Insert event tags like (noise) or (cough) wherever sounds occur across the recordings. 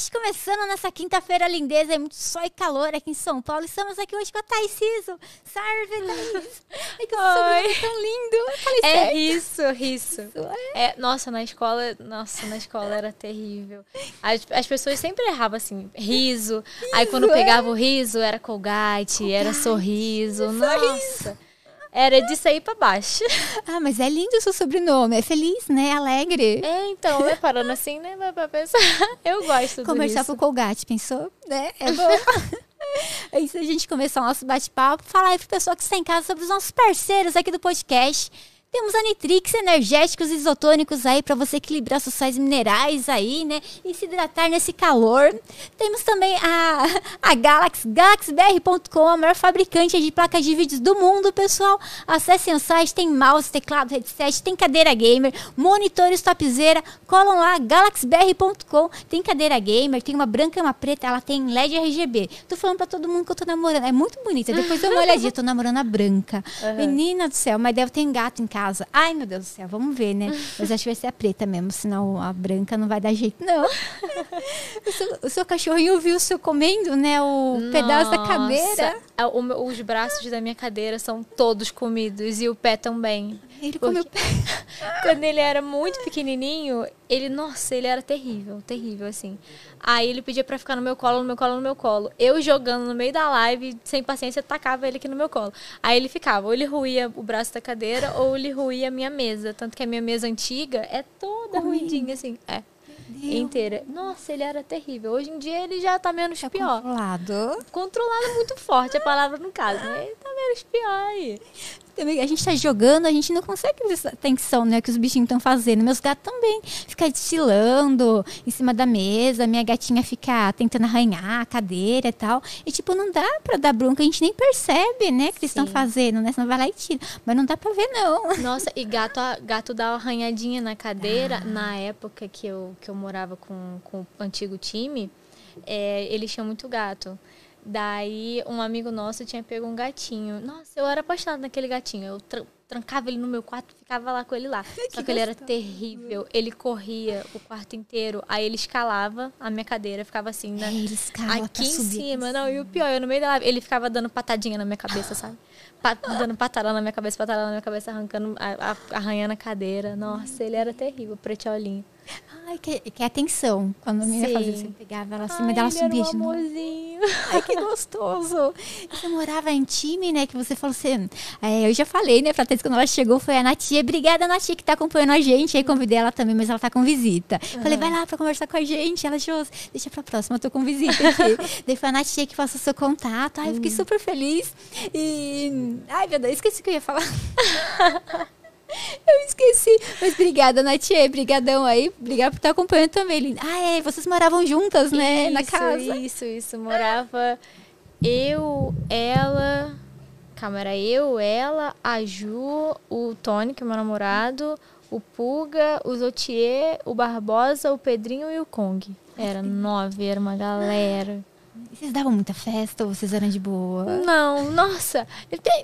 Podcast começando nessa quinta-feira lindeza, é muito sol e calor aqui em São Paulo. Estamos aqui hoje com a Thais Ciso. Salve, Thaís! (laughs) É que o sobrenome é tão lindo. É certo. riso, riso. É, nossa, na escola, nossa, na escola era terrível. As, as pessoas sempre erravam assim, riso. Aí quando Riso, é. pegava o riso, era colgate, era sorriso. Nossa. Era disso aí pra baixo. (laughs) Ah, mas é lindo o seu sobrenome. É feliz, né? Alegre. É, então, né, parando assim, né, pra- pensar. (laughs) Eu gosto Comercial riso. pro Colgate, pensou? Né? É bom. (laughs) Antes da gente começar o nosso bate-papo, falar aí pro pessoal que está em casa sobre os nossos parceiros aqui do podcast. Temos a Nitrix energéticos isotônicos aí para você equilibrar seus sais minerais aí, né? E se hidratar nesse calor. Temos também a, (laughs) a Galaxy, galaxybr.com, a maior fabricante de placas de vídeos do mundo, pessoal. Acessem o site, tem mouse, teclado, headset, tem cadeira gamer, monitores topzera. Colam lá, galaxybr.com. Tem cadeira gamer, tem uma branca e uma preta, ela tem LED RGB. Tô falando pra todo mundo que eu tô namorando. É muito bonita. Depois dá uma olhadinha, tô namorando a branca. (laughs) Menina do céu, mas deve ter um gato em casa. Ai, meu Deus do céu, vamos ver, né? (laughs) Mas acho que vai ser a preta mesmo, senão a branca não vai dar jeito, não. (laughs) o, seu, o seu cachorrinho viu o seu comendo, né? O pedaço da Nossa, cadeira. é, o os braços da minha cadeira são todos comidos e o pé também. Ele comeu Porque (laughs) Quando ele era muito pequenininho, ele, nossa, ele era terrível, terrível, assim. Aí ele pedia pra ficar no meu colo, no meu colo, no meu colo. Eu jogando no meio da live, sem paciência, tacava ele aqui no meu colo. Aí ele ficava, ou ele ruía o braço da cadeira, ou ele ruía a minha mesa. Tanto que a minha mesa antiga é toda ruidinha, assim. É. Inteira. Nossa, ele era terrível. Hoje em dia ele já tá menos pior. Controlado. Controlado é muito forte a palavra no caso, né? Ele tá menos pior aí. A gente tá jogando, a gente não consegue prestar atenção, né? Que os bichinhos estão fazendo. Meus gatos também. Fica destilando em cima da mesa. Minha gatinha fica tentando arranhar a cadeira e tal. E, tipo, não dá pra dar bronca. A gente nem percebe, né? Que eles estão fazendo, né? Senão vai lá e tira. Mas não dá pra ver, não. Nossa, e gato, gato dá uma arranhadinha na cadeira. Na época que eu, que eu morava com, com o antigo time, é, eles tinham muito gato. Daí, um amigo nosso tinha pego um gatinho. Nossa, eu era apaixonada naquele gatinho. Eu tran- trancava ele no meu quarto ficava lá com ele lá. (laughs) Só que ele era terrível. Ele corria o quarto inteiro. Aí ele escalava a minha cadeira, ficava assim, né? É, eles escalam Aqui em cima, não, e o pior, eu no meio da live, ele ficava dando patadinha na minha cabeça, sabe? Pa- dando patada na minha cabeça, patada na minha cabeça, arrancando, arranhando a cadeira. Nossa, ele era terrível, pretiolinho. Ai, que, que atenção. Quando a Sim. fazia, você pegava ela assim, Ai, mas ela ele era subia um de novo. amorzinho. Ai, que gostoso. Você morava em time, né? Que você falou assim. é, eu já falei, né, pra Thaís, quando ela chegou, foi a Natia. Obrigada, Natia, que tá acompanhando a gente. Aí convidei ela também, mas ela tá com visita. Falei, vai lá pra conversar com a gente. Ela achou, deixa pra próxima, eu tô com visita aqui. (laughs) Daí foi a Natia que passou seu contato. Ai, eu fiquei super feliz. E. Ai, meu Deus, esqueci o que eu ia falar. (laughs) Eu esqueci. Mas obrigada, Natia. Brigadão aí. Obrigada por estar acompanhando também. linda. Ah, é. Vocês moravam juntas, né? na Isso, casa. Isso, isso. Morava eu, ela. Calma, era eu, ela, a Ju, o Tony, que é meu namorado, o Puga, o Zotier, o Barbosa, o Pedrinho e o Kong. Era nove, era uma galera. E Vocês davam muita festa ou vocês eram de boa? Não, nossa.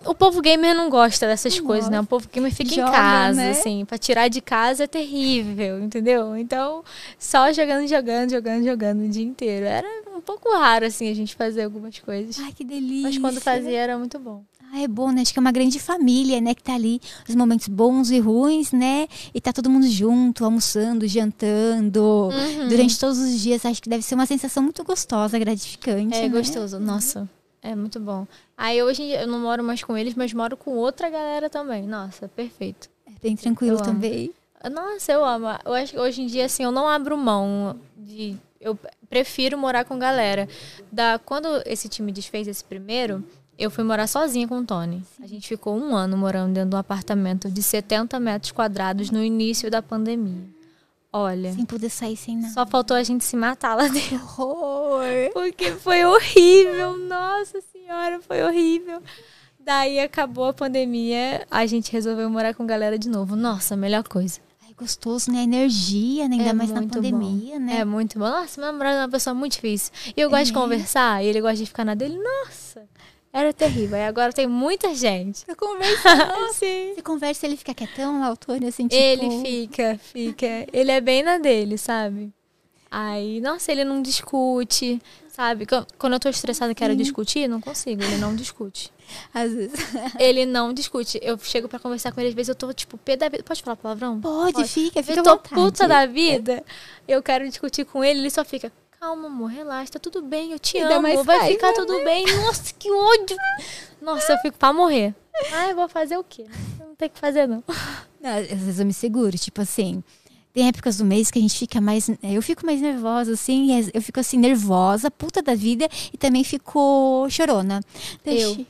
O povo gamer não gosta dessas coisas, né? O povo gamer fica Joga, em casa, né? assim. Pra tirar de casa é terrível, entendeu? Então, só jogando, jogando, jogando, jogando o dia inteiro. Era um pouco raro, assim, a gente fazer algumas coisas. Ai, que delícia. Mas quando fazia era muito bom. Ah, é bom, né? Acho que é uma grande família, né? Que tá ali, os momentos bons e ruins, né? E tá todo mundo junto, almoçando, jantando. Uhum. Durante todos os dias, acho que deve ser uma sensação muito gostosa, gratificante. É né? gostoso, nossa. É muito bom. Aí hoje eu não moro mais com eles, mas moro com outra galera também. Nossa, perfeito. É bem tranquilo Eu amo. também. Nossa, eu amo. Eu acho que hoje em dia, assim, eu não abro mão de. Eu prefiro morar com galera. Da, quando esse time desfez esse primeiro, eu fui morar sozinha com o Tony. A gente ficou um ano morando dentro de um apartamento de 70 metros quadrados no início da pandemia. Olha, Sem poder sair sem nada. só faltou a gente se matar lá (laughs) dentro. horror. Porque foi horrível. Nossa senhora, foi horrível. Daí acabou a pandemia, a gente resolveu morar com galera de novo. Nossa, melhor coisa. Ai, gostoso, né? Energia, né? Ainda É mais na pandemia, né? É muito bom. Nossa, meu namorado é uma pessoa muito difícil. E eu gosto de É. conversar, e ele gosta de ficar na dele. Nossa, era terrível. E agora tem muita gente. Pra conversar. (laughs) Sim. Você conversa, ele fica quietão o Tony, assim, tipo... Ele fica, fica. Ele é bem na dele, sabe? Aí, nossa, ele não discute, sabe? Qu- Quando eu tô estressada e quero discutir, não consigo. Ele não discute. Às vezes... (laughs) Ele não discute. Eu chego pra conversar com ele, às vezes eu tô, tipo, pé da vida. Pode falar palavrão? Pode, fica, fica eu tô vontade. puta da vida. Eu quero discutir com ele, ele só fica. Calma, amor, relaxa, tá tudo bem, eu te amo, vai raiva, ficar tudo (laughs) bem. Nossa, que ódio! Nossa, eu fico pra morrer. Ah, eu vou fazer o quê? Não tenho que fazer, não. Não, Às vezes eu me seguro, tipo assim. Tem épocas do mês que a gente fica mais. Eu fico mais nervosa, assim. Eu fico assim, nervosa, puta da vida, e também fico chorona. Eu.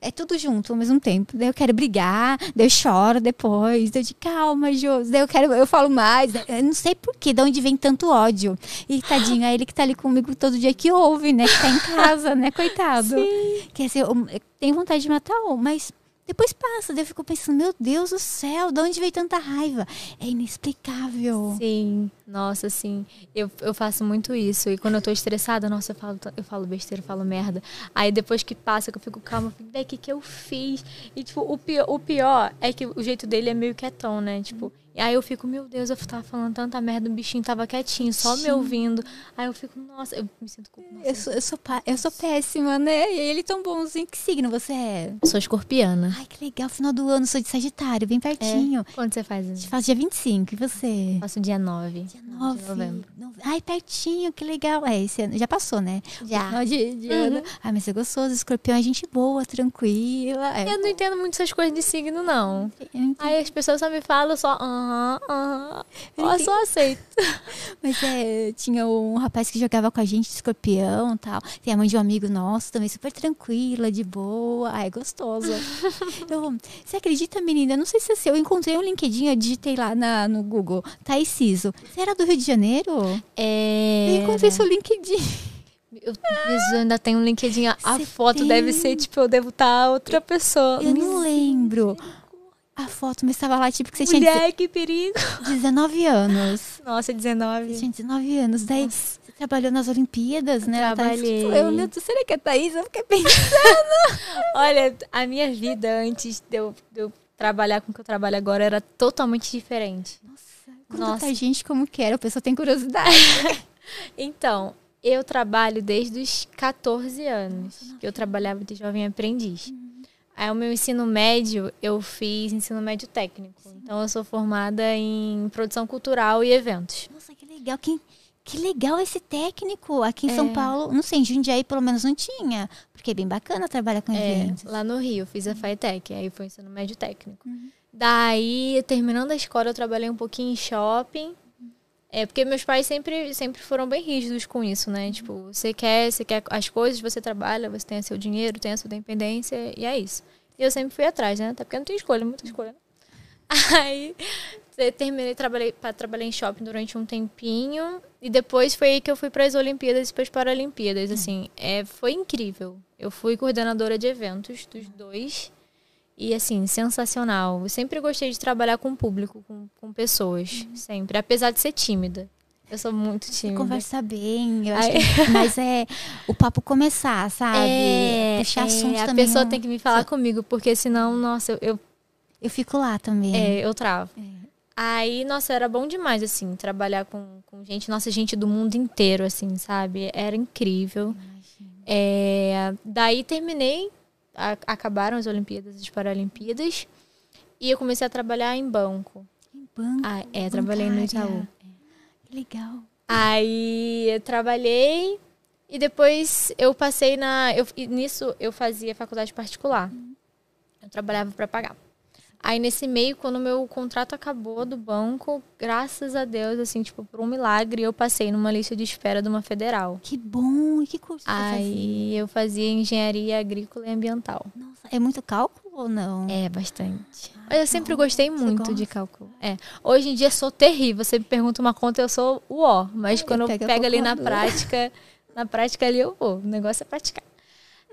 É tudo junto ao mesmo tempo. Daí eu quero brigar, daí eu choro depois. Daí eu de calma, Jô. Daí eu quero, eu falo mais. Eu não sei por quê, de onde vem tanto ódio. E tadinho, é ele que tá ali comigo todo dia que ouve, né? Que tá em casa, né? Coitado. (laughs) Quer dizer, eu, eu tenho vontade de matar um, mas depois passa. Daí eu fico pensando, meu Deus do céu, de onde veio tanta raiva? É inexplicável. Sim, nossa, sim. Eu, eu faço muito isso. E quando eu tô estressada, nossa, eu falo, eu falo besteira, eu falo merda. Aí depois que passa, que eu fico calma, eu fico, o que, que eu fiz? E, tipo, o pior, o pior é que o jeito dele é meio quietão, né? Tipo, e aí eu fico, meu Deus, eu tava falando tanta merda, o bichinho tava quietinho, só me ouvindo. Aí eu fico, nossa, eu me sinto culpa. Eu sou, eu, sou, eu sou péssima, né? E ele tão bonzinho. Que signo você é? Eu sou escorpiana. Ai, que legal. Final do ano, sou de Sagitário, bem pertinho. Quando você faz A isso? gente faz dia 25. E você? Faço dia 9. Dia 9. De novembro. Nove- Ai, pertinho, que legal. É, esse ano já passou, né? Já. Final de, de Uhum. ano. Ai, mas é gostoso. Escorpião é gente boa, tranquila. É, Eu não entendo muito essas coisas de signo, não. eu Aí as pessoas só me falam só, aham, aham. Eu só aceito. (laughs) Mas é, tinha um rapaz que jogava com a gente de escorpião e tal. Tem a mãe de um amigo nosso também, super tranquila, de boa. É gostoso. Eu- você acredita, menina? Não sei se é seu. Eu encontrei um LinkedIn, eu digitei lá na, no Google. Thaís Ciso. Você era do Rio de Janeiro? É. Eu encontrei seu LinkedIn. Eu, eu ainda tenho um LinkedIn. A, Você foto tem? deve ser, tipo, eu devo estar outra pessoa. Eu não lembro. A foto, mas estava lá, tipo, que você tinha Mulher, que perigo. 19 anos. (laughs) Nossa, 19. Você tinha 19 anos. Daí você trabalhou nas Olimpíadas, né? Ela tá- Trabalhei. Eu, meu Deus, será que é Thaís? Eu fiquei pensando. (laughs) Olha, a minha vida antes de eu, de eu trabalhar com o que eu trabalho agora era totalmente diferente. Conta Nossa. pra gente como que era, a pessoa tem curiosidade. (laughs) Então, eu trabalho desde os 14 anos, que eu trabalhava de jovem aprendiz. Aí o meu ensino médio, eu fiz ensino médio técnico. Então eu sou formada em produção cultural e eventos. Nossa, que legal. Que, que legal esse técnico. Aqui em São É. Paulo, não sei, em Jundiaí pelo menos não tinha. Porque é bem bacana trabalhar com É, eventos. lá no Rio, fiz a FATEC, aí foi ensino médio técnico. Daí, terminando a escola, eu trabalhei um pouquinho em shopping. É, porque meus pais sempre, sempre foram bem rígidos com isso, né? Tipo, você quer, você quer as coisas, você trabalha, você tem seu dinheiro, tem a sua dependência, e é isso. E eu sempre fui atrás, né? Até porque não tem escolha, muita escolha. (laughs) Aí, eu terminei, trabalhei, trabalhei em shopping durante um tempinho. E depois foi aí que eu fui para as Olimpíadas e para Paralimpíadas. Assim, é, foi incrível. Eu fui coordenadora de eventos dos dois. E, assim, sensacional. Eu sempre gostei de trabalhar com o público, com, com pessoas. Sempre. Apesar de ser tímida. Eu sou muito tímida. Conversar bem, eu acho que, mas é o papo começar, sabe? É, Puxar é, assunto a também. pessoa não- tem que me falar comigo, porque senão, nossa, eu, eu Eu fico lá também. É, eu travo. Aí, nossa, era bom demais, assim, trabalhar com, com gente, nossa, gente do mundo inteiro, assim, sabe? Era incrível. É, daí terminei, a- acabaram as Olimpíadas e as Paralimpíadas, e eu comecei a trabalhar em banco. Em banco. Ah, é, trabalhei no. Itaú. Que legal. Aí eu trabalhei, E depois eu passei na. Eu, nisso eu fazia faculdade particular. Eu trabalhava para pagar. Aí nesse meio, quando meu contrato acabou do banco, graças a Deus, assim, tipo, por um milagre, eu passei numa lista de espera de uma federal. Que bom! E que curso? Aí eu fazia engenharia agrícola e ambiental. Nossa, é muito cálculo ou não? É, bastante. Mas eu sempre gostei Você muito de cálculo. É. Hoje em dia sou terrível. Você me pergunta uma conta, eu sou o ó. Mas Ai, quando eu pego ali na prática, na prática ali eu vou. O negócio é praticar.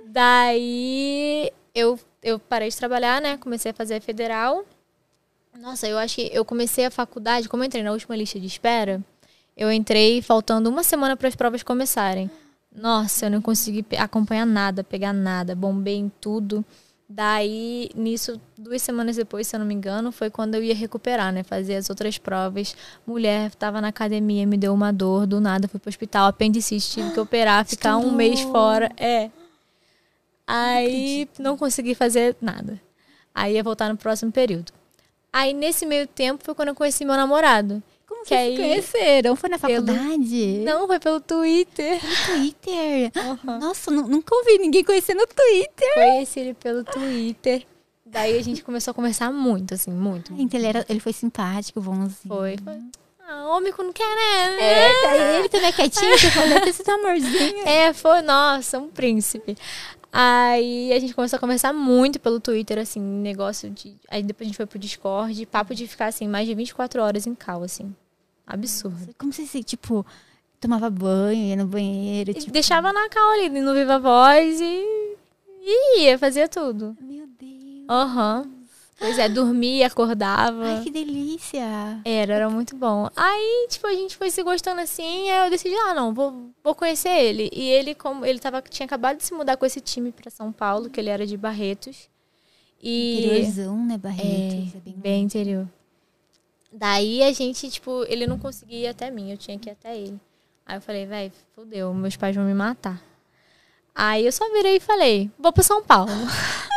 Daí eu, eu parei de trabalhar, né? Comecei a fazer a federal. Nossa, eu acho que eu comecei a faculdade, como eu entrei na última lista de espera, eu entrei faltando uma semana para as provas começarem. Nossa, eu não consegui acompanhar nada, pegar nada, bombei em tudo. Daí, nisso, duas semanas depois, se eu não me engano, foi quando eu ia recuperar, né? Fazer as outras provas. Mulher, tava na academia, me deu uma dor, do nada, fui pro hospital, apendicite, tive que operar, ficar um mês fora. É. Aí, não consegui fazer nada. Aí ia voltar no próximo período. Aí, nesse meio tempo, foi quando eu conheci meu namorado. Como que vocês aí- conheceram? Foi na pelo- faculdade? Não, foi pelo Twitter. No Twitter? Nossa, nu- nunca ouvi ninguém conhecer no Twitter. Conheci ele pelo Twitter. Daí a gente começou a conversar muito, assim, muito. Então ele, era, ele foi simpático, bonzinho. Foi, foi. Ah, homem quando quer, né? É, daí ele também é quietinho, você falou, sido amorzinho. É, foi, nossa, um príncipe. Aí a gente começou a conversar muito pelo Twitter, assim, negócio de. Aí depois a gente foi pro Discord, papo de ficar, assim, mais de 24 horas em cal, assim. Absurdo. Como você, se, tipo, tomava banho, ia no banheiro, tipo... Deixava na cal ali, no Viva Voz e. E ia, fazia tudo. Meu Deus. Aham. Pois é, dormia, acordava. Ai, que delícia. Era, era muito bom. Aí, tipo, a gente foi se gostando assim, aí eu decidi, ah, não, vou, vou conhecer ele. E ele, como ele tava, tinha acabado de se mudar com esse time pra São Paulo, que ele era de Barretos. E. Interiorzão, né, Barretos? É, bem... Bem interior. Daí a gente, tipo, ele não conseguia ir até mim, eu tinha que ir até ele. Aí eu falei, véi, fodeu, meus pais vão me matar. Aí eu só virei e falei, vou pra São Paulo. (laughs)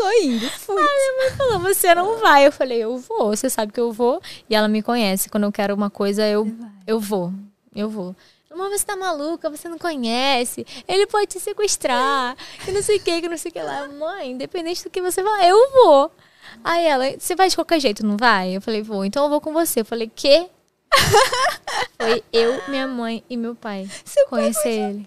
Tô indo, fui. Ela falou, você não vai. Eu falei, eu vou, você sabe que eu vou. E ela me conhece. Quando eu quero uma coisa, eu, eu vou. Eu vou. Mas você tá maluca, você não conhece. Ele pode te sequestrar. Que (laughs) não sei o que, que não sei o que lá. Mãe, independente do que você vai, eu vou. Aí ela, você vai de qualquer jeito, não vai? Eu falei, vou. Então eu vou com você. Eu falei, quê? (laughs) Foi eu, minha mãe e meu pai. Seu pai conhecer ele.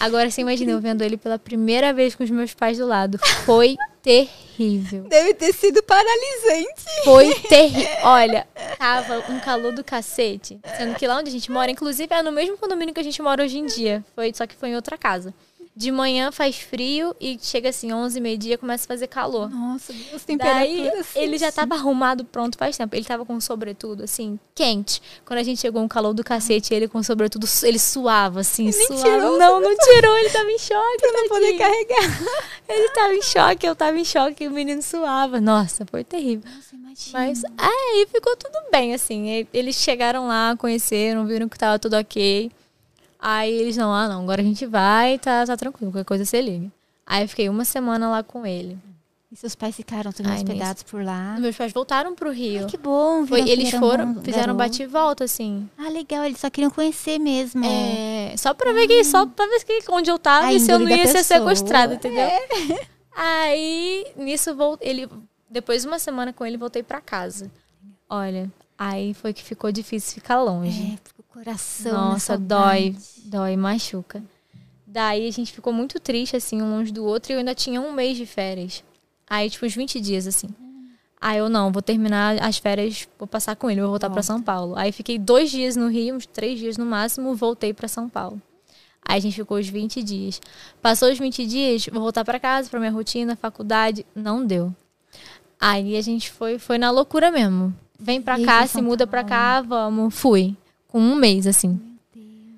Agora você imagina eu vendo ele pela primeira vez com os meus pais do lado. Foi (laughs) terrível. Deve ter sido paralisante. Foi terrível. (laughs) Olha, tava um calor do cacete. Sendo que lá onde a gente mora, inclusive é no mesmo condomínio que a gente mora hoje em dia. Foi, só que foi em outra casa. De manhã faz frio e chega assim, 11, meio-dia, começa a fazer calor. Nossa, Deus, Daí temperatura. ele já tava arrumado pronto faz tempo. Ele tava com sobretudo, assim, quente. Quando a gente chegou um calor do cacete, ele com sobretudo, ele suava, assim, suava. tirou não, não tirou, ele tava em choque. Pra não poder carregar. (laughs) Ele tava em choque, eu tava em choque, e o menino suava. Nossa, foi terrível. Nossa, imagina. Mas aí ficou tudo bem, assim. Eles chegaram lá, conheceram, viram que tava tudo ok. Aí eles não, ah não, agora a gente vai, tá, tá tranquilo, qualquer coisa você liga. Aí eu fiquei uma semana lá com ele. E seus pais ficaram também Ai, hospedados por lá. Meus pais voltaram pro Rio. Ai, que bom. Foi, que eles foram, fizeram bate e volta, assim. Ah, legal. Eles só queriam conhecer mesmo. É, só pra ver que, só pra ver que onde eu tava e se eu não ia ser sequestrada, entendeu? (laughs) Aí, nisso, ele, depois de uma semana com ele, voltei pra casa. Olha, aí foi que ficou difícil ficar longe. É, coração. Nossa, dói, dói, machuca. Daí a gente ficou muito triste, assim, um longe do outro, e eu ainda tinha um mês de férias. Aí, tipo, uns 20 dias, assim. Aí eu não, vou terminar as férias, vou passar com ele, vou voltar pra Volta. São Paulo. Aí fiquei dois dias no Rio, uns três dias no máximo, voltei pra São Paulo. Aí a gente ficou os 20 dias. Passou os 20 dias, vou voltar pra casa, pra minha rotina, faculdade. Não deu. Aí a gente foi, foi na loucura mesmo. Vem pra cá, se muda pra cá, vamos. Fui. Com um mês, assim.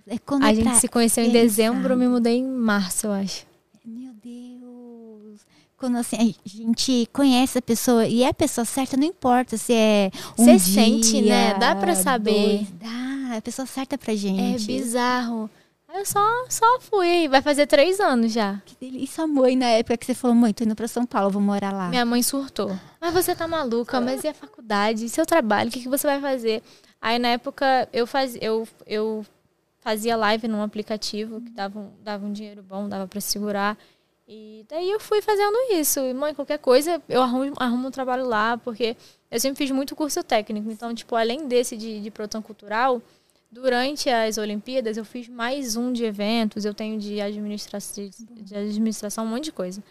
É quando A é gente se conheceu em dezembro, eu me mudei em março, eu acho. Meu Deus. Quando assim, a gente conhece a pessoa e é a pessoa certa, não importa se é um Cê dia, sente, né? Dá pra saber. dois, dá, é a pessoa certa pra É gente. bizarro. Aí eu só, só fui. Vai fazer três anos já. Que delícia. E sua mãe, na época que você falou, mãe, tô indo pra São Paulo, vou morar lá. Minha mãe surtou. Mas você tá maluca, mas e a faculdade? E seu trabalho? O que, que você vai fazer? Aí na época eu fazia. Eu, eu fazia live num aplicativo que dava um, dava um dinheiro bom, dava para segurar. E daí eu fui fazendo isso. E, mãe, qualquer coisa, eu arrumo, arrumo um trabalho lá, porque eu sempre fiz muito curso técnico. Então, tipo, além desse de, de cultural, durante as Olimpíadas eu fiz mais um de eventos, eu tenho de administração, de administração um monte de coisa.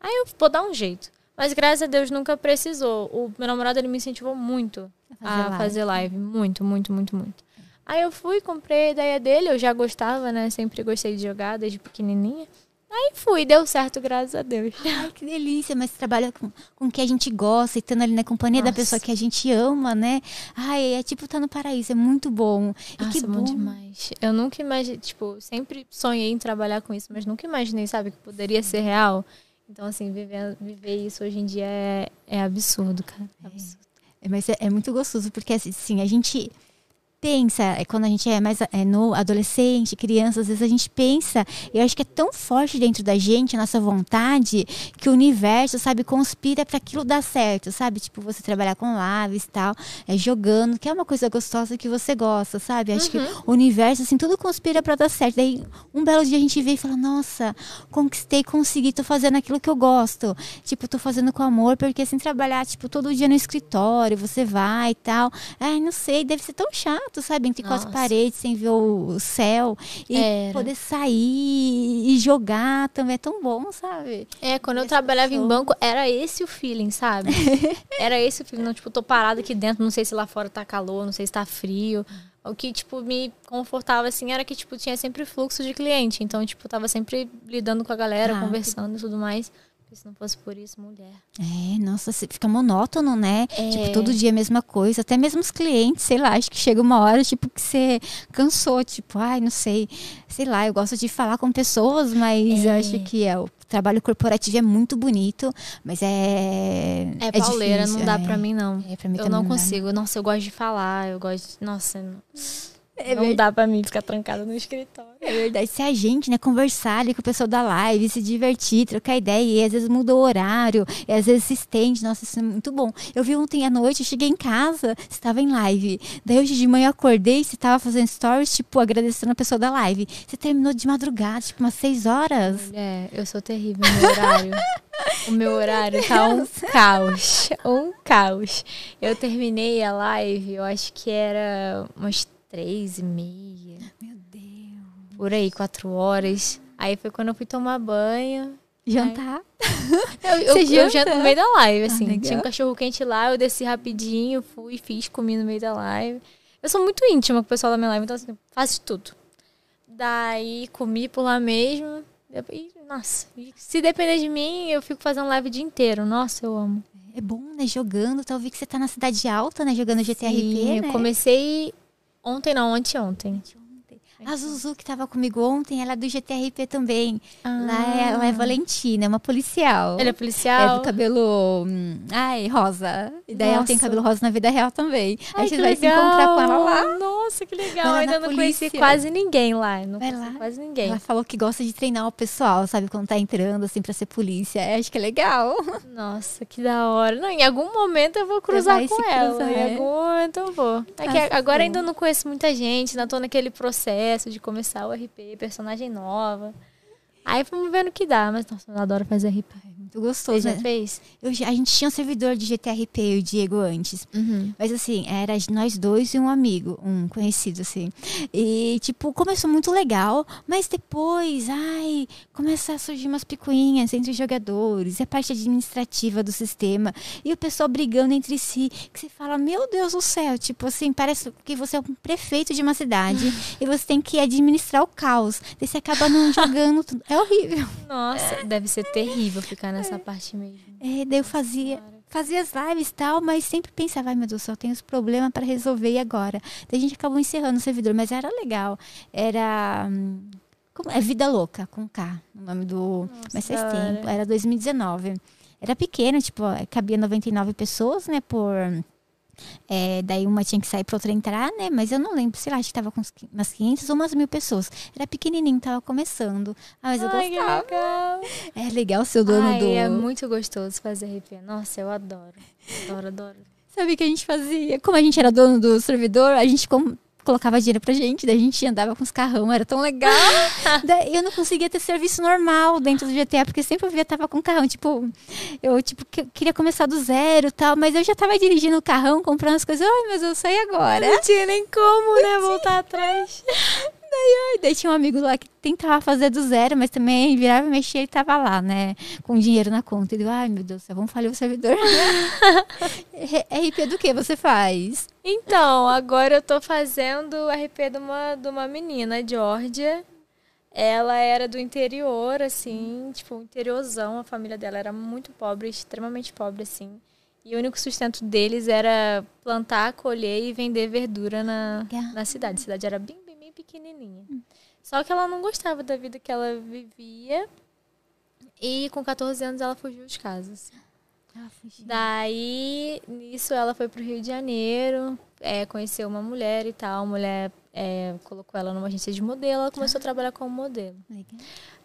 Aí eu vou dar um jeito. Mas graças a Deus nunca precisou. O meu namorado ele me incentivou muito A a fazer live. fazer live. Muito, muito, muito, muito. Aí eu fui, comprei a ideia dele, eu já gostava, né? Sempre gostei de jogar desde pequenininha. Aí fui, deu certo, graças a Deus. (laughs) Ai, que delícia, mas trabalha com, com o que a gente gosta, e estando ali na companhia da Nossa. pessoa que a gente ama, né? Ai, é tipo estar no paraíso, é muito bom. E Nossa, que bom bom. demais. Eu nunca imaginei, tipo, sempre sonhei em trabalhar com isso, mas nunca imaginei, sabe, que poderia ser real. Então, assim, viver, viver isso hoje em dia é, é absurdo, cara. É absurdo. Mas é, é muito gostoso, porque assim, a gente pensa, é, quando a gente é mais é, no adolescente, criança, às vezes a gente pensa, e eu acho que é tão forte dentro da gente, a nossa vontade, que o universo, sabe, conspira para aquilo dar certo, sabe? Tipo, você trabalhar com lives e tal, é, jogando, que é uma coisa gostosa que você gosta, sabe? Acho que o universo, assim, tudo conspira para dar certo. Daí, um belo dia a gente vê e fala, nossa, conquistei, consegui, tô fazendo aquilo que eu gosto. Tipo, tô fazendo com amor, porque assim, trabalhar, tipo, todo dia no escritório, você vai e tal. Ai, não sei, deve ser tão chato, sabe? Entre Nossa. paredes, sem ver o céu. E Era. poder sair e jogar também é tão bom, sabe? É, quando eu Essa trabalhava em banco, era esse o feeling, sabe? (laughs) era esse o feeling. Não, tipo, tô parada aqui dentro, não sei se lá fora tá calor, não sei se tá frio. O que, tipo, me confortava, assim, era que, tipo, tinha sempre fluxo de cliente. Então, tipo, tava sempre lidando com a galera, Ah, que conversando e tudo mais. Se não fosse por isso, mulher. É, nossa, fica monótono, né? É. Tipo, todo dia a mesma coisa. Até mesmo os clientes, sei lá, acho que chega uma hora, tipo, que você cansou, tipo, ai, não sei. Sei lá, eu gosto de falar com pessoas, mas eu É. acho que é, o trabalho corporativo é muito bonito, mas é. É, pauleira, difícil, não dá é. pra mim, não. É, pra mim eu não não dá. consigo. Nossa, eu gosto de falar, eu gosto de... Nossa, não, É não dá pra mim ficar trancada no escritório. É verdade, se a gente, né, conversar ali com o pessoal da live, se divertir, trocar ideia, e às vezes muda o horário, e às vezes se estende, nossa, isso é muito bom. Eu vi ontem à noite, eu cheguei em casa, você estava em live. Daí hoje de manhã eu acordei, você estava fazendo stories, tipo, agradecendo a pessoa da live. Você terminou de madrugada, tipo, umas seis horas. É, eu sou terrível no horário. o (laughs) meu horário tá um caos. Um caos. Eu terminei a live, eu acho que era umas três e meia. Meu Deus. Por aí, quatro horas. Aí foi quando eu fui tomar banho. Jantar. (laughs) Eu, eu, eu janto no meio da live, assim. legal. Tinha um cachorro quente lá, eu desci rapidinho, fui, fiz, comi no meio da live. Eu sou muito íntima com o pessoal da minha live, então assim, faço tudo. Daí comi por lá mesmo. E, nossa, se depender de mim, eu fico fazendo live o dia inteiro. Nossa, eu amo. É bom, né, jogando. Tá, vi que você tá na cidade alta, né, jogando GTRP, Sim, né? eu comecei ontem, não, anteontem. A Zuzu, que tava comigo ontem, ela é do GTRP também. Ah. Lá é, ela é Valentina, é uma policial. Ele é É policial? do cabelo. hum, Ai, rosa. E daí ela tem Nossa. cabelo rosa na vida real também. Ai, que você vai se legal. encontrar com ela lá. Nossa, que legal. Ainda na não conheci polícia. quase ninguém lá. Não Vai conheci lá. quase ninguém. Ela falou que gosta de treinar o pessoal, sabe? Quando tá entrando, assim, pra ser polícia. Eu acho que é legal. (laughs) Nossa, que da hora. Não, em algum momento eu vou cruzar com se ela. cruzar, em é. algum momento eu vou. É que Nossa, agora sim. ainda não conheço muita gente, ainda tô naquele processo de começar o RP, personagem nova. Aí vamos ver no que dá, mas nossa, eu adoro fazer RP. Muito Você gostoso, já né? fez? Eu a gente tinha um servidor de GTRP, e o Diego, antes. Mas assim, era nós dois e um amigo, um conhecido, assim. E, tipo, começou muito legal, mas depois, ai, começa a surgir umas picuinhas entre os jogadores, e a parte administrativa do sistema, e o pessoal brigando entre si, que você fala, meu Deus do céu, tipo assim, parece que você é um prefeito de uma cidade (laughs) e você tem que administrar o caos. Daí você acaba não jogando tudo. É horrível. Nossa, deve ser terrível ficar nessa (laughs) parte mesmo. É, daí eu fazia, fazia as lives e tal, mas sempre pensava, ai meu Deus, só tenho os problemas para resolver e agora. Daí a gente acabou encerrando o servidor, mas era legal. Era. hum, como- é Vida Louca, com K, o nome do. mas faz tempo, era 2019. Era pequeno, tipo, cabia 99 pessoas, né, por. É, daí uma tinha que sair para outra entrar, né? Mas eu não lembro, sei lá, acho que tava com umas 500 ou umas mil pessoas. Era pequenininho, tava começando. Ah, mas eu Ai, gostava. legal. (laughs) É legal ser o dono Ai, do. é muito gostoso fazer RP. Nossa, eu adoro. Adoro, adoro. Sabe o que a gente fazia? Como a gente era dono do servidor, a gente com- colocava dinheiro pra gente, daí a gente andava com os carrão, era tão legal. (laughs) daí eu não conseguia ter serviço normal dentro do GTA, porque sempre eu via tava com carrão, tipo, eu tipo que- queria começar do zero e tal, mas eu já tava dirigindo o carrão, comprando as coisas. Ai, mas eu saí agora. Não tinha nem como, né, voltar atrás. Ai, daí tinha um amigo lá que tentava fazer do zero, mas também virava e mexia e tava lá, né? Com dinheiro na conta. Ele, ai meu Deus vamos falir o servidor. (laughs) RP do que você faz? Então, agora eu tô fazendo RP de uma, de uma menina, a Georgia. Ela era do interior, assim, tipo, interiorzão. A família dela era muito pobre, extremamente pobre, assim. E o único sustento deles era plantar, colher e vender verdura na, Legal. na cidade. A cidade era bem, pequenininha. Só que ela não gostava da vida que ela vivia. E com 14 anos ela fugiu de casa. assim. Daí, nisso, ela foi pro Rio de Janeiro, é, conheceu uma mulher e tal. A mulher é, colocou ela numa agência de modelo, ela começou a trabalhar como modelo. Legal.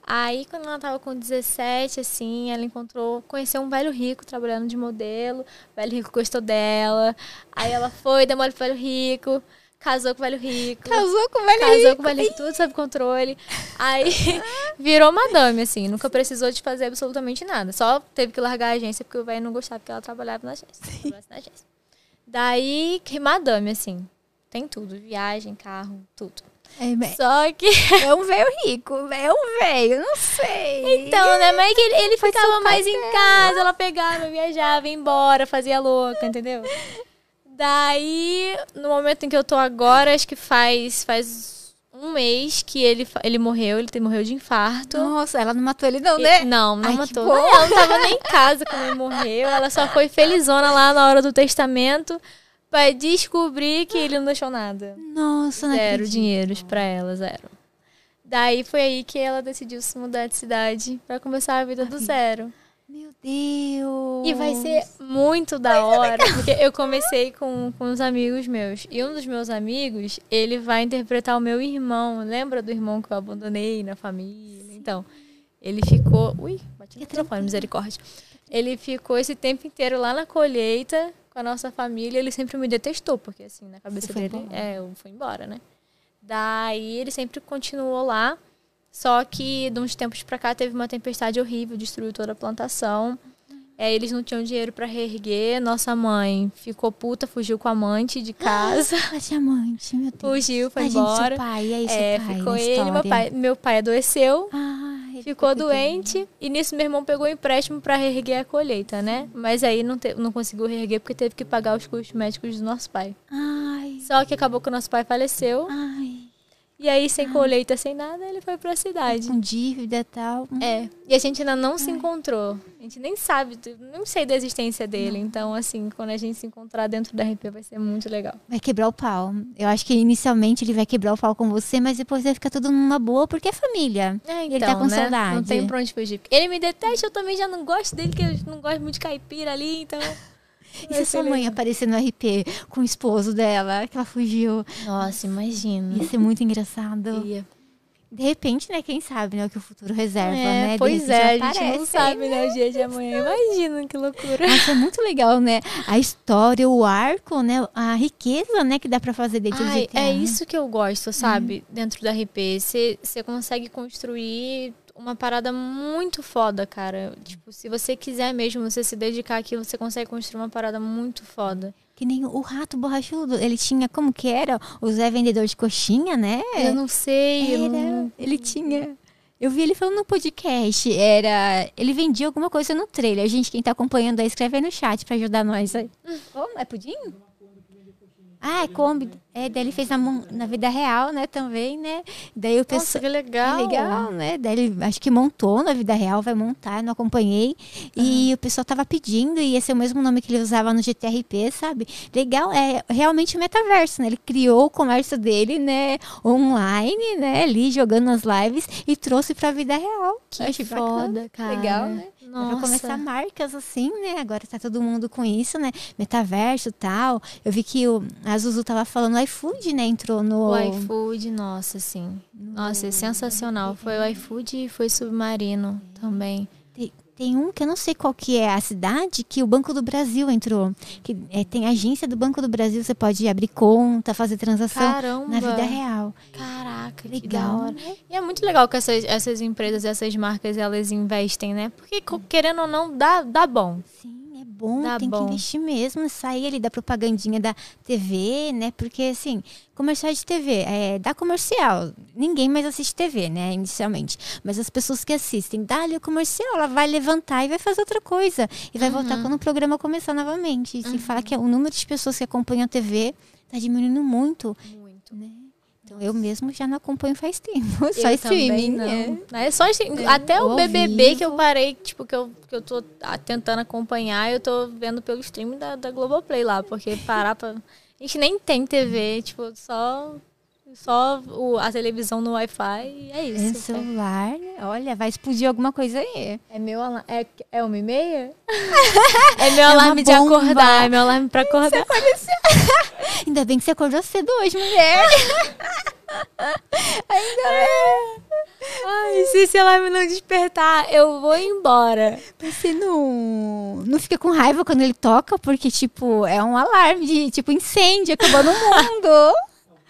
Aí, quando ela tava com 17, assim, ela encontrou, conheceu um velho rico trabalhando de modelo. O velho rico gostou dela. Aí ela foi, deu mole pro velho rico, casou com o velho rico. Casou com o velho Casou rico. com o velho rico, tudo sob controle. Aí (laughs) (laughs) virou madame, assim. Nunca precisou de fazer absolutamente nada. Só teve que largar a agência porque o velho não gostava que ela trabalhava na agência. (laughs) na agência. Daí, que madame, assim. Tem tudo. Viagem, carro, tudo. É, Só que... é um velho rico, é um velho, não sei. Então, né? Mas é que ele, ele ficava mais em casa. Ela pegava, viajava, ia embora, fazia louca, entendeu? Daí, no momento em que eu tô agora, acho que faz, faz um mês que ele, ele morreu. Ele morreu de infarto. Nossa, ela não matou ele não, E- né? Não, não Ai, matou. Não, ela não tava nem em casa quando ele morreu. Ela só foi felizona lá na hora do testamento pra descobrir que ele não deixou nada. Nossa, não Zero acredito. dinheiros pra ela, zero. Daí foi aí que ela decidiu se mudar de cidade pra começar a vida do zero. Meu Deus. E vai ser muito da hora, porque eu comecei com, com uns amigos meus. E um dos meus amigos, ele vai interpretar o meu irmão. Lembra do irmão que eu abandonei na família? Então, ele ficou. Ui, bati no telefone, misericórdia. Ele ficou esse tempo inteiro lá na colheita com a nossa família. Ele sempre me detestou, porque assim, na cabeça dele. embora. É, eu fui embora, né? Daí ele sempre continuou lá. Só que de uns tempos pra cá teve uma tempestade horrível, destruiu toda a plantação. É, eles não tinham dinheiro pra reerguer. Nossa mãe ficou puta, fugiu com a amante de casa. (gasps) A diamante, meu Deus. fugiu, foi do embora. Seu pai, é isso, É, pai, ficou ele, meu pai, meu pai adoeceu, Ah, ele ficou doente. E nisso meu irmão pegou empréstimo pra reerguer a colheita, né? Mas aí não, te- não conseguiu reerguer porque teve que pagar os custos médicos do nosso pai. Ai, Só que acabou que o nosso pai faleceu. ai. E aí, sem colheita, sem nada, ele foi pra cidade. Com dívida e tal. É. E a gente ainda não se encontrou. A gente nem sabe, nem sei da existência dele. Então, assim, quando a gente se encontrar dentro da RP vai ser muito legal. Vai quebrar o pau. Eu acho que inicialmente ele vai quebrar o pau com você, mas depois vai ficar tudo numa boa, porque é família. É, ele tá com né? saudade. Não tem pra onde fugir. Ele me detesta, eu também já não gosto dele, que eu não gosto muito de caipira ali, então. E se sua mãe aparecer no RP com o esposo dela, que ela fugiu? Nossa, imagina. Ia ser muito engraçado. Ia. De repente, né? Quem sabe, né? O que o futuro reserva, É, né? Pois é, a gente não sabe, né, o dia de (laughs) amanhã. Imagina que loucura. Nossa, é muito legal, né? A história, o arco, né? A riqueza, né? Que dá pra fazer dentro do Ai, GTA. é né? isso que eu gosto, sabe? Dentro da RP. Você consegue construir uma parada muito foda, cara. Tipo, se você quiser mesmo, você se dedicar àquilo, você consegue construir uma parada muito foda. Que nem o rato borrachudo. Ele tinha, como que era? O Zé Vendedor de Coxinha, né? Eu não sei. Era, não- ele tinha. Eu vi ele falando no podcast. Era. Ele vendia alguma coisa no trailer. Gente, quem tá acompanhando aí, escreve aí no chat pra ajudar nós aí. (laughs) Como? É pudim? Ah, é Kombi. É, daí ele fez na, na vida real, né, também, né? Daí o Nossa, pessoal. que legal. É legal, né? Daí ele acho que montou na vida real, vai montar, não acompanhei. E o pessoal tava pedindo, e esse é o mesmo nome que ele usava no GTRP, sabe? Legal, é realmente o metaverso, né? Ele criou o comércio dele, né? Online, né? Ali jogando nas lives e trouxe pra vida real. Que achei bacana. foda, cara. Legal, né? Nossa. Pra começar marcas assim, né? Agora tá todo mundo com isso, né? Metaverso e tal. Eu vi que o, a Zuzu tava falando o iFood, né? Entrou no. O iFood, nossa, sim. Nossa, é sensacional. Foi o iFood e foi Submarino também. Tem- um que eu não sei qual que é a cidade, que o Banco do Brasil entrou. Que é, tem agência do Banco do Brasil, você pode abrir conta, fazer transação Caramba. na vida real. Caraca, que Legal, da hora. né? E é muito legal que essas, essas empresas, essas marcas, elas investem, né? Porque, querendo ou não, dá, dá bom. Sim, bom, Dá tem bom. que investir mesmo, sair ali da propagandinha da TV, né? Porque assim, comercial de TV, é, dá comercial. Ninguém mais assiste TV, né? Inicialmente. Mas as pessoas que assistem, dá ali o comercial, ela vai levantar e vai fazer outra coisa. E vai Uhum. voltar quando o programa começar novamente. E se fala que o número de pessoas que acompanham a TV tá diminuindo muito, Muito. Eu mesmo já não acompanho faz tempo. (laughs) Só Eu streaming, também né? É só streaming. Até o BBB que eu parei, tipo, que eu, que eu tô tentando acompanhar, eu tô vendo pelo streaming da, da Globoplay lá, porque parar pra... A gente nem tem TV, tipo, só, só o- a televisão no Wi-Fi e é É isso. celular, né? Olha, vai explodir alguma coisa aí. É meu alarme. É, é uma e meia? (laughs) é meu uma alarme de acordar. É meu alarme pra acordar. (laughs) Ainda bem que você acordou cedo hoje, mulher. (laughs) Ainda bem. Ai, se esse alarme não despertar, eu vou embora. Mas Você não, não fica com raiva quando ele toca, porque, tipo, é um alarme de, tipo, incêndio acabando o mundo.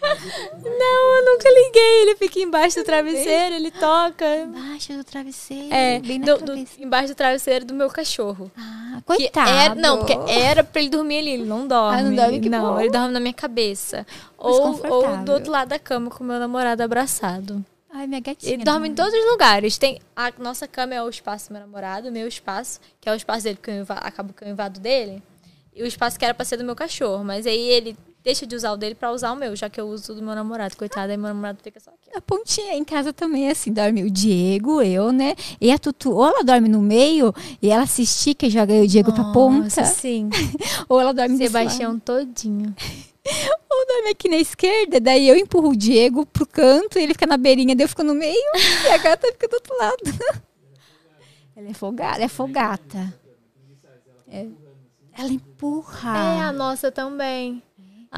Não, eu nunca liguei. Ele fica embaixo do travesseiro, ele toca. Embaixo do travesseiro, É, bem na do- do- embaixo do travesseiro do meu cachorro. Ah, Que coitado. era- não, porque era pra ele dormir ali, ele não dorme. Ah, não dorme, que Não, bom. ele dorme na minha cabeça. Ou, ou do outro lado da cama com o meu namorado abraçado. Ai, minha gatinha. Ele dorme em todos os lugares. Tem a nossa cama é o espaço do meu namorado, o meu espaço, que é o espaço dele, porque eu inva- acabo que eu invado dele. E o espaço que era pra ser do meu cachorro. Mas aí ele deixa de usar o dele pra usar o meu, já que eu uso o do meu namorado. Coitado, aí meu namorado fica só aqui. ó. A pontinha em casa também é assim, dorme o Diego, eu, né? E a Tutu, ou ela dorme no meio e ela se estica e joga o Diego pra ponta, Nossa, sim. (laughs) ou ela dorme desse lado. Sebastião todinho. (laughs) Ou dorme aqui na esquerda, daí eu empurro o Diego pro canto e ele fica na beirinha, daí eu fico no meio (laughs) e a gata fica do outro lado. Ela é folgada, é folgata. É. Ela empurra. É, a nossa também.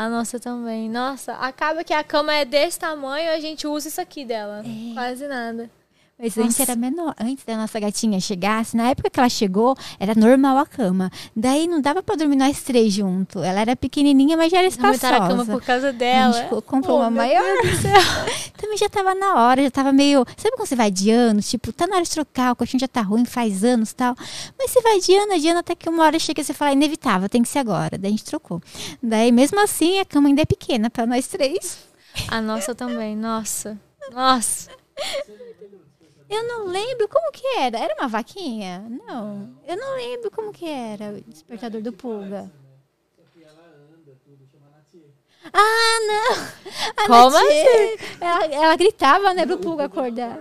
A nossa também. Nossa, acaba que a cama é desse tamanho a gente usa isso aqui dela. Quase nada. Mas antes Nossa. era menor. Antes da nossa gatinha chegasse, na época que ela chegou, era normal a cama. Daí não dava pra dormir nós três juntos. Ela era pequenininha, mas já era espaçosa. Aumentaram a cama por causa dela. A gente comprou Oh, uma maior. (laughs) Também já tava na hora, já tava meio. Sabe quando você vai de anos? Tipo, tá na hora de trocar, o colchão já tá ruim, faz anos e tal. Mas você vai de ano, de ano, até que uma hora chega e você fala, inevitável, tem que ser agora. Daí a gente trocou. Daí, mesmo assim, a cama ainda é pequena pra nós três. A nossa também. Nossa. Nossa. Eu não lembro como que era. Era uma vaquinha? Não. Eu não lembro como que era o despertador do pulga. Ah, não! A Como Natie, Ela, ela gritava, né, pro pulga acordar.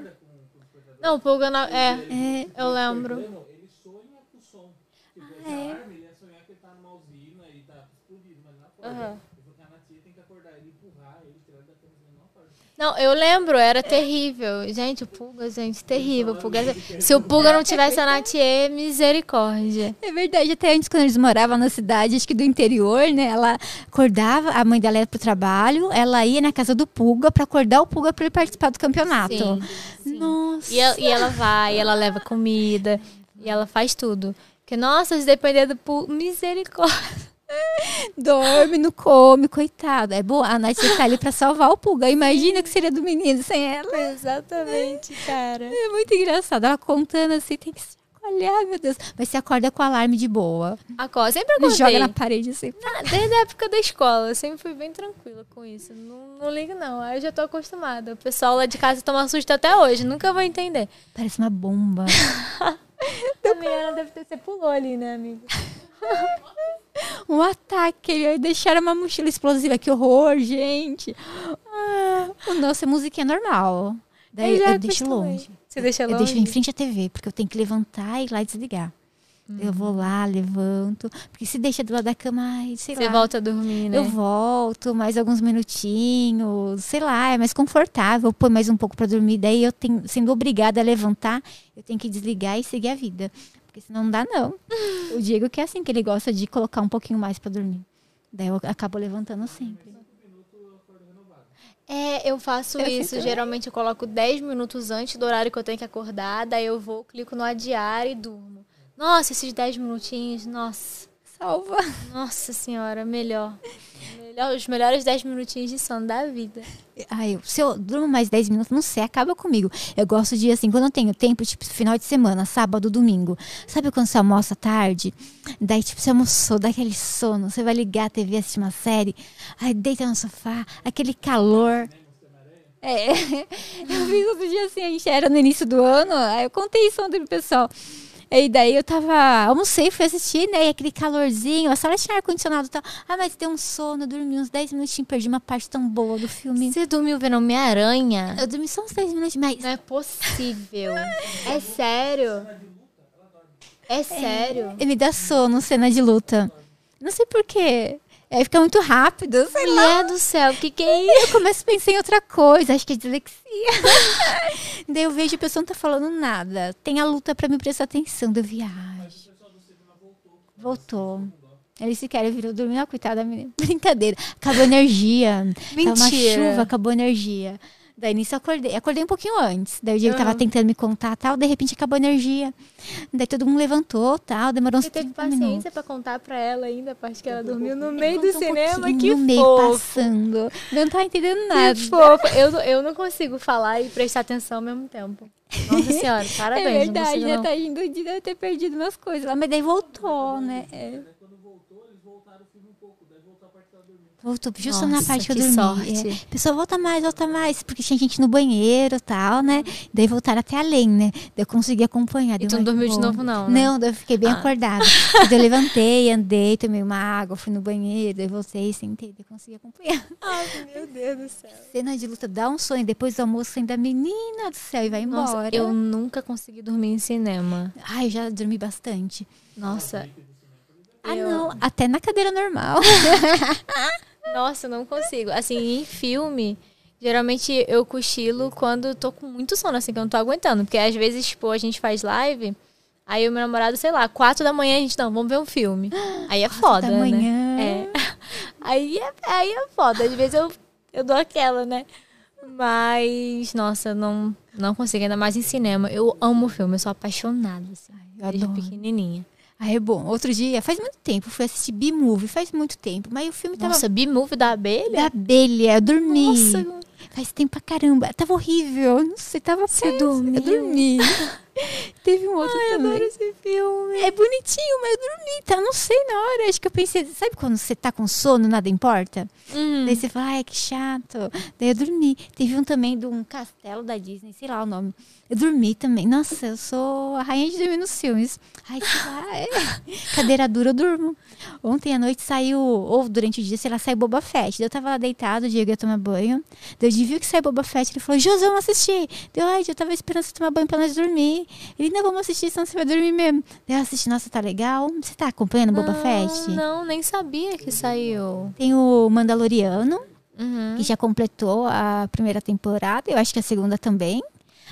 Não, o pulga não. É, É, eu lembro. Ele sonha com o som. Tipo, esse é. alarme, ele ia sonhar que ele tá numa usina e tá explodido, mas não acorda. Aham. Ele falou que a Natia tem que acordar ele, empurrar ele, tirar ele da cama, senão não acorda. Não, eu lembro, era terrível. Gente, o Pulga, gente, terrível. O Pulga, se o Pulga não tivesse a Natie, misericórdia. É verdade, até antes quando eles moravam na cidade, acho que do interior, né? Ela acordava, a mãe dela ia pro trabalho, ela ia na casa do Pulga pra acordar o Pulga pra ele participar do campeonato. Sim, Nossa. E ela, e ela vai, ela leva comida, e ela faz tudo. Porque, nossa, se depender do Pulga, misericórdia. Dorme, não come, coitado. É boa, a Nath tá ali pra salvar o Pulga. Imagina que seria do menino sem ela. Exatamente, cara. É muito engraçado. Ela contando assim, tem que se chacoalhar, meu Deus. Mas você acorda com o alarme de boa. Acorda, sempre acordei. joga na parede assim. Ah, Desde a época da escola, eu sempre fui bem tranquila com isso. Não, não ligo, não. Aí eu já tô acostumada. O pessoal lá de casa toma susto até hoje. Nunca vou entender. Parece uma bomba. (laughs) A Liana deve ter... Você pulou ali, né, amiga? (laughs) um ataque. Ele deixaram uma mochila explosiva. Que horror, gente. Ah, o nosso é normal. Daí eu, já deixo longe. Você deixa Eu longe? deixo em frente à TV, porque eu tenho que levantar e ir lá e desligar. Eu vou lá, levanto. Porque se deixa do lado da cama, ai, sei Você lá. volta a dormir, né? Eu volto mais alguns minutinhos, sei lá, é mais confortável, põe mais um pouco para dormir. Daí eu tenho, sendo obrigada a levantar, eu tenho que desligar e seguir a vida. Porque senão não dá, não. (laughs) o Diego que é assim, que ele gosta de colocar um pouquinho mais para dormir. Daí eu acabo levantando sempre. É, eu faço Eu isso. Geralmente eu coloco 10 minutos antes do horário que eu tenho que acordar. Daí eu vou, clico no adiar e durmo. Nossa, esses 10 minutinhos, nossa. Salva. Nossa senhora, melhor. melhor. Os melhores 10 minutinhos de sono da vida. Ai, se eu durmo mais 10 minutos, não sei, acaba comigo. Eu gosto de, assim, quando eu tenho tempo, tipo, final de semana, sábado, domingo. Sabe quando você almoça tarde? Daí, tipo, você almoçou, dá aquele sono, você vai ligar a TV, assistir uma série, aí deita no sofá, aquele calor. É, (laughs) eu vi outro dia assim, a gente era no início do ano, aí eu contei isso ontem pro pessoal. E daí eu tava, almocei, fui assistir, né? E aquele calorzinho, a sala tinha ar-condicionado e tal. Ah, mas deu um sono, eu dormi uns 10 minutinhos, perdi uma parte tão boa do filme. Você dormiu vendo Homem-Aranha? Eu dormi só uns 10 minutos, mas Não é possível. (laughs) É sério? É sério? me dá sono cena de luta. Não sei porquê. Aí fica muito rápido, sei lá. Mulher do céu, o que, que é isso? Eu começo a pensar em outra coisa, acho que é dislexia. (laughs) Daí eu vejo a pessoa não tá falando nada. Tem a luta pra me prestar atenção, eu viajo. Voltou. Eles se querem virou dormir, ah, coitada da menina. Brincadeira. Acabou a energia. Tava uma Mentira. chuva, acabou a energia. Daí nisso eu acordei. Acordei um pouquinho antes. Daí o Diego tava tentando me contar tal, de repente acabou a energia. Daí todo mundo levantou tal, demorou uns Você teve 30 minutos. paciência pra contar pra ela ainda a parte que ela dormiu no meio do um cinema? Que no meio fofo. passando. Eu não tava entendendo nada. Que fofo. Eu, eu não consigo falar e prestar atenção ao mesmo tempo. Nossa senhora, (laughs) parabéns. é não verdade, consigo, já não. tá indo de ter perdido umas coisas lá, mas daí voltou, né? É. Voltou justo na Nossa, parte que eu dormi. sorte. É. A pessoa volta mais, volta mais, porque tinha gente no banheiro e tal, né? Daí voltaram até além, né? Daí eu consegui acompanhar. E deu tu não dormiu de novo, não, né? Não, daí eu fiquei bem Ah. acordada. daí eu levantei, andei, tomei uma água, fui no banheiro, daí voltei, sentei, daí consegui acompanhar. (laughs) Ai, meu Deus do céu. Cena de luta dá um sonho, depois do almoço ainda menina do céu e vai embora. Nossa, eu nunca consegui dormir em cinema. Ai, eu já dormi bastante. Nossa, Ah, Eu- não. Até na cadeira normal. (laughs) nossa, eu não consigo. Assim, em filme, geralmente eu cochilo quando tô com muito sono, assim, que eu não tô aguentando. Porque às vezes, tipo, a gente faz live, aí o meu namorado, sei lá, quatro da manhã a gente, não, vamos ver um filme. (gasps) Aí é foda, da né? manhã. É. (laughs) Aí é, aí é foda. Às vezes eu, eu dou aquela, né? Mas, nossa, não, não consigo, ainda mais em cinema. Eu amo filme, eu sou apaixonada, assim, eu desde adoro. pequenininha. Ah, é bom. Outro dia, faz muito tempo, fui assistir B-Movie, faz muito tempo. Mas o filme tava Nossa, B-Movie da abelha? da abelha, eu dormi. Nossa, Faz tempo pra caramba. Tava horrível. Não sei, tava Você dormiu? Eu dormi. (laughs) (laughs) Teve um outro Ai, também. adoro esse filme. É bonitinho, mas eu dormi, tá? Não sei na hora. Acho que eu pensei, sabe quando você tá com sono, nada importa? Hum. Daí você fala, ai, que chato. Daí eu dormi. Teve um também de um castelo da Disney, sei lá o nome. Eu dormi também. Nossa, eu sou a rainha de dormir nos filmes. Ai, sei lá, é. (laughs) cadeira dura eu durmo. Ontem à noite saiu, ou durante o dia, sei lá, saiu Boba Fett. Daí eu tava lá deitado, o Diego ia tomar banho. Daí eu viu que saiu Boba Fett, ele falou, José, vamos assistir. Deu, ai, eu tava esperando você tomar banho pra nós dormir. Ele, não, vamos assistir, senão você vai dormir mesmo. Eu assisti, nossa, tá legal. Você tá acompanhando Boba Fett? Não, nem sabia que saiu. Tem o Mandaloriano, Uhum. que já completou a primeira temporada, eu acho que a segunda também.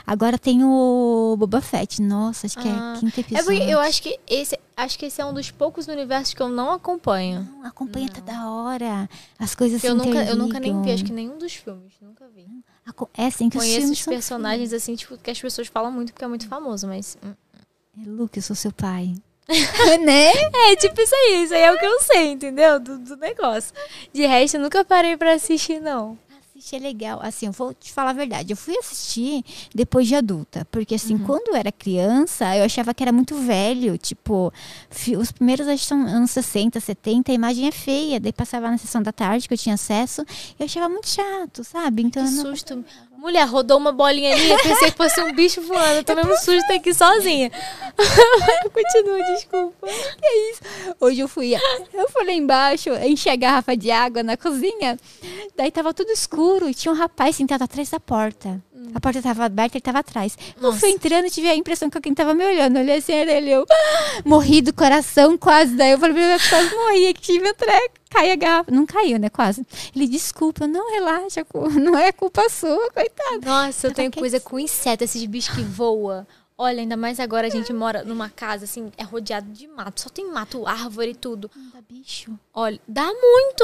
Agora tem o Boba Fett. Nossa, acho que Ah, é quinto É episódio. porque eu acho que esse, acho que esse é um dos poucos universos que eu não acompanho. Não, acompanha toda hora. As coisas Eu se nunca, eu nunca nem vi, acho que nenhum dos filmes, nunca vi. É assim que os Conheço filmes os são personagens assim, tipo, que as pessoas falam muito porque é muito famoso, mas. hum. feitos. É, Luke, eu sou seu pai. (laughs) né? É, tipo isso aí, isso aí é o que eu sei, entendeu? Do, do negócio. De resto, eu nunca parei pra assistir, não. Assiste, é legal. Assim, eu vou te falar a verdade. Eu fui assistir depois de adulta. Porque, assim, Uhum. quando eu era criança, eu achava que era muito velho. Tipo, os primeiros acho que são anos 60, 70, a imagem é feia. Daí passava na sessão da tarde, que eu tinha acesso. E eu achava muito chato, sabe? Então, Que eu não... Mulher, rodou uma bolinha ali, eu pensei que fosse um bicho voando. Eu tomei um susto aqui sozinha. (laughs) Continua, desculpa. Hoje eu fui, eu fui lá embaixo, enchi a garrafa de água na cozinha. Daí tava tudo escuro e tinha um rapaz sentado atrás da porta. A porta tava aberta, ele tava atrás. Eu Nossa. fui entrando e tive a impressão que alguém tava me olhando. Eu olhei assim, era ele, eu (gasps) morri do coração quase. Daí eu falei, meu, eu quase morri aqui, tive atrás. Cai a garrafa. Não caiu, né? Quase. Ele, desculpa, não relaxa, (laughs) não é culpa sua, coitado. Nossa, eu Tava tenho coisa com inseto, esses bichos que voam. Olha, ainda mais agora a gente mora numa casa, assim, é rodeado de mato. Só tem mato, árvore e tudo. Não dá bicho. Olha, dá muito.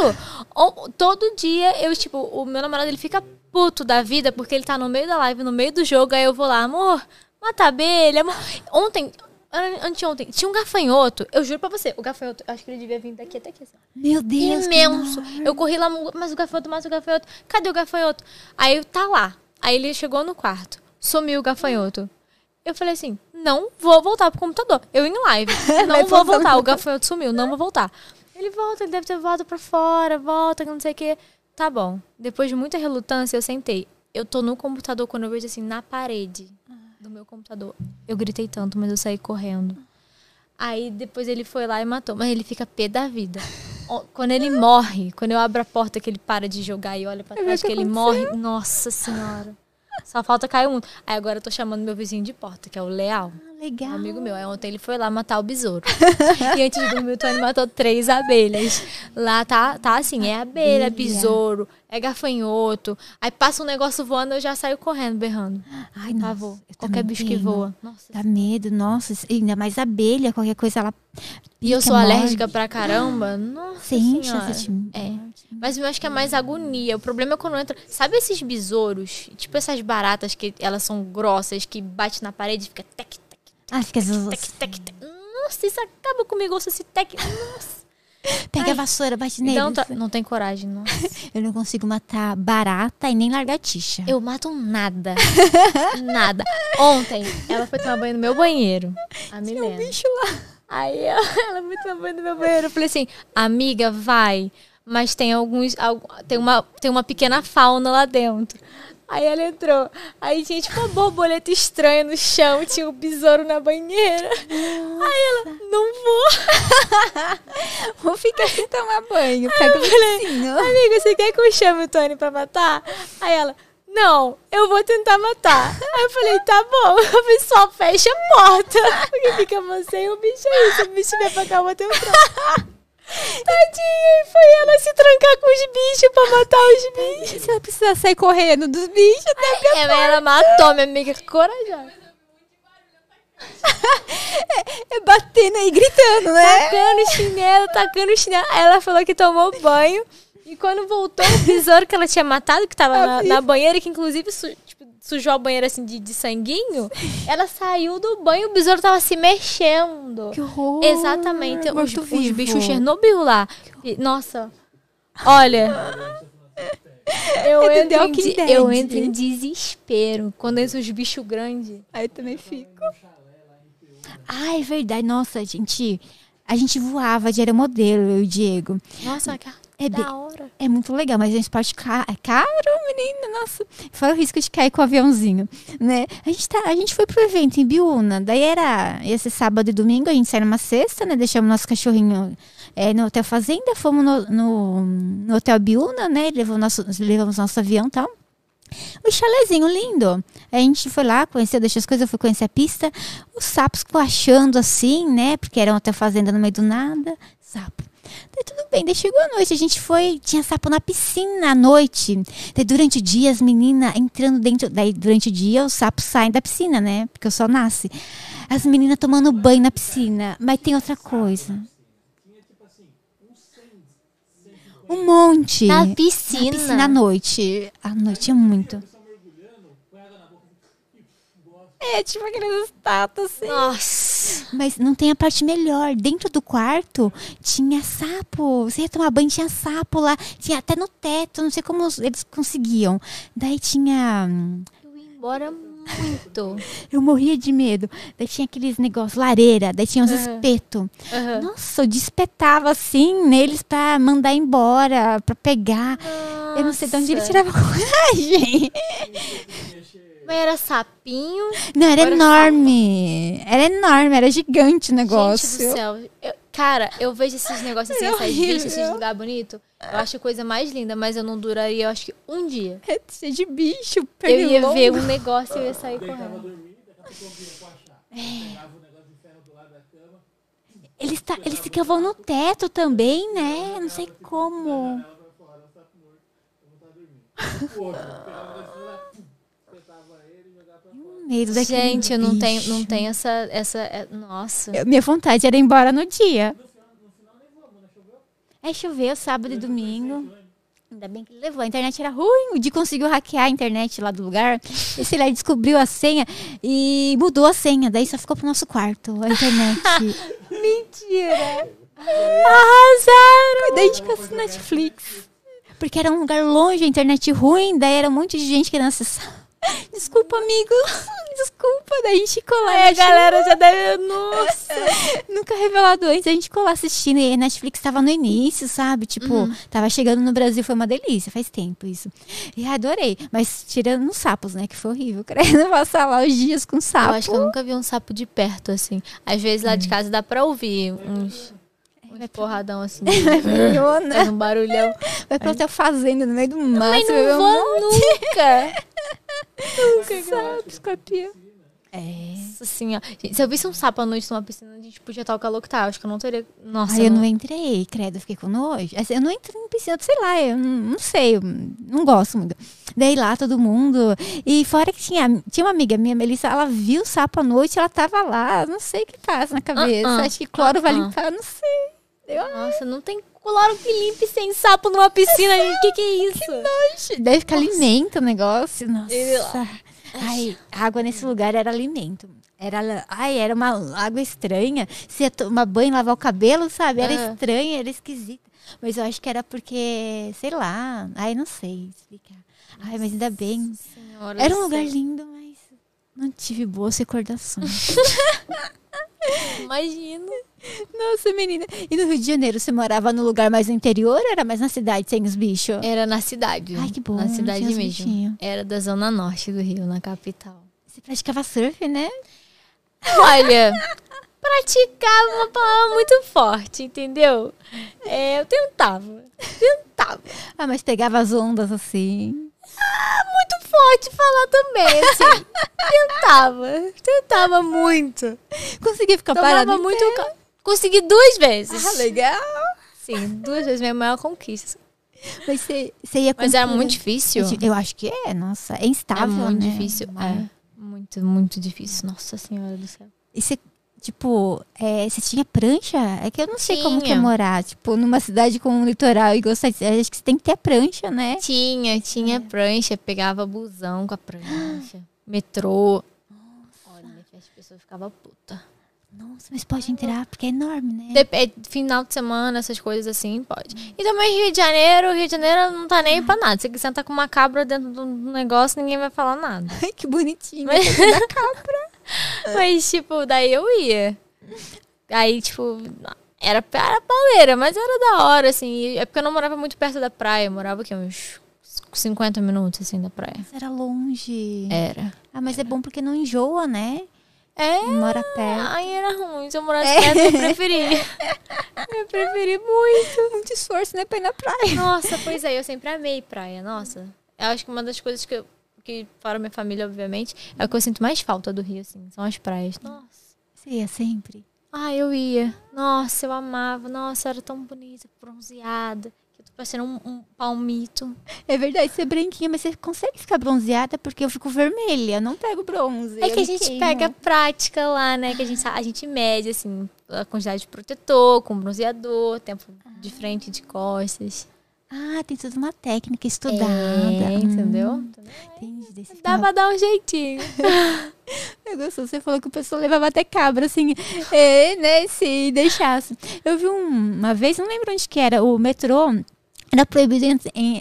Todo dia eu, tipo, o meu namorado ele fica puto da vida porque ele tá no meio da live, no meio do jogo, aí eu vou lá, amor, mata abelha, amor. Ontem, an- anteontem, tinha um gafanhoto. Eu juro pra você, o gafanhoto, acho que ele devia vir daqui até aqui. Assim. Meu Deus. Imenso. Eu corri lá, mas o gafanhoto, mas o gafanhoto. Cadê o gafanhoto? Aí tá lá. Aí ele chegou no quarto. Sumiu o gafanhoto. Eu falei assim: não vou voltar pro computador. Eu em live. (laughs) Não vou voltar. O gafanhoto sumiu, não vou voltar. Ele volta, ele deve ter voado pra fora, volta, que não sei o quê. Tá bom. Depois de muita relutância, eu sentei. Eu tô no computador quando eu vejo assim, na parede do meu computador. Eu gritei tanto, mas eu saí correndo. Aí depois ele foi lá e matou. Mas ele fica pé da vida. Quando ele morre, quando eu abro a porta que ele para de jogar e olha pra trás que que ele morre, nossa senhora. Só falta cair um. Aí agora eu tô chamando meu vizinho de porta, que é o Leal. Um Legal. amigo meu. Aí ontem ele foi lá matar o besouro. (laughs) e antes de dormir, o Tony matou três abelhas. Lá tá, tá assim, é abelha, é besouro, é gafanhoto. Aí passa um negócio voando, eu já saio correndo, berrando. Ai, nossa, Pavor. eu Qualquer bicho que voa. Nossa. Dá medo, nossa. Ainda mais abelha, qualquer coisa ela. E eu sou morde. alérgica pra caramba. Nossa você te- É. Mas eu acho que é mais agonia. O problema é quando entra. Sabe esses besouros? Tipo essas baratas que elas são grossas, que bate na parede e fica tec, Ah, fica. tec, tec, tec. Nossa, isso acaba comigo, ouço esse tec. Nossa. (laughs) Pega a vassoura, bate nele. Tá- não tem coragem, nossa. (laughs) Eu não consigo matar barata e nem lagartixa. Eu mato nada. (laughs) nada. Ontem, ela foi tomar banho no meu banheiro. A Milena. bicho lá. Aí ela, ela foi tomar banho no meu banheiro. Eu falei assim, amiga, vai. Mas tem alguns. algu- Tem uma, tem uma pequena fauna lá dentro. Aí ela entrou. Aí tipo uma borboleta estranha no chão, tinha um besouro na banheira. Aí ela, não vou. (laughs) Vou ficar sem tomar banho. Pega o vizinho. Amiga, você quer que eu chame o Tony pra matar? Aí ela, não, eu vou tentar matar. Aí eu falei, tá bom. (laughs) Eu falei, só fecha a porta. (laughs) Porque fica você e o bicho aí. Se o bicho vier pra cá, eu vou trauma. Tadinha, e foi ela se trancar com os bichos pra matar os bichos. Se ela precisar sair correndo dos bichos, até É, mas ela matou, minha amiga, que corajosa. (laughs) é batendo aí, gritando, né? Tacando chinelo, tacando chinelo. Ela falou que tomou banho. E quando voltou, o besouro que ela tinha matado, que tava na, na banheira, que inclusive su- sujou a banheira assim de, de sanguinho, ela saiu do banho o besouro tava se mexendo. Que horror. Exatamente. Os, os vivo. bichos Chernobyl lá. E, nossa. Olha. Eu entro, em, eu entro em desespero quando entram os bichos grandes. Aí também fico. Ah, é verdade. Nossa, gente. A gente voava de aeromodelo, eu e o Diego. Nossa, que É da bem- hora. É muito legal, mas é um esporte ca- é caro, menina, nossa. Fora o risco de cair com o aviãozinho, né? A gente, tá, a gente foi pro evento em Biúna, daí era esse sábado e domingo, a gente saiu numa sexta, né? Deixamos nosso cachorrinho é, no Hotel Fazenda, fomos no, no, no Hotel Biúna, né? Levou nosso, levamos nosso avião e tal. O chalezinho lindo. A gente foi lá, conheceu, deixou as coisas, eu fui conhecer a pista. Os sapos coachando assim, né? Porque era um hotel fazenda no meio do nada. Sapo. Daí tudo bem, daí chegou a noite, a gente foi, tinha sapo na piscina à noite. Daí durante o dia as meninas entrando dentro, daí durante o dia os sapos saem da piscina, né? Porque o sol nasce. As meninas tomando banho na piscina. Mas tem outra coisa. Um monte. Na Na piscina. piscina à noite. À noite é muito. É, tipo aqueles estátuas assim. Nossa. Mas não tem a parte melhor. Dentro do quarto tinha sapo. Você ia tomar banho, tinha sapo lá. Tinha até no teto. Não sei como eles conseguiam. Daí tinha. hum, Eu ia embora muito. (laughs) Eu morria de medo. Daí tinha aqueles negócios, lareira. Daí tinha uns Aham. espetos. Aham. Nossa, eu despetava assim neles pra mandar embora, pra pegar. Eu não sei de onde ele Nossa. tirava (laughs) coragem. (laughs) Mas era sapinho. Não, era enorme. Era enorme, era gigante o negócio. Gente do céu. Eu- cara, eu vejo esses negócios assim, É essas vistas, esses lugares bonitos. Eu acho a coisa mais linda, mas eu não duraria, eu acho que um dia. É cheio de bicho. Eu ia ver um negócio e eu ia sair correndo. Eles, tá, eles ficavam no teto também, né? Não sei como. Gente, eu não tenho, bicho. não tenho essa. essa é- nossa. Eu- Minha vontade era ir embora no dia. É, choveu sábado e domingo. Ainda bem que ele levou. A internet era ruim. O Di conseguiu hackear a internet lá do lugar. Esse lá descobriu a senha e mudou a senha. Daí só ficou pro nosso quarto a internet. (laughs) Mentira! Arrasaram! Daí a gente assistindo Netflix. Porque era um lugar longe, a internet ruim. Daí era um monte de gente querendo acessar. Desculpa, amigo. (laughs) Desculpa. Daí a gente ficou lá. Aí a galera já deve. Nossa! (laughs) Nunca revelado antes, a gente ficou lá assistindo e a Netflix tava no início, sabe? Tipo, Uhum. tava chegando no Brasil, foi uma delícia, faz tempo isso. E adorei. Mas tirando os sapos, né? Que foi horrível. (laughs) Querendo passar lá os dias com sapo. Eu acho que eu nunca vi um sapo de perto, assim. Às vezes lá de casa dá pra ouvir uns, uns porradão assim. Viu, né? Um barulhão. Vai pra outra fazenda no meio do mato. Mas vai não um vou nunca! sapo, escorpião. É. Senhora. Gente, se eu visse um sapo à noite numa piscina, a gente podia estar o calor que tá. Acho que eu não teria. Nossa, Aí eu não entrei, credo, eu fiquei com nojo. Assim, Eu não entrei em piscina, sei lá, eu não, não sei, eu não gosto muito. Daí lá todo mundo. E fora que tinha, tinha uma amiga minha, Melissa, ela viu o sapo à noite, ela tava lá, não sei o que passa na cabeça. Ah, ah, Acho que cloro vai ah, ah. limpar, não sei. Nossa, não tem cloro que limpe sem sapo numa piscina. gente. Que que é isso? Deve ficar alimento o negócio. Nossa. Ai, a água nesse lugar era alimento. Era, ai, era uma água estranha. Você ia tomar banho, lavar o cabelo, sabe? Era Ah. estranha, era esquisita. Mas eu acho que era porque, sei lá. Ai, não sei explicar. Ai, mas ainda bem. Senhora Era um lugar céu. lindo, mas não tive boas recordações. (laughs) Imagino. (laughs) Nossa, menina. E no Rio de Janeiro, você morava no lugar mais no interior ou era mais na cidade sem os bichos? Era na cidade. Ai, que bom, Na cidade mesmo. bichinhos. Era da zona norte do Rio, na capital. Você praticava surf, né? Olha, (laughs) praticar é uma palavra muito forte, entendeu? É, eu tentava. Tentava. Ah, mas pegava as ondas assim. Muito forte falar também, assim. (laughs) tentava. Tentava muito. Conseguia ficar Tomava parado. em muito. Consegui duas vezes. Ah, legal. Sim, duas vezes minha maior conquista. Mas você, você ia Mas com era muito difícil. Eu acho que é, nossa. É É instável, muito né? difícil. É. Muito, muito difícil. Nossa senhora do céu. E você, tipo, é, você tinha prancha? É que eu não sei como que é morar, tipo, numa cidade com um litoral e gostar de... Acho que você tem que ter prancha, né? Tinha, tinha prancha, pegava busão com a prancha, metrô. Olha, as pessoas ficavam. Nossa, mas pode entrar, porque é enorme, né? Dep- é, Final de semana, essas coisas assim, pode. E também Rio de Janeiro, Rio de Janeiro não tá nem aí pra nada. Você quiser sentar com uma cabra dentro do negócio, ninguém vai falar nada. Ai, que bonitinho. Mas, (laughs) mas, tipo, daí eu ia. Aí, tipo, era, era pauleira, mas era da hora, assim. É porque eu não morava muito perto da praia. Eu morava aqui uns 50 minutos, assim, da praia. Mas era longe. Era. Ah, mas é bom porque não enjoa, né? É. Mora perto. Aí era ruim. Se eu morasse perto, eu preferi. (laughs) eu preferi muito. Muito esforço, né? Pra ir na praia. Nossa, pois é, eu sempre amei praia. Nossa. Eu acho que uma das coisas que, eu, que fora minha família, obviamente, é o que eu sinto mais falta do Rio, assim. São as praias. Nossa. Você ia sempre. Ah, eu ia. Nossa, eu amava. Nossa, era tão bonita, bronzeada. Parecendo um, um palmito. É verdade, você é branquinha, mas você consegue ficar bronzeada porque eu fico vermelha, não pego bronze. É que a gente pega a prática lá, né? Que a gente, a gente mede, assim, a quantidade de protetor, com bronzeador, tempo de frente e de costas. Ah, tem toda uma técnica estudada. É, Hum, entendeu? entendi. Daí você Dá pra dar um jeitinho. (laughs) Eu gostou, você falou que o pessoal levava até cabra, assim, é, né, se deixasse. Eu vi um- uma vez, não lembro onde que era, o metrô era proibido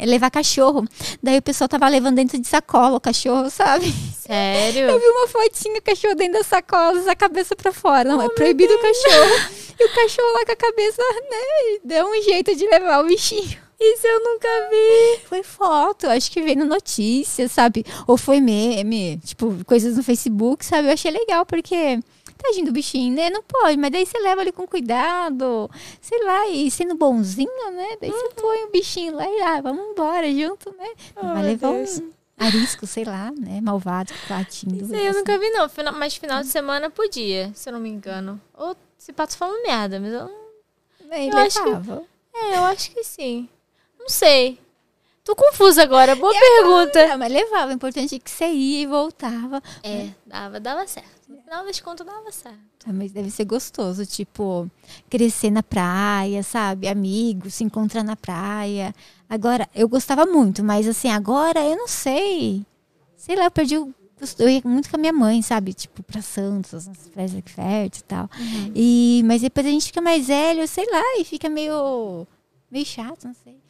levar cachorro. Daí o pessoal tava levando dentro de sacola o cachorro, sabe? Eu Sério? vi uma fotinha, o cachorro dentro da sacola, a cabeça pra fora. Não, é proibido o cachorro. E o cachorro lá com a cabeça, né, deu um jeito de levar o bichinho. Isso eu nunca vi. Foi foto, acho que veio no notícia, sabe? Ou foi meme, tipo, coisas no Facebook, sabe? Eu achei legal, porque tadinho do bichinho, né? Não pode, mas daí você leva ele com cuidado, sei lá, e sendo bonzinho, né? Daí você põe o bichinho lá e ah, vamos embora junto, né? Não vai levar Deus. um arisco, sei lá, né? Malvado, latindo. Isso aí eu nunca vi, não. Fina- Mas final de semana podia, se eu não me engano. Ou se pato falando merda, mas eu não. Nem eu acho que- levava. É, eu acho que sim. Não sei. Tô confusa agora, boa pergunta. Ah, mas levava, o importante é que você ia e voltava. É, dava, dava certo. No final das contas, dava certo. Ah, mas deve ser gostoso, tipo, crescer na praia, sabe? Amigos, se encontrar na praia. Agora, eu gostava muito, mas assim, agora eu não sei. Sei lá, eu perdi o. Eu ia muito com a minha mãe, sabe? Tipo, pra Santos, nas praias aqui perto e tal. E, mas depois a gente fica mais velho, sei lá, e fica meio. meio chato, não sei.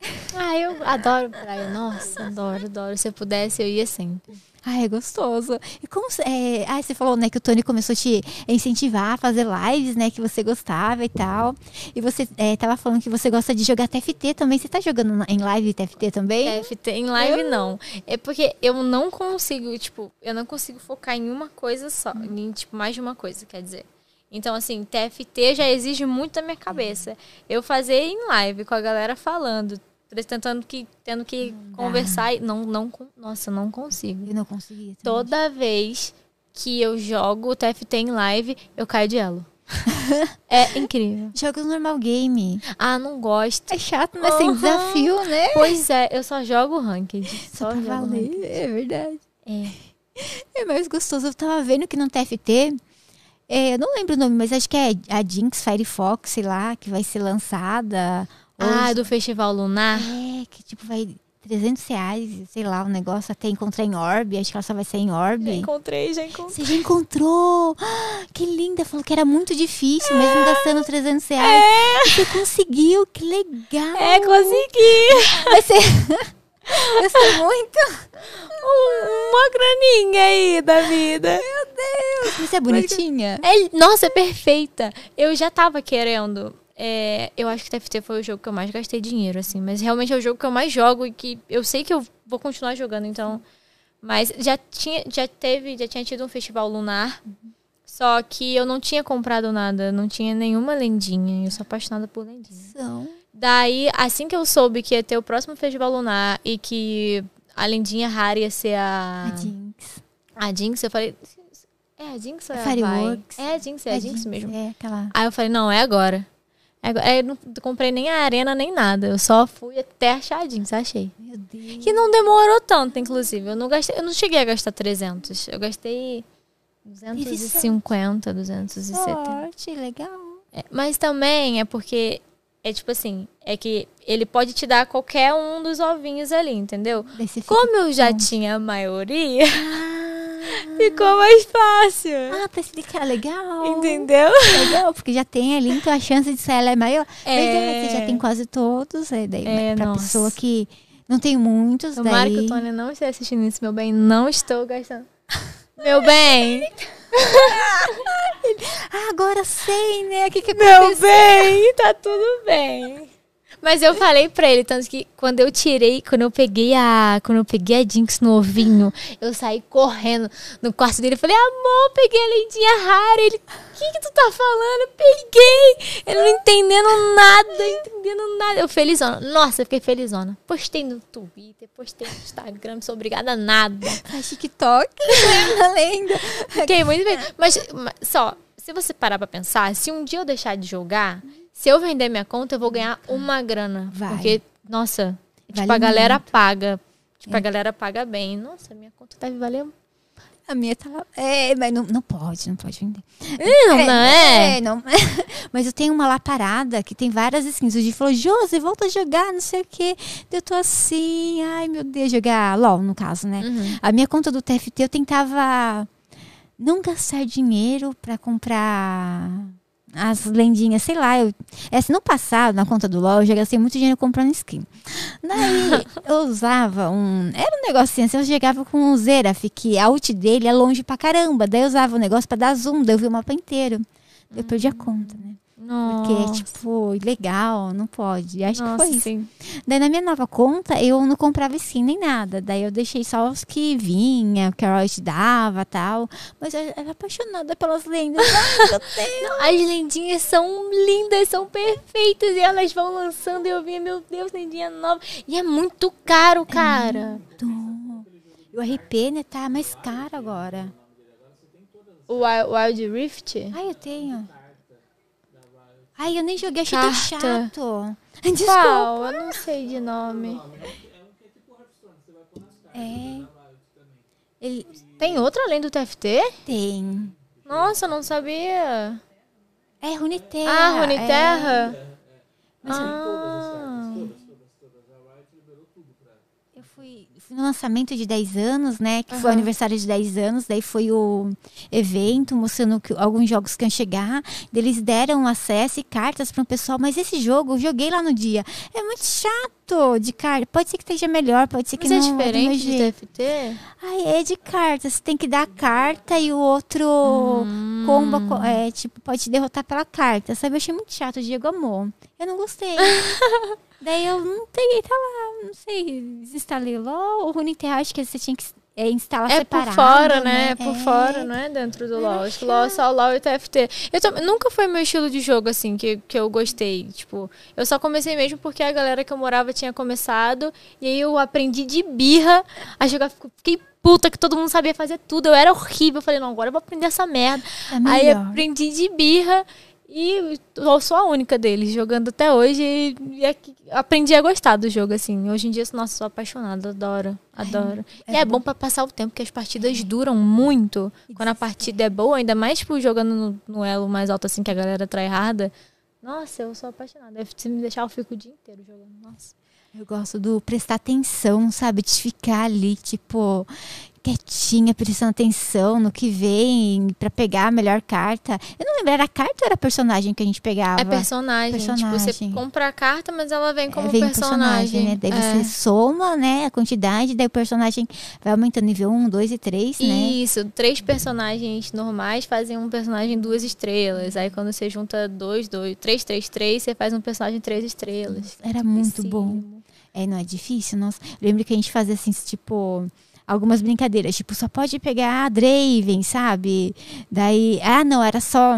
(laughs) Ah, eu adoro praia. Nossa, adoro, adoro. Se eu pudesse, eu ia sempre. Ah, é gostoso. E como é, ah, você falou, né, que o Tony começou a te incentivar a fazer lives, né, que você gostava e tal. E você é, tava falando que você gosta de jogar TFT também. Você tá jogando em live TFT também? TFT em live não. É porque eu não consigo, tipo, eu não consigo focar em uma coisa só, em tipo mais de uma coisa, quer dizer. Então assim, TFT já exige muito da minha cabeça. Eu fazer em live com a galera falando, tentando que tendo que conversar e não não nossa, não consigo. Eu não conseguia. também. Toda vez que eu jogo TFT em live, eu caio de elo. (laughs) é incrível. Joga no normal game. Ah, não gosto. É chato, mas sem Aham. desafio, né? Pois é, eu só jogo ranked. Só Pra jogo valer. ranked. É verdade. É. (laughs) É mais gostoso. Eu tava vendo que no TFT, é, eu não lembro o nome, mas acho que é a Jinx Firefox, sei lá, que vai ser lançada. Ah, do Festival Lunar? É, que tipo vai 300 reais, sei lá, o negócio até encontrar em Orb. Acho que ela só vai sair em Orb. encontrei, já encontrei. Você já encontrou! Ah, (gasps) que linda! Falou que era muito difícil, mesmo gastando 300 reais. Você conseguiu, que legal! É, consegui! Vai ser... Eu sei muito! Uma graninha aí da vida. Você é bonitinha? É, nossa, é perfeita. Eu já tava querendo. É, eu acho que TFT foi o jogo que eu mais gastei dinheiro, assim. Mas realmente é o jogo que eu mais jogo e que eu sei que eu vou continuar jogando, então. Mas já tinha, já teve, já tinha tido um festival lunar. Só que eu não tinha comprado nada, não tinha nenhuma lendinha. Eu sou apaixonada por lendinha. São. Daí, assim que eu soube que ia ter o próximo Festival Lunar e que a lendinha rara ia ser a, A Jinx. a Jinx, eu falei. É a Jinx ou é a Fireworks. É a Jinx, é a, Jinx, mesmo. É, aquela. Aí eu falei, não, é agora. É. Aí eu não comprei nem a arena nem nada. Eu só fui até a Jinx, achei. Meu Deus. Que não demorou tanto, inclusive. Eu não gastei, eu não cheguei a gastar 300. Eu gastei 250, 270. Sorte, legal. É, mas também é porque é tipo assim, é que ele pode te dar qualquer um dos ovinhos ali, entendeu? Como eu já tinha a maioria, ficou mais fácil. Ah, pra explicar, legal. Entendeu? Legal, porque já tem ali, então a chance de sair ela é maior. É. Verdade, você já tem quase todos. É, daí, É, pra nossa. pessoa que não tem muitos, Tomara daí... que o Tony não esteja assistindo isso, meu bem. Não estou gastando. (laughs) Meu bem! (laughs) Ah, agora sei, né? O que que Meu aconteceu? bem, tá tudo bem. Mas eu falei pra ele, tanto que quando eu tirei, quando eu peguei a. Quando eu peguei a Jinx no ovinho, eu saí correndo no quarto dele e falei, amor, peguei a lendinha rara. Ele, o que, que tu tá falando? Eu peguei! Ele não entendendo nada, entendendo nada. Eu felizona. Nossa, eu fiquei felizona. Postei no Twitter, postei no Instagram, não sou obrigada a nada. Faz TikTok, (laughs) na lenda. Fiquei muito bem. Mas, mas, só, se você parar pra pensar, se um dia eu deixar de jogar, se eu vender minha conta, eu vou ganhar uma grana. Vai. Porque, nossa, tipo, Vale a galera muito. paga. Tipo, É. a galera paga bem. Nossa, minha conta deve valer. A minha tá. É, mas não, não pode, não pode vender. Não, não é? É, não. (laughs) Mas eu tenho uma lá parada que tem várias skins. O Di falou, Josi, volta a jogar, não sei o quê. Eu tô assim, ai meu Deus, jogar LOL, no caso, né? Uhum. A minha conta do TFT eu tentava não gastar dinheiro pra comprar as lendinhas, sei lá. Eu, essa no passado, na conta do LOL, eu já gastei muito dinheiro comprando skin. Daí (laughs) eu usava um. Era um negocinho assim, eu chegava com um Zeraf, que a ult dele é longe pra caramba. Daí eu usava o negócio pra dar zoom, daí eu vi o mapa inteiro. Eu perdi a conta, né? Porque, Nossa. tipo, ilegal, não pode. Acho que Nossa, foi isso. sim. Daí na minha nova conta eu não comprava skin nem nada. Daí eu deixei só os que vinha, que a Riot dava tal. Mas eu era apaixonada pelas lendas. Ai, meu (laughs) Deus. As lendinhas são lindas, são perfeitas. E elas vão lançando e eu vinha, meu Deus, lendinha nova. E é muito caro, cara. E o RP, né, tá mais caro agora. O Wi- Wild Rift? Ai, eu tenho. Ai, eu nem joguei, achei tão chato. (laughs) Desculpa. Qual? Eu não sei de nome. É. Ele Tem outro além do TFT? tem. Nossa, eu não sabia. É Runeterra. Ah, Runeterra? é. Ah. Eu no lançamento de 10 anos, né? Que foi o aniversário de 10 anos. Daí foi o evento mostrando que, alguns jogos que iam chegar. Eles deram acesso e cartas para o pessoal. Mas esse jogo eu joguei lá no dia. É muito chato de carta. Pode ser que esteja melhor, pode ser que Mas é não. meu diferente de. TFT? Ai, é de cartas. Você tem que dar a carta e o outro Hum. comba. co- É, tipo, pode derrotar pela carta. Sabe? Eu achei muito chato. O Diego amou. Eu não gostei. (laughs) Daí eu não peguei, tá lá. Não sei. Desinstalei LOL. O Runeterra, acho que você tinha que é, instalar É separado. por fora, né? É por É. fora, não é dentro do LoL. Acho que LoL é só LoL e TFT. Eu também, nunca foi meu estilo de jogo, assim, que, que eu gostei. Tipo, eu só comecei mesmo porque a galera que eu morava tinha começado. E aí eu aprendi de birra a jogar. Fiquei puta que todo mundo sabia fazer tudo. Eu era horrível. Eu falei, não, agora eu vou aprender essa merda. É Aí aprendi de birra e eu sou a única deles jogando até hoje e, e aqui- aprendi a gostar do jogo assim. Hoje em dia, nossa, sou apaixonada, adoro, adoro. é e é bom pra passar o tempo, porque as partidas duram muito. Quando a partida é boa, ainda mais tipo jogando no, no elo mais alto assim que a galera trai errada. Nossa, eu sou apaixonada. Se me deixar, eu fico o dia inteiro jogando. Nossa. Eu gosto do prestar atenção, sabe? De ficar ali, tipo, quietinha, prestando atenção no que vem pra pegar a melhor carta. Eu não lembro, era a carta ou era personagem que a gente pegava? É personagem. Tipo, você Personagem. compra a carta, mas ela vem como É, vem o personagem. né? Daí É. você soma, né, a quantidade, daí o personagem vai aumentando nível 1, 2 e 3, né? Isso, três personagens normais fazem um personagem duas estrelas. Aí quando você junta dois, dois, três, três, três, você faz um personagem três estrelas. Era muito bom. É, não é difícil, nossa. Eu lembro que a gente fazia assim, tipo, algumas brincadeiras, tipo, só pode pegar a Draven, sabe? Daí, ah, não, era só,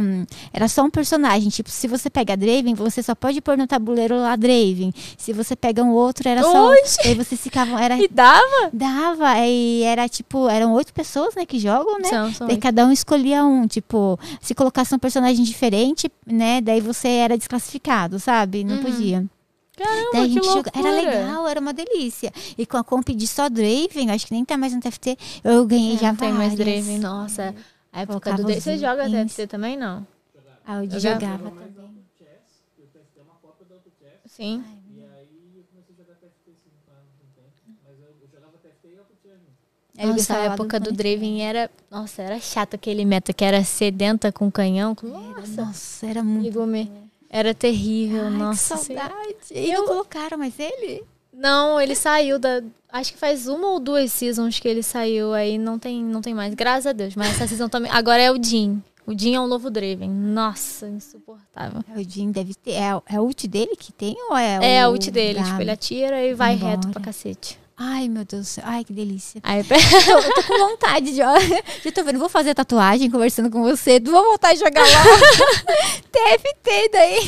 era só um personagem, tipo, se você pega a Draven, você só pode pôr no tabuleiro lá a Draven. Se você pega um outro, era só, Oxe! aí vocês ficavam, era E dava? dava, aí era tipo, eram oito pessoas, né, que jogam, né? São, são Daí cada um escolhia um, tipo, se colocasse um personagem diferente, né, daí você era desclassificado, sabe? Não Uhum. podia. Caramba, Daí a gente loucura. Era legal, era uma delícia. E com a comp de só Draven, acho que nem tá mais no TFT, eu ganhei É, já não tem mais. Draven, nossa. A época Colocava do Draven. Você joga. TFT também, não? Ah, eu Jogava? jogava também. O TFT é uma cópia do AutoChess. Sim. Aí eu comecei a jogar TFT sim, tempo. Mas eu, eu jogava TFT AutoChess junto. Eu Nossa, gostava a época do. Draven era... Nossa, era chato aquele meta que era sedenta com canhão. com- Nossa, Nossa, era muito. Era terrível, Ai, nossa. que saudade. E não colocaram mais ele? Não, ele saiu da. Acho que faz uma ou duas seasons que ele saiu aí, não tem, não tem mais. Graças a Deus. Mas essa season também. Agora é o Jin. O Jin é o novo Draven. Nossa, insuportável. É, O Jim deve ter. É, é a ult dele que tem ou é o. É a ult dele. da- Tipo, ele atira e vai Vambora. reto pra cacete. Ai, meu Deus do céu. Ai, que delícia. Aí, Eu, (laughs) eu tô com vontade de. (laughs) Já tô vendo, vou fazer tatuagem conversando com você. Vou voltar a jogar lá. (laughs) TFT daí.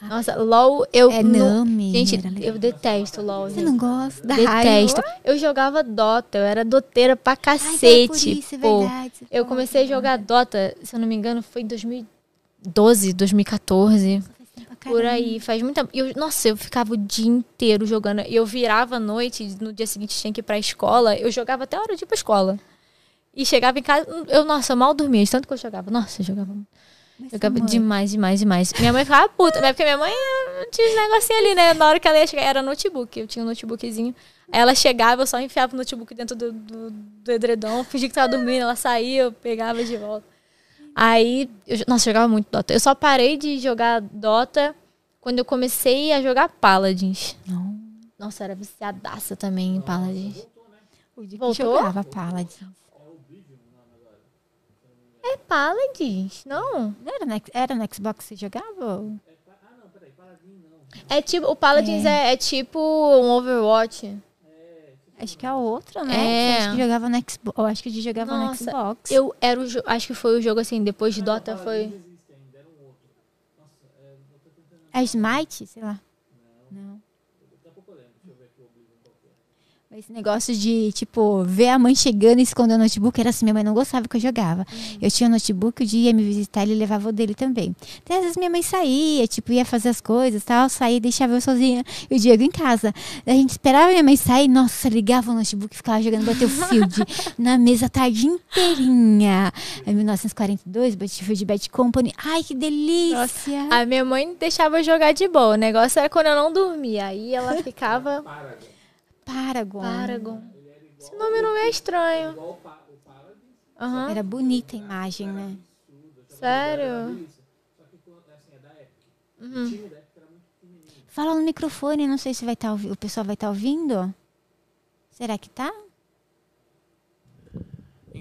Nossa, LOL, eu. É Nami. Gente, eu detesto LOL. Você não gosta? Da Detesto. raiva? Eu jogava Dota, eu era doteira pra Ai, então é cacete. isso, é pô. verdade. Você Eu comecei a jogar Dota, se eu não me engano, foi em 2012, 2014. Pra Por caramba. aí, faz. E eu, nossa, eu ficava o dia inteiro jogando. Eu virava à noite, no dia seguinte tinha que ir pra escola. Eu jogava até a hora de ir pra escola. E chegava em casa, eu, nossa, eu mal dormia, de tanto que eu jogava. Nossa, eu jogava, Mas, jogava demais, demais, demais. Minha mãe ficava puta, né? Porque minha mãe eh, tinha uns negocinhos ali, né? Na hora que ela ia chegar, era notebook. Eu tinha um notebookzinho. Aí ela chegava, eu só enfiava o notebook dentro do, do, do edredom, fingia que tava dormindo, ela saía, eu pegava de volta. Aí, eu, nossa, eu jogava muito Dota. Eu só parei de jogar Dota quando eu comecei a jogar Paladins. Não. Nossa, era viciadaça também em Paladins. O dia que Voltou? jogava Paladins. É Paladins, não? Não era, no, era no Xbox que você jogava? Ah, não, peraí, Paladin não. É tipo, o Paladins é, é tipo um Overwatch. Acho que é outro, né? É. Acho que jogava no Xbox. Eu acho que a gente jogava Nossa, no Xbox. Eu era o acho que foi o jogo assim, depois de Dota foi. É Smite? Sei lá. Não. Esse negócio de, tipo, ver a mãe chegando e esconder o notebook era assim, minha mãe não gostava que eu jogava. Eu tinha um notebook, o dia ia me visitar, ele levava o dele também. Então, às vezes minha mãe saía, tipo, ia fazer as coisas tal, saía e deixava eu sozinha e o Diego em casa. A gente esperava minha mãe sair, nossa, ligava o notebook e ficava jogando Battlefield (laughs) na mesa a tarde inteirinha. Em 1942, Battlefield Bad Company. Ai, que delícia! A minha mãe deixava eu jogar de boa. O negócio era quando eu não dormia. Aí ela ficava. Paragon. Paragon. Esse nome não é estranho. Aham. Era bonita a imagem, né? Sério? Uhum. Fala no microfone, não sei se vai tá, o pessoal vai estar ouvindo. Será que tá?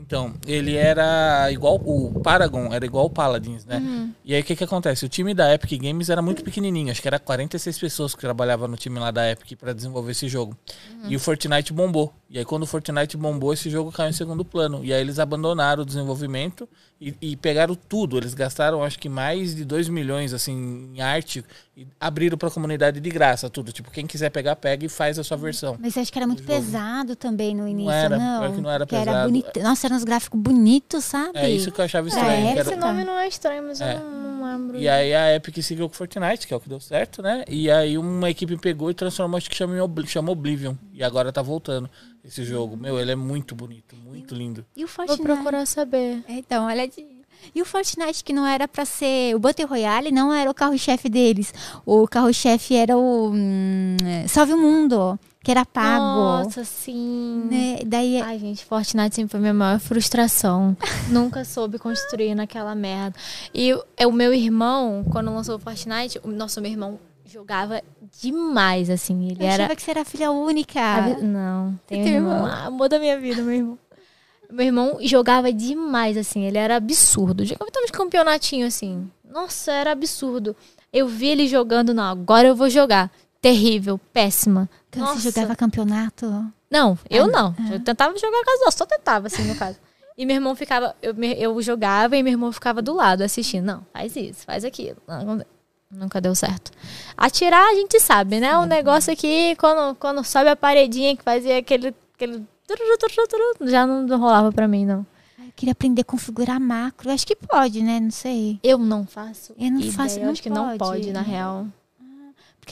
Então, ele era igual o Paragon, era igual o Paladins, né? E aí o que que acontece? O time da Epic Games era muito pequenininho, acho que era 46 pessoas que trabalhavam no time lá da Epic pra desenvolver esse jogo. E o Fortnite bombou. E aí quando o Fortnite bombou, esse jogo caiu em segundo plano. E aí eles abandonaram o desenvolvimento e, e pegaram tudo. Eles gastaram acho que mais de 2 milhões assim em arte e abriram pra comunidade de graça tudo. Tipo, quem quiser pegar, pega e faz a sua versão. Mas acho que era muito pesado também no início, era, não? pior que não era Que era pesado. bonito. Nossa, eram uns gráficos bonitos, sabe? É isso que eu achava Pra estranho. que época. era- Esse nome não é estranho, mas É. eu não, não lembro. E aí a Epic seguiu com o Fortnite, que é o que deu certo, né? E aí uma equipe pegou e transformou, acho que Obli- chama Oblivion. E agora tá voltando esse jogo. Meu, ele é muito bonito, muito lindo. E o Vou Fortnite? procurar saber. É, Então, olha de... E o Fortnite, que não era pra ser. O Battle Royale não era o carro-chefe deles. O carro-chefe era o. hum, Salve o Mundo, que era pago. Nossa, sim. Né? Daí. Ai, gente, Fortnite sempre foi minha maior frustração. (laughs) Nunca soube construir naquela merda. E o- é o meu irmão, quando lançou o Fortnite, o nosso meu irmão jogava demais, assim. Ele eu era. achava que você era filha única. Abi- Não, tem um irmão. irmão? Ah, amor da minha vida, meu irmão. Meu irmão jogava demais, assim. Ele era absurdo. Jogava até uns campeonatinhos, assim. Nossa, era absurdo. Eu vi ele jogando, não, agora eu vou jogar. Terrível, péssima. Nossa. você jogava campeonato. Não, eu Ah, não. Eu tentava jogar com as duas, só tentava, assim, no caso. E meu irmão ficava, eu, eu jogava e meu irmão ficava do lado assistindo. Não, faz isso, faz aquilo. Não, nunca deu certo. Atirar a gente sabe, né? O negócio aqui, quando, quando sobe a paredinha que fazia aquele. aquele já não, não rolava pra mim, não. Eu queria aprender a configurar macro. Acho que pode, né? Não sei. Eu não faço. Eu não ideia, faço, Eu não acho que não pode. pode, na real.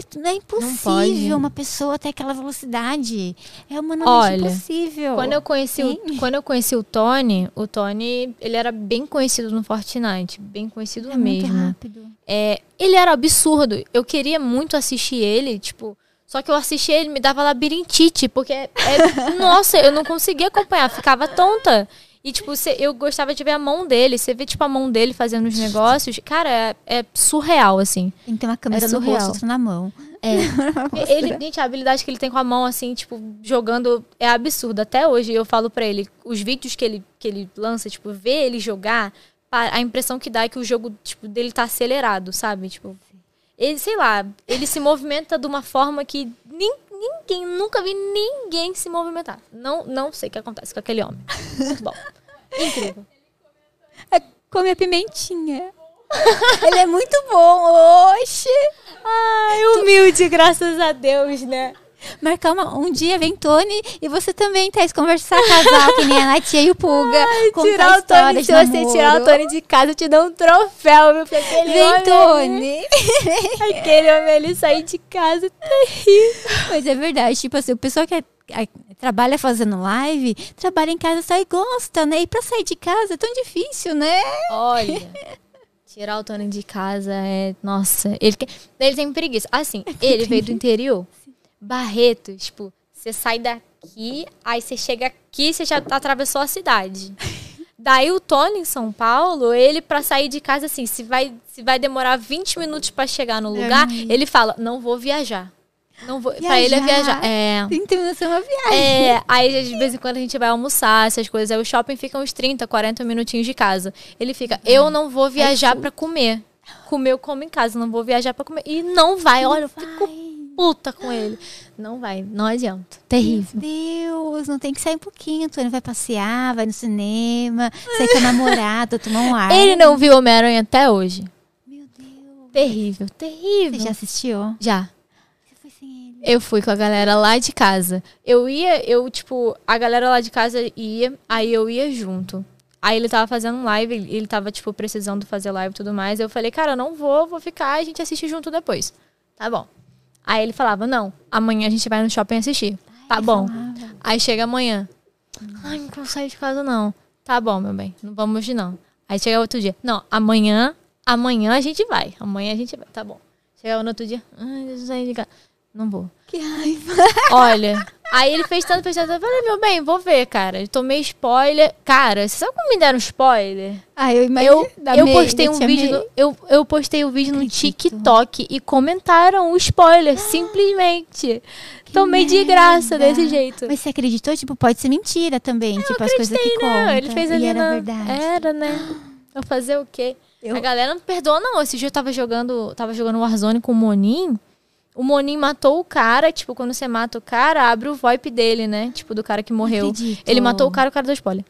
Porque não é impossível uma pessoa ter aquela velocidade. É humanamente Olha, impossível. Quando eu conheci o, quando eu conheci o Tony, o Tony, ele era bem conhecido no Fortnite, bem conhecido é muito mesmo. rápido. É, ele era absurdo. Eu queria muito assistir ele, tipo. Só que eu assisti ele me dava labirintite, porque é- é- (laughs) nossa, eu não conseguia acompanhar, ficava tonta. E tipo, cê- eu gostava de ver a mão dele, você vê tipo a mão dele fazendo os negócios, cara, é, é surreal assim. Tem que ter uma câmera Era no surreal. rosto, outra na mão. É. (laughs) ele, gente, a habilidade que ele tem com a mão assim, tipo, jogando é absurda. Até hoje eu falo pra ele, os vídeos que ele que ele lança, tipo, ver ele jogar, a impressão que dá é que o jogo tipo dele tá acelerado, sabe? Tipo, ele, sei lá, ele se movimenta de uma forma que nin- ninguém, nunca vi ninguém se movimentar. Não, não sei o que acontece com aquele homem. Muito bom. (laughs) Incrível. Come a pimentinha. (laughs) Ele é muito bom. Oxe. Ai, humilde, graças a Deus, né? Marcar uma- um dia, vem Tony e você também, Thais, conversar casal, que nem a Natia e o Pulga. contar tirar o Tony, se você namoro. tirar o Tony de casa, eu te dou um troféu, meu filho. Aquele Vem, homem Tony. (laughs) Aquele homem ali sair de casa, terrível. Mas é verdade, tipo assim, o pessoal que é- é- trabalha fazendo live, trabalha em casa só e gosta, né? E pra sair de casa é tão difícil, né? Olha, tirar o Tony de casa é... Nossa, ele, ele tem preguiça. Assim, (laughs) ele veio do interior. Barretos, tipo, você sai daqui, aí você chega aqui, você já atravessou a cidade. (laughs) Daí o Tony em São Paulo, ele pra sair de casa assim, se vai, se vai demorar 20 minutos pra chegar no lugar, ele fala: "Não vou viajar". Não vou, pra ele é Viajar? É. 30 minutos é uma viagem. É, aí de vez em quando a gente vai almoçar, essas coisas. Aí o shopping fica uns 30, 40 minutinhos de casa. Ele fica, eu não vou viajar pra comer. Comer eu como em casa, não vou viajar pra comer. E não vai, olha, eu fico puta com ele. Não vai, não adianta. Terrível. Deus, não tem que sair um pouquinho. Tony vai passear, vai no cinema, sair com a namorada, tomar um ar. Ele não viu Homem-Aranha até hoje. Meu Deus. Terrível, terrível. Você já assistiu? Já. Você foi sem ele. Eu fui com a galera lá de casa. Eu ia, eu, tipo, a galera lá de casa ia, aí eu ia junto. Aí ele tava fazendo live, ele ele tava, tipo, precisando fazer live e tudo mais. Eu falei, cara, eu não vou, vou ficar, a gente assiste junto depois. Tá bom. Aí ele falava, não, amanhã a gente vai no shopping assistir. Tá bom. Aí chega amanhã. Ai, não quero sair de casa, não. Tá bom, meu bem, não vamos hoje, não. Aí chega outro dia. Não, amanhã, amanhã a gente vai. Amanhã a gente vai. Tá bom. Chegava no outro dia. Ai, deixa eu sair de casa. Não vou. Que raiva. (laughs) Olha, aí ele fez tanto, fez tanto. Eu falei, meu bem, vou ver, cara. Eu tomei spoiler. Cara, você sabe como me deram spoiler? Ah, eu imagino. Eu, eu postei um vídeo. No, eu, eu postei o vídeo no. TikTok e comentaram o spoiler, (gasps) simplesmente. Tomei de graça merda. desse jeito. Mas você acreditou? Tipo, pode ser mentira também. tipo, as coisas que contam. Não, ele fez ali era na... verdade. Era, né? (gasps) Vou fazer o quê? Eu- A galera não perdoa, não. Esse dia eu tava jogando, tava jogando Warzone com o Monin. O Monin matou o cara, tipo, quando você mata o cara, abre o VoIP dele, né? Tipo, do cara que morreu. Ele matou o cara, o cara deu spoiler.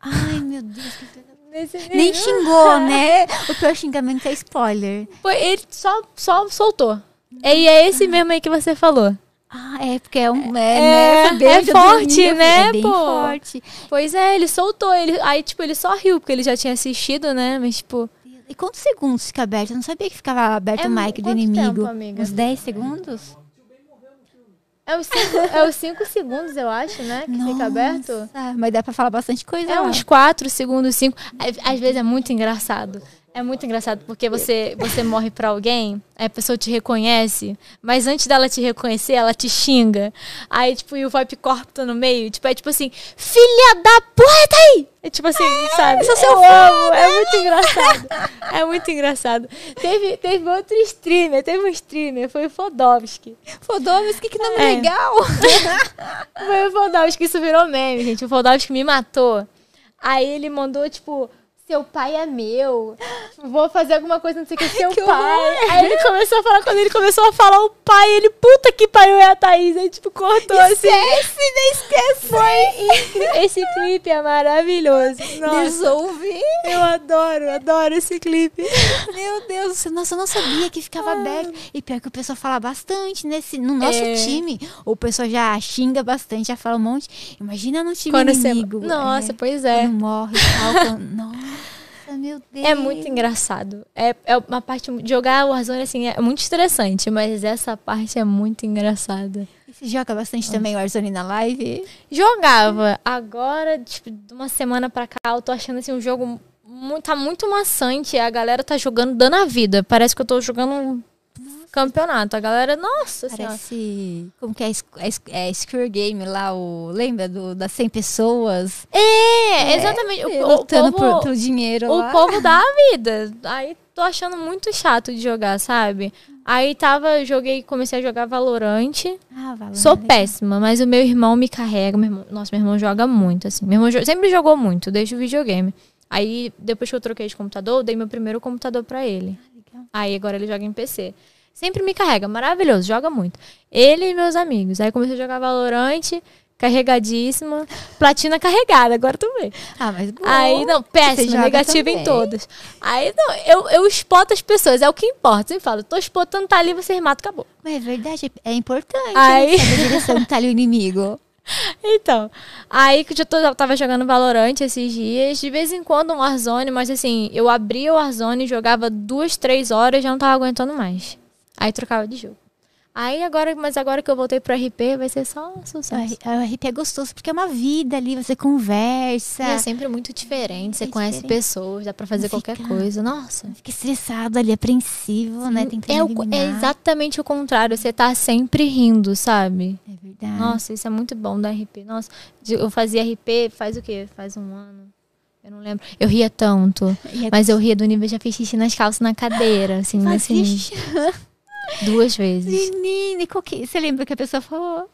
Ai, meu Deus. que- (laughs) Nem xingou, né? O pior xingamento é spoiler. Foi, ele só, só soltou. E é esse mesmo aí que você falou. Ah, é porque é um. É, É, né? É forte, dormi, eu falei, né, É bem pô? forte. Pois é, ele soltou. Ele, aí, tipo, ele só riu, porque ele já tinha assistido, né? Mas, tipo. E quantos segundos fica aberto? Eu não sabia que ficava aberto É o mic do inimigo. tempo? Uns 10 segundos? É os cinco, é os cinco segundos, eu acho, né? Que fica aberto. Nossa, Mas dá pra falar bastante coisa. É lá. uns 4 segundos, 5. Às vezes é muito engraçado. É muito engraçado porque você, você morre pra alguém, a pessoa te reconhece, mas antes dela te reconhecer, ela te xinga. Aí, tipo, e o VoIP corta no meio. Tipo, é tipo assim, filha da puta aí! É tipo assim, sabe? sou seu Eu amo, é muito engraçado. É muito engraçado. Teve, teve outro streamer, teve um streamer, foi o Fodovski. Fodovski, que nome É. legal. (laughs) Foi o Fodovski, isso virou meme, gente. O Fodovski me matou. Aí ele mandou, tipo, seu pai é meu. Vou fazer alguma coisa, não sei o que, seu Que pai. horror. Aí ele começou a falar, quando ele começou a falar o pai, ele, puta que pariu, é a Thaís. Aí, tipo, cortou assim. Esquece, não esquece. Foi incrível. Esse clipe é maravilhoso. Nossa, eu adoro, adoro esse clipe. Meu Deus, nossa, eu não sabia que ficava aberto. E pior que o pessoal fala bastante nesse, no nosso É. time. O pessoal já xinga bastante, já fala um monte. Imagina no time Quando você... inimigo. Nossa, é, pois é. Quando morre e tal. quando- (laughs) Nossa, meu Deus. É muito engraçado. É, é uma parte jogar Warzone assim é muito estressante, mas essa parte é muito engraçada. E Você joga bastante também o Warzone na live? Jogava. Agora, tipo, de uma semana pra cá, eu tô achando assim um jogo muito, tá muito maçante. A galera tá jogando dando a vida. Parece que eu tô jogando campeonato. A galera, nossa senhora. Parece. Como que é? É, é Square Game lá, o. Lembra do, das 100 pessoas? É, exatamente. O, o lutando povo, por, dinheiro o lá. povo dá a vida. Aí tô achando muito chato de jogar, sabe? Aí tava, joguei, comecei a jogar Valorante. Ah, Valorant. Sou péssima, mas o meu irmão me carrega. Meu irmão, nossa, meu irmão joga muito, assim. Meu irmão jo- sempre jogou muito, desde o videogame. Aí, depois que eu troquei de computador, eu dei meu primeiro computador pra ele. Aí, agora ele joga em PC. Sempre me carrega, maravilhoso, joga muito. Ele e meus amigos. Aí, comecei a jogar Valorante, carregadíssima. Platina carregada, agora tu vê. Ah, mas bom. Aí, não, Você péssima, joga negativa em todas. Aí, não, eu, eu expoto as pessoas, é o que importa. Eu falo, tô explotando, tá ali, vocês matam, acabou. Mas é verdade, é importante. Aí- Aí... Saber a direção tá ali o inimigo. (laughs) Então, aí que eu já tava jogando Valorant esses dias, de vez em quando um Warzone, mas assim, eu abria o Warzone, jogava duas, três horas, já não tava aguentando mais. Aí trocava de jogo. Aí agora, mas agora que eu voltei pro RP, vai ser só sucesso. O RP é gostoso porque é uma vida ali, você conversa. E é sempre muito diferente, você É conhece diferente. pessoas, dá pra fazer Não qualquer fica- coisa. Nossa. Fica estressado ali, apreensivo, né? Tentando É, o- é exatamente o contrário, você tá sempre rindo, sabe? É verdade. Nossa, isso é muito bom da RP. Nossa, eu fazia RP faz o quê? Faz um ano. Eu não lembro. Eu ria tanto. Mas eu ria do nível já fiz xixi nas calças na cadeira, assim, nesse nível. (laughs) Duas vezes. Menina, que... você lembra que a pessoa falou?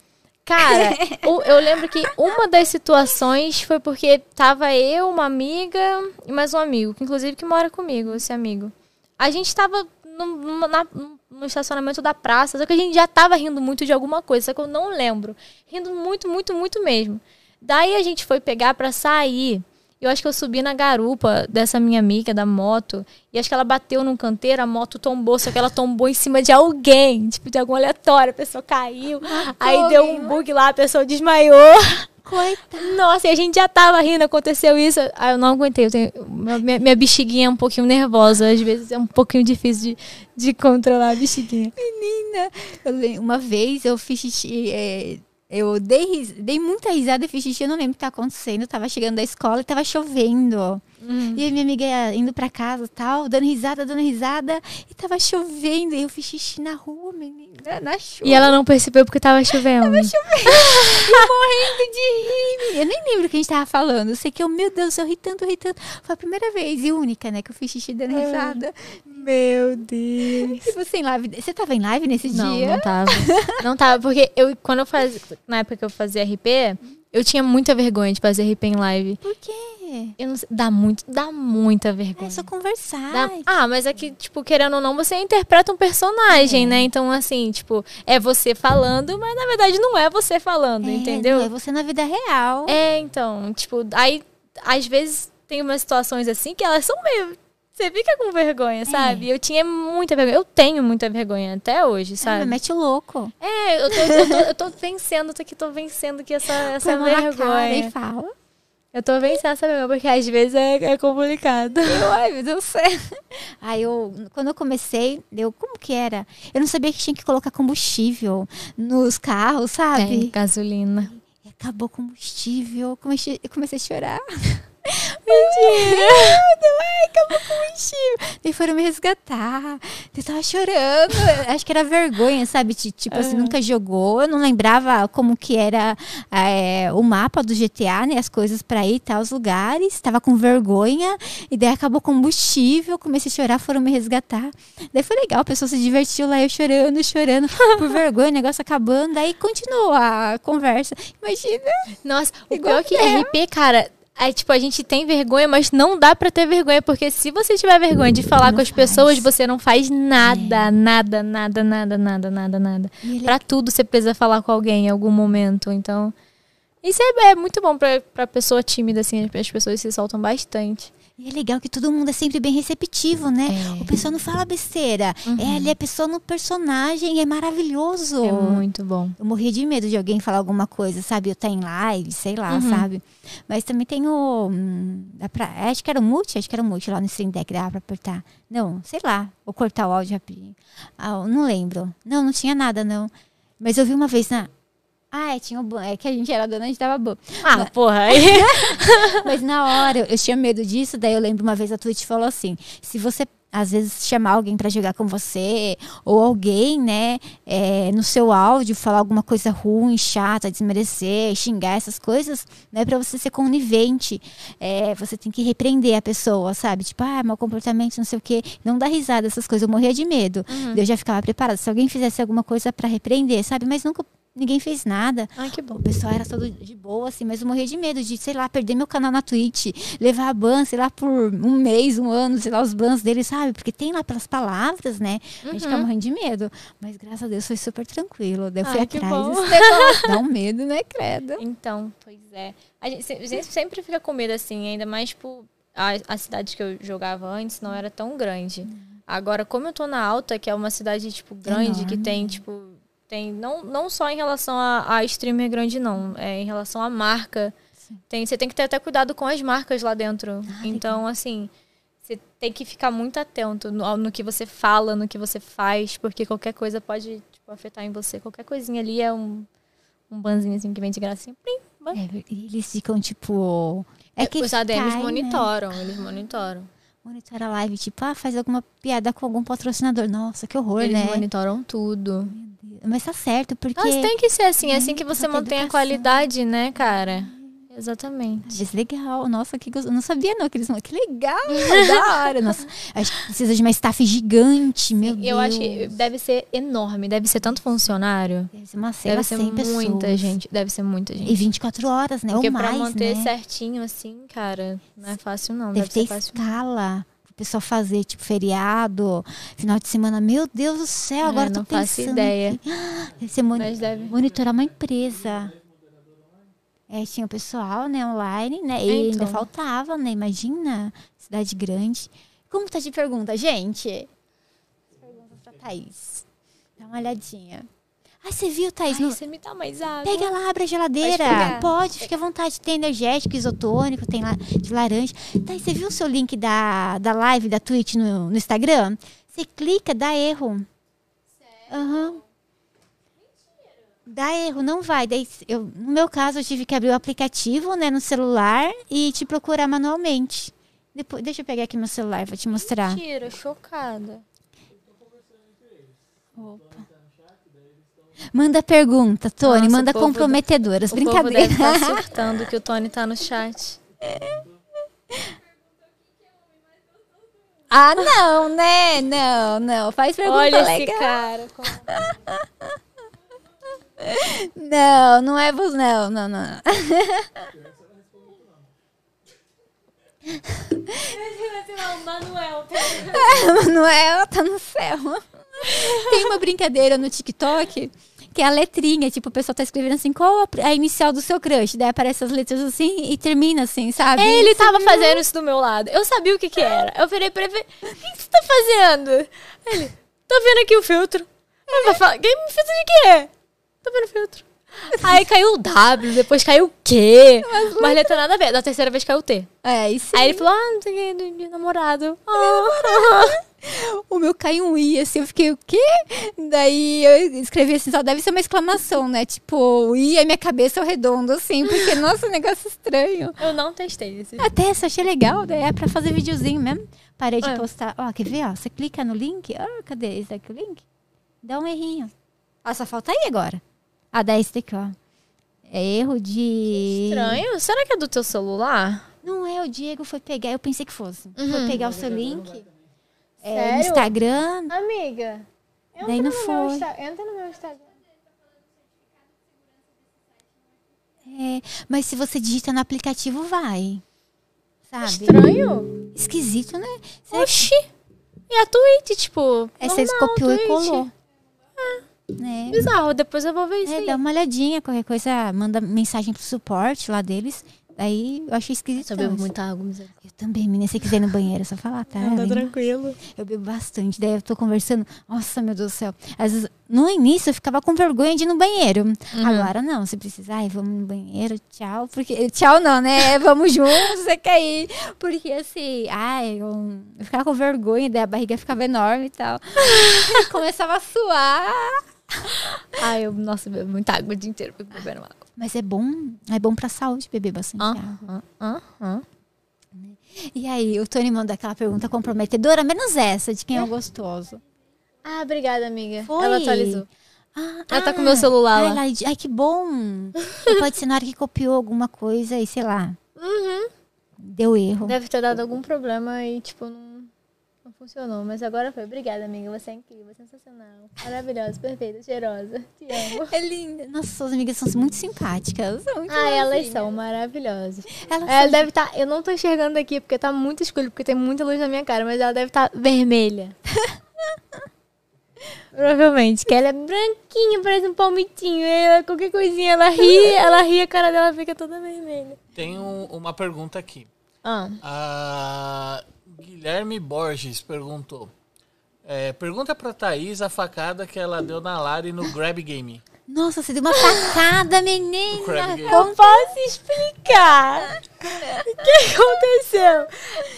Cara, (laughs) eu lembro que uma das situações foi porque tava eu, uma amiga e mais um amigo, que inclusive que mora comigo, esse amigo. A gente tava no, na- no estacionamento da praça, só que a gente já tava rindo muito de alguma coisa, só que eu não lembro. Rindo muito, muito, muito mesmo. Daí a gente foi pegar pra sair. Eu acho que eu subi na garupa dessa minha amiga da moto. E acho que ela bateu num canteiro, a moto tombou, só que ela tombou em cima de alguém. Tipo, de algum aleatório. A pessoa caiu. aí deu um bug lá, a pessoa desmaiou. Coitada. Nossa, e a gente já tava rindo, aconteceu isso. Ah, eu não aguentei. Eu tenho, minha, minha bexiguinha é um pouquinho nervosa. Às vezes é um pouquinho difícil de, de controlar a bexiguinha. Menina, eu uma vez eu fiz xixi. é, eu dei, dei muita risada e fiz xixi, eu não lembro o que tá acontecendo. Eu tava chegando da escola e tava chovendo. E a minha amiga ia indo pra casa e tal, dando risada, dando risada. E tava chovendo. E eu fiz xixi na rua, menina, na chuva. E ela não percebeu porque tava chovendo. E morrendo de rir. Eu nem lembro o que a gente tava falando. Eu sei que eu, meu Deus, eu ri tanto, ri tanto. Foi a primeira vez e única, né, que eu fiz xixi dando risada. Meu Deus. E você em live. Você tava em live nesse Não, dia? não tava. Não tava, porque eu, quando eu fazia. Na época que eu fazia RP, eu tinha muita vergonha de fazer RP em live. Por quê? Eu não sei, dá muito, dá muita vergonha. É só conversar. Dá- ah, mas é que, tipo, querendo ou não, você interpreta um personagem, né? Então, assim, tipo, é você falando, mas na verdade não é você falando, É, entendeu? não, É você na vida real. É, então, tipo, aí às vezes tem umas situações assim que elas são meio. Você fica com vergonha, sabe? Eu tinha muita vergonha. Eu tenho muita vergonha até hoje, Ah, sabe? mete o louco. É, eu tô, eu tô, eu tô vencendo, tô aqui, tô vencendo aqui essa, (laughs) essa Põe cara vergonha. e fala. Eu tô vencendo essa vergonha, porque às vezes é, é complicado. Eu, (laughs) ai, meu Deus do céu. Aí eu, quando eu comecei, eu, como que era? Eu não sabia que tinha que colocar combustível nos carros, Tem sabe? gasolina. E acabou combustível. Comecei, eu comecei a chorar. Mentira! (laughs) Ai, acabou o combustível. Daí foram me resgatar. Eu tava chorando. Acho que era vergonha, sabe? Ti- Tipo assim, nunca jogou. Eu não lembrava como que era é, o mapa do GTA, né? As coisas pra ir, tal, os lugares. Tava com vergonha. E daí acabou o combustível. Comecei a chorar, foram me resgatar. Daí foi legal, a pessoa se divertiu lá, eu chorando, chorando, (laughs) por vergonha, o negócio acabando. Daí continuou a conversa. Imagina. Nossa, o Igual pior é que RP, cara, é tipo, a gente tem vergonha, mas não dá pra ter vergonha, porque se você tiver vergonha de falar Não com as faz. pessoas, você não faz nada, nada, nada, nada, nada, nada, nada. Ele Pra tudo você precisa falar com alguém em algum momento, então... Isso é, é muito bom pra, pra pessoa tímida, assim, as pessoas se soltam bastante. E é legal que todo mundo é sempre bem receptivo, né? É. O pessoal não fala besteira. É ali a pessoa no personagem, é maravilhoso. É muito bom. Eu morria de medo de alguém falar alguma coisa, sabe? Eu tá em live, sei lá, Uhum. sabe? Mas também tem o. hum, dá pra- acho que era o multi, acho que era o multi lá no Stream Deck, dava pra apertar. Não, sei lá. Ou cortar o áudio rapidinho. Ah, não lembro. Não, não tinha nada, não. Mas eu vi uma vez na. Ah, é, tinha o ban. É que a gente era dona, a gente tava bom. Ah, porra, aí... (laughs) Mas na hora eu, eu tinha medo disso, daí eu lembro uma vez a Twitch falou assim: se você às vezes chamar alguém pra jogar com você, ou alguém, né, é, no seu áudio falar alguma coisa ruim, chata, desmerecer, xingar essas coisas, não é pra você ser conivente. É, você tem que repreender a pessoa, sabe? Tipo, ah, mau comportamento, não sei o quê. Não dá risada, essas coisas. Eu morria de medo. Daí Eu já ficava preparada. Se alguém fizesse alguma coisa pra repreender, sabe? Mas nunca ninguém fez nada. Ai, que bom. O pessoal era todo de boa, assim, mas eu morria de medo de, sei lá, perder meu canal na Twitch, levar a ban, sei lá, por um mês, um ano, sei lá, os bans dele, sabe? Porque tem lá pelas palavras, né? A gente fica morrendo de medo. Mas graças a Deus foi super tranquilo. Daí eu fui Ai, que atrás. (laughs) Dá um medo, né, credo? Então, pois é. A gente, a gente sempre fica com medo, assim, ainda mais, tipo, a, a cidade que eu jogava antes não era tão grande. Agora, como eu tô na Alta, que é uma cidade, tipo, grande, que Enorme. tem, tipo, tem, não, não só em relação a, a streamer grande, não, é em relação à marca. Tem, você tem que ter até cuidado com as marcas lá dentro. então, assim, você tem que ficar muito atento no, no que você fala, no que você faz, porque qualquer coisa pode, tipo, afetar em você. Qualquer coisinha ali é um, um banzinho assim que vem de gracinha. Plim, ban. É, eles ficam, tipo... É que Os ADMs cai, né? monitoram, eles monitoram. Monitora a live, tipo, ah, faz alguma piada com algum patrocinador. Nossa, que horror, Eles né? monitoram tudo. Mas tá certo, porque... Mas tem que ser assim, é assim que você mantém a qualidade, né, cara? Exatamente. Mas legal, nossa, que gostoso. Eu não sabia não que eles Que legal, (laughs) da hora. Nossa, acho que precisa de uma staff gigante, meu Deus. Eu acho que deve ser enorme, deve ser tanto funcionário. Deve ser uma lá, Deve ser 100 pessoas. muita gente, deve ser muita gente. E 24 horas, né? Porque Ou pra mais, manter né? certinho assim, cara, não é fácil não, Deve deve, ter fácil. não. escala. O pessoal fazer, tipo, feriado, final de semana. Meu Deus do céu, É, agora eu tô não faço pensando. ideia. aqui. (gasps) Deve ser deve. monitorar uma empresa. É, tinha o pessoal, né, online, né? E Então. ainda faltava, né? Imagina, cidade grande. Como tá de pergunta, gente? Pergunta pra Thaís. Dá uma olhadinha. Ah, você viu, Thaís? Ai, no- você me dá mais água. Pega lá, abre a geladeira. pegar. Pode, fica à vontade. Tem energético, isotônico, tem lá de laranja. Thaís, você viu o seu link da, da live da Twitch no, no Instagram? Você clica, dá erro. Aham. Dá erro, não vai. Daí, eu, no meu caso, eu tive que abrir o aplicativo né, no celular e te procurar manualmente. Depois, deixa eu pegar aqui meu celular, vou te mostrar. Mentira, chocada. Opa. Manda pergunta, Tony. Nossa, manda povo- comprometedoras. O povo Brincadeira. (laughs) deve estar surtando que o Tony tá no chat. Ah, não, né? Não, não. Faz pergunta Olha esse legal. cara. (laughs) Não, não é você. Não, não, não. Manuel. Manuel tá no céu. Tem uma brincadeira no TikTok que é a letrinha. Tipo, o pessoal tá escrevendo assim, qual a, inicial do seu crush? Daí aparece as letras assim e termina assim, sabe? Ele tava fazendo isso do meu lado. Eu sabia o que que era. Eu virei pra ele o que você tá fazendo? Ele, tô vendo aqui o filtro. Eu vou falar, "Que filtro de quê? Tô vendo o filtro. Aí caiu o W, depois caiu o Q. Mas letra nada a ver. Da terceira vez caiu o T. É, isso Aí ele falou, ah, não sei o que, de namorado. Ah. O meu caiu um i, assim, eu fiquei, o quê? Daí eu escrevi assim, só deve ser uma exclamação, né? Tipo, i, aí minha cabeça é redondo, assim, porque, (laughs) nossa, negócio estranho. Eu não testei esse. Até essa achei legal, daí é pra fazer videozinho mesmo. Parei de É. postar. Ó, quer ver, ó? Você clica no link. Ah, cadê esse aqui o link? Dá um errinho. Ah, só falta aí agora. Daqui, ó. É erro de... Estranho. Será que é do teu celular? Não é, o Diego foi pegar, eu pensei que fosse. Foi Uhum. pegar o seu link. É? Instagram. Amiga, Daí não foi. Insta- entra no meu Instagram. É, mas se você digita no aplicativo, vai. Sabe? Estranho? Esquisito, né? Será Oxi. E a Twitch, tipo. É, você copiou e colou. Né? Bizarro, depois eu vou ver isso É, aí. dá uma olhadinha, qualquer coisa, manda mensagem pro suporte lá deles. Daí eu achei esquisito. Eu bebo muita água, mas Eu também, menina. Se você quiser ir no banheiro, é só falar, tá? Não, tá tranquilo. Eu bebo bastante. Daí eu tô conversando. Nossa, meu Deus do céu. Às vezes, no início eu ficava com vergonha de ir no banheiro. Uhum. Agora não. Se precisar, ai, vamos no banheiro, tchau. Porque. Tchau não, né? (laughs) Vamos juntos, você quer ir. Porque assim, ai, eu, eu ficava com vergonha, daí a barriga ficava enorme e tal. Começava a suar. (laughs) Ai, eu, nossa, bebo muita água o dia inteiro, fico bebendo água. Mas é bom, é bom pra saúde beber bastante água. Aham, aham. E aí, o Tony mandou aquela pergunta comprometedora, menos essa, de quem é o gostoso. Ah, obrigada, amiga. Foi? Ela atualizou. Ah, Ela tá com o meu celular ai, lá. ai, que bom. Pode ser na hora que copiou alguma coisa e, sei lá, Uhum. deu erro. Deve ter dado algum problema e, tipo, não funcionou. Mas agora foi. Obrigada, amiga. Você é incrível, sensacional. Maravilhosa, perfeita, cheirosa. Te amo. É linda. Nossa, suas amigas são muito simpáticas. São muito Ah, elas são maravilhosas. Elas Ela são- deve estar. eu não tô enxergando aqui porque tá muito escuro, porque tem muita luz na minha cara, mas ela deve estar vermelha. (laughs) Provavelmente, que ela é branquinha, parece um palmitinho. Ela, qualquer coisinha, ela ri, ela ri, a cara dela fica toda vermelha. Tem um- uma pergunta aqui. Ah, A Guilherme Borges perguntou. é, pergunta pra Thaís a facada que ela deu na Lari no Grab Game. Nossa, você deu uma facada, menina. Eu posso explicar. o que aconteceu?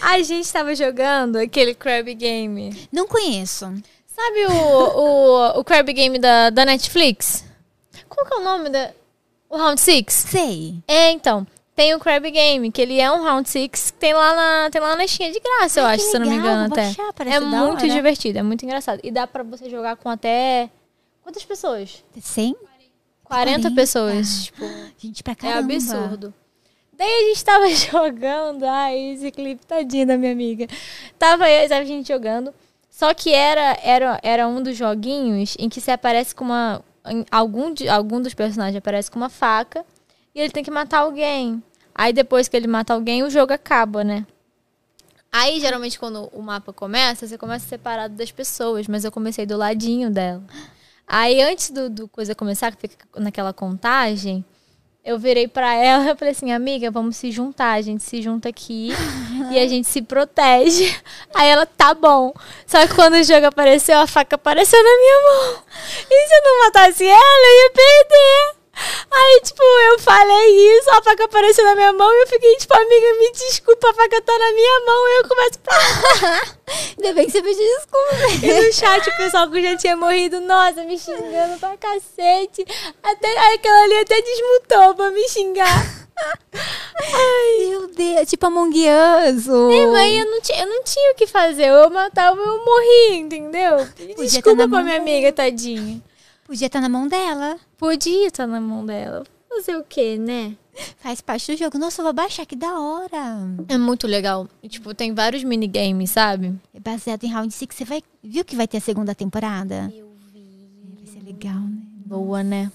A gente tava jogando aquele Crab Game. Não conheço. Sabe o, o, o Crab Game da, da Netflix? Qual que é o nome da. O Round Six? Sei. É, então. Tem o Crab Game, que ele é um Round Six, tem lá na, tem lá na Steam de graça, eu Ai, acho, que se eu não me legal, engano até. é muito hora. divertido, é muito engraçado. E dá pra você jogar com até. Quantas pessoas? 100? 40, 40. pessoas. Tipo, Gente, pra é caramba. absurdo. Daí a gente tava (laughs) jogando. Ai, esse clipe, tadinha da minha amiga. Tava eu, tava a gente jogando. Só que era, era, era um dos joguinhos em que você aparece com uma. algum, algum dos personagens aparece com uma faca e ele tem que matar alguém. Aí depois que ele mata alguém, o jogo acaba, né? Aí, geralmente, quando o mapa começa, você começa separado das pessoas, mas eu comecei do ladinho dela. Aí, antes do, do coisa começar, que fica naquela contagem, eu virei pra ela e falei assim, amiga, vamos se juntar. A gente se junta aqui e a gente se protege. Aí ela, tá bom. Só que quando o jogo apareceu, a faca apareceu na minha mão. E se eu não matasse ela, eu ia perder. Aí, tipo, eu falei isso, a faca apareceu na minha mão e eu fiquei, tipo, amiga, me desculpa, a faca tá na minha mão. E eu começo pra (laughs) Ainda bem que você pediu desculpa. e no chat o pessoal que já tinha morrido, nossa, me xingando pra cacete. Até, aquela ali até desmutou pra me xingar. Meu Deus, tipo Among Us. ou- É, mas eu não, tinha, eu não tinha o que fazer. Eu matava, eu morria, entendeu? Desculpa pra minha amiga, tadinha. Podia estar na mão dela. Podia estar na mão dela. Fazer o quê, né? Faz parte do jogo. Nossa, eu vou baixar, que da hora. É muito legal. Tipo, tem vários minigames, sabe? É baseado em Round Six. Você vai... viu que vai ter a segunda temporada? Eu vi. Vai ser legal, né? Boa, né?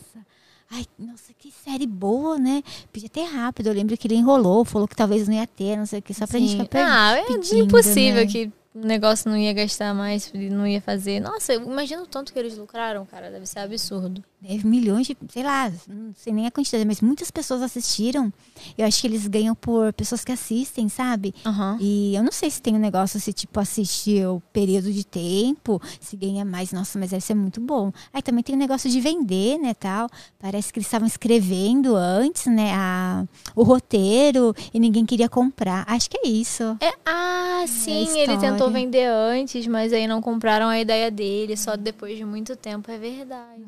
Ai, nossa, que série boa, né? Podia ter rápido. Eu lembro que ele enrolou, falou que talvez não ia ter, não sei o que, só pra gente Sim. ficar per- Ah, é pedindo, impossível né? que o negócio não ia gastar mais, não ia fazer. Nossa, eu imagino o tanto que eles lucraram, cara. Deve ser absurdo. Deve milhões de, sei lá, não sei nem a quantidade, mas muitas pessoas assistiram. Eu acho que eles ganham por pessoas que assistem, sabe? Aham. E eu não sei se tem um negócio, se tipo assistir o período de tempo, se ganha mais, nossa, mas deve ser muito bom. Aí também tem o negócio de vender, né, tal. Parece que eles estavam escrevendo antes, né, a, o roteiro e ninguém queria comprar. Acho que é isso. É, ah, sim, ele história. tentou vender antes, mas aí não compraram a ideia dele, só depois de muito tempo, é verdade.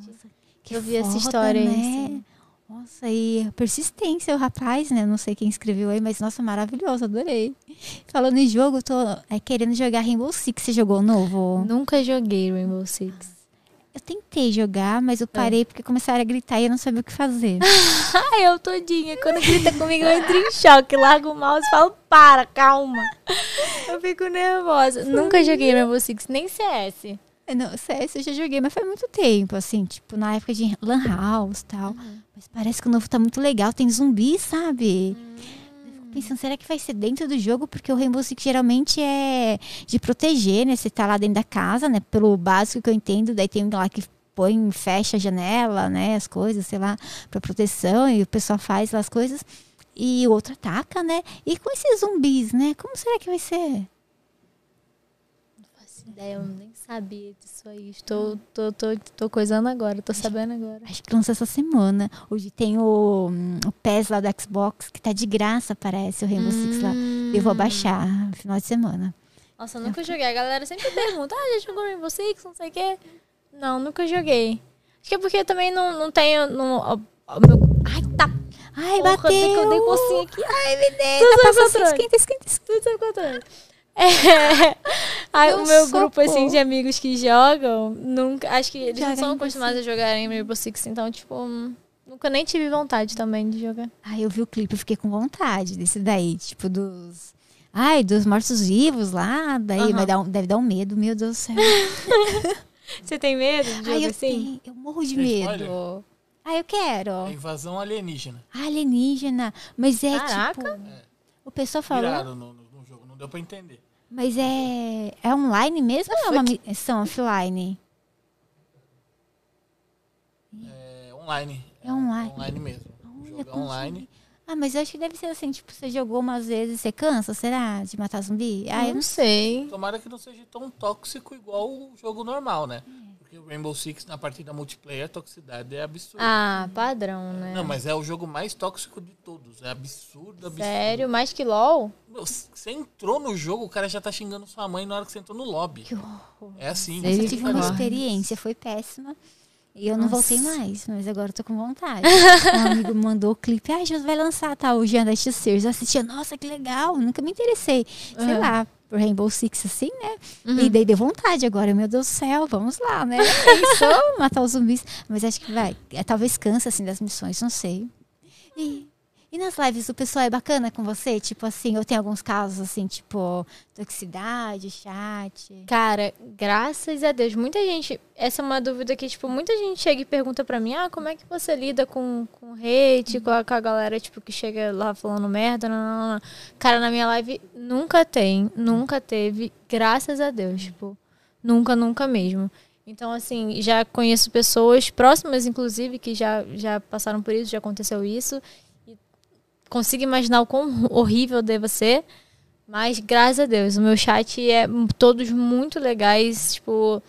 Que Eu vi essa foda, história aí, né? Nossa, e persistência, o rapaz, né? Não sei quem escreveu aí, mas nossa, maravilhoso, adorei. Falando em jogo, tô é, querendo jogar Rainbow Six. Você jogou novo? Nunca joguei Rainbow Six. Eu tentei jogar, mas eu parei porque começaram a gritar e eu não sabia o que fazer. (laughs) Eu todinha. Quando grita comigo, eu entro em choque. Largo o mouse e falo, para, calma. Eu fico nervosa. Nunca joguei Rainbow Six, nem CS. Não, CS eu já joguei, mas faz muito tempo, assim, tipo, na época de Lan House e tal. Mas parece que o novo tá muito legal, tem zumbi, sabe? Eu fico pensando, será que vai ser dentro do jogo? Porque o Rainbow Six geralmente é de proteger, né? Você tá lá dentro da casa, né? Pelo básico que eu entendo, daí tem um lá que põe, fecha a janela, né? As coisas, sei lá, pra proteção, e o pessoal faz lá as coisas. E o outro ataca, né? E com esses zumbis, né? Como será que vai ser? faço ideia, é, eu nem sabia disso aí. Estou tô, tô, tô, tô coisando agora, tô sabendo agora. Acho que lançou essa semana. Hoje tem o, hum, o PES lá do Xbox, que tá de graça, parece, o Rainbow hum. Six lá. Eu vou baixar hum. no final de semana. Nossa, eu nunca eu... joguei. A galera sempre pergunta, ah, já jogou Rainbow Six, não sei o quê. Não, nunca joguei. Acho que é porque também não, não tenho... Não, ó, ó, meu... Ai, tá Ai, Porra, bateu. Eu dei, eu dei aqui. Ai, me dei. Tá passando 50, 50, 50, 50. É. (laughs) Aí, Deu o meu grupo, assim, de amigos que jogam, nunca... Acho que eles não são acostumados a jogar em Rainbow Six, então, tipo... Nunca nem tive vontade também de jogar. Ai, eu vi o clipe, eu fiquei com vontade desse daí, tipo, dos... Ai, dos mortos-vivos lá, daí Aham. vai dar um- deve dar um medo, meu Deus do céu. (laughs) Você tem medo de jogo Ai, eu assim? tenho, eu morro de Tem medo. spoiler? Ai, eu quero. É invasão alienígena. Alienígena, mas é Caraca. tipo... O pessoal falou... Viraram no, no- no jogo, não deu pra entender. Mas é, é online mesmo ou é uma missão offline? É online. É online. online mesmo. Olha, é consegui. online. Ah, mas eu acho que deve ser assim, tipo, você jogou umas vezes, você cansa, será? De matar zumbi? Ah, eu não sei. Tomara que não seja tão tóxico igual o jogo normal, né? Porque o Rainbow Six, na partida multiplayer, a toxicidade é absurda. Ah, padrão, né? Não, mas é o jogo mais tóxico de todos. É absurdo, absurdo. Sério? Mais que LOL? Meu, você entrou no jogo, o cara já tá xingando sua mãe na hora que você entrou no lobby. Que horror. É assim. Mas eu tive uma experiência, foi péssima. E eu não Nossa. voltei mais, mas agora eu tô com vontade. (laughs) um amigo mandou o clipe, ah, Jesus vai lançar, tá, o Jean da Sears. Eu assistia, nossa, que legal, nunca me interessei. Sei Uhum. lá, por Rainbow Six, assim, né? Uhum. E daí deu vontade agora, meu Deus do céu, vamos lá, né? (laughs) Pensou matar os zumbis. Mas acho que vai, é, talvez cansa, assim, das missões, não sei. E, e nas lives o pessoal é bacana com você? Tipo assim, eu tenho alguns casos, assim, tipo, toxicidade, chat. Cara, graças a Deus, muita gente. Essa é uma dúvida que, tipo, muita gente chega e pergunta pra mim: ah, como é que você lida com, com hate, com, a, com a galera, tipo, que chega lá falando merda? Não, não, não. Cara, na minha live nunca tem, nunca teve, graças a Deus, tipo, nunca, nunca mesmo. Então, assim, já conheço pessoas próximas, inclusive, que já, já passaram por isso, já aconteceu isso. Consigo imaginar o quão horrível deve ser. Mas, graças a Deus, o meu chat é todos muito legais. Tipo,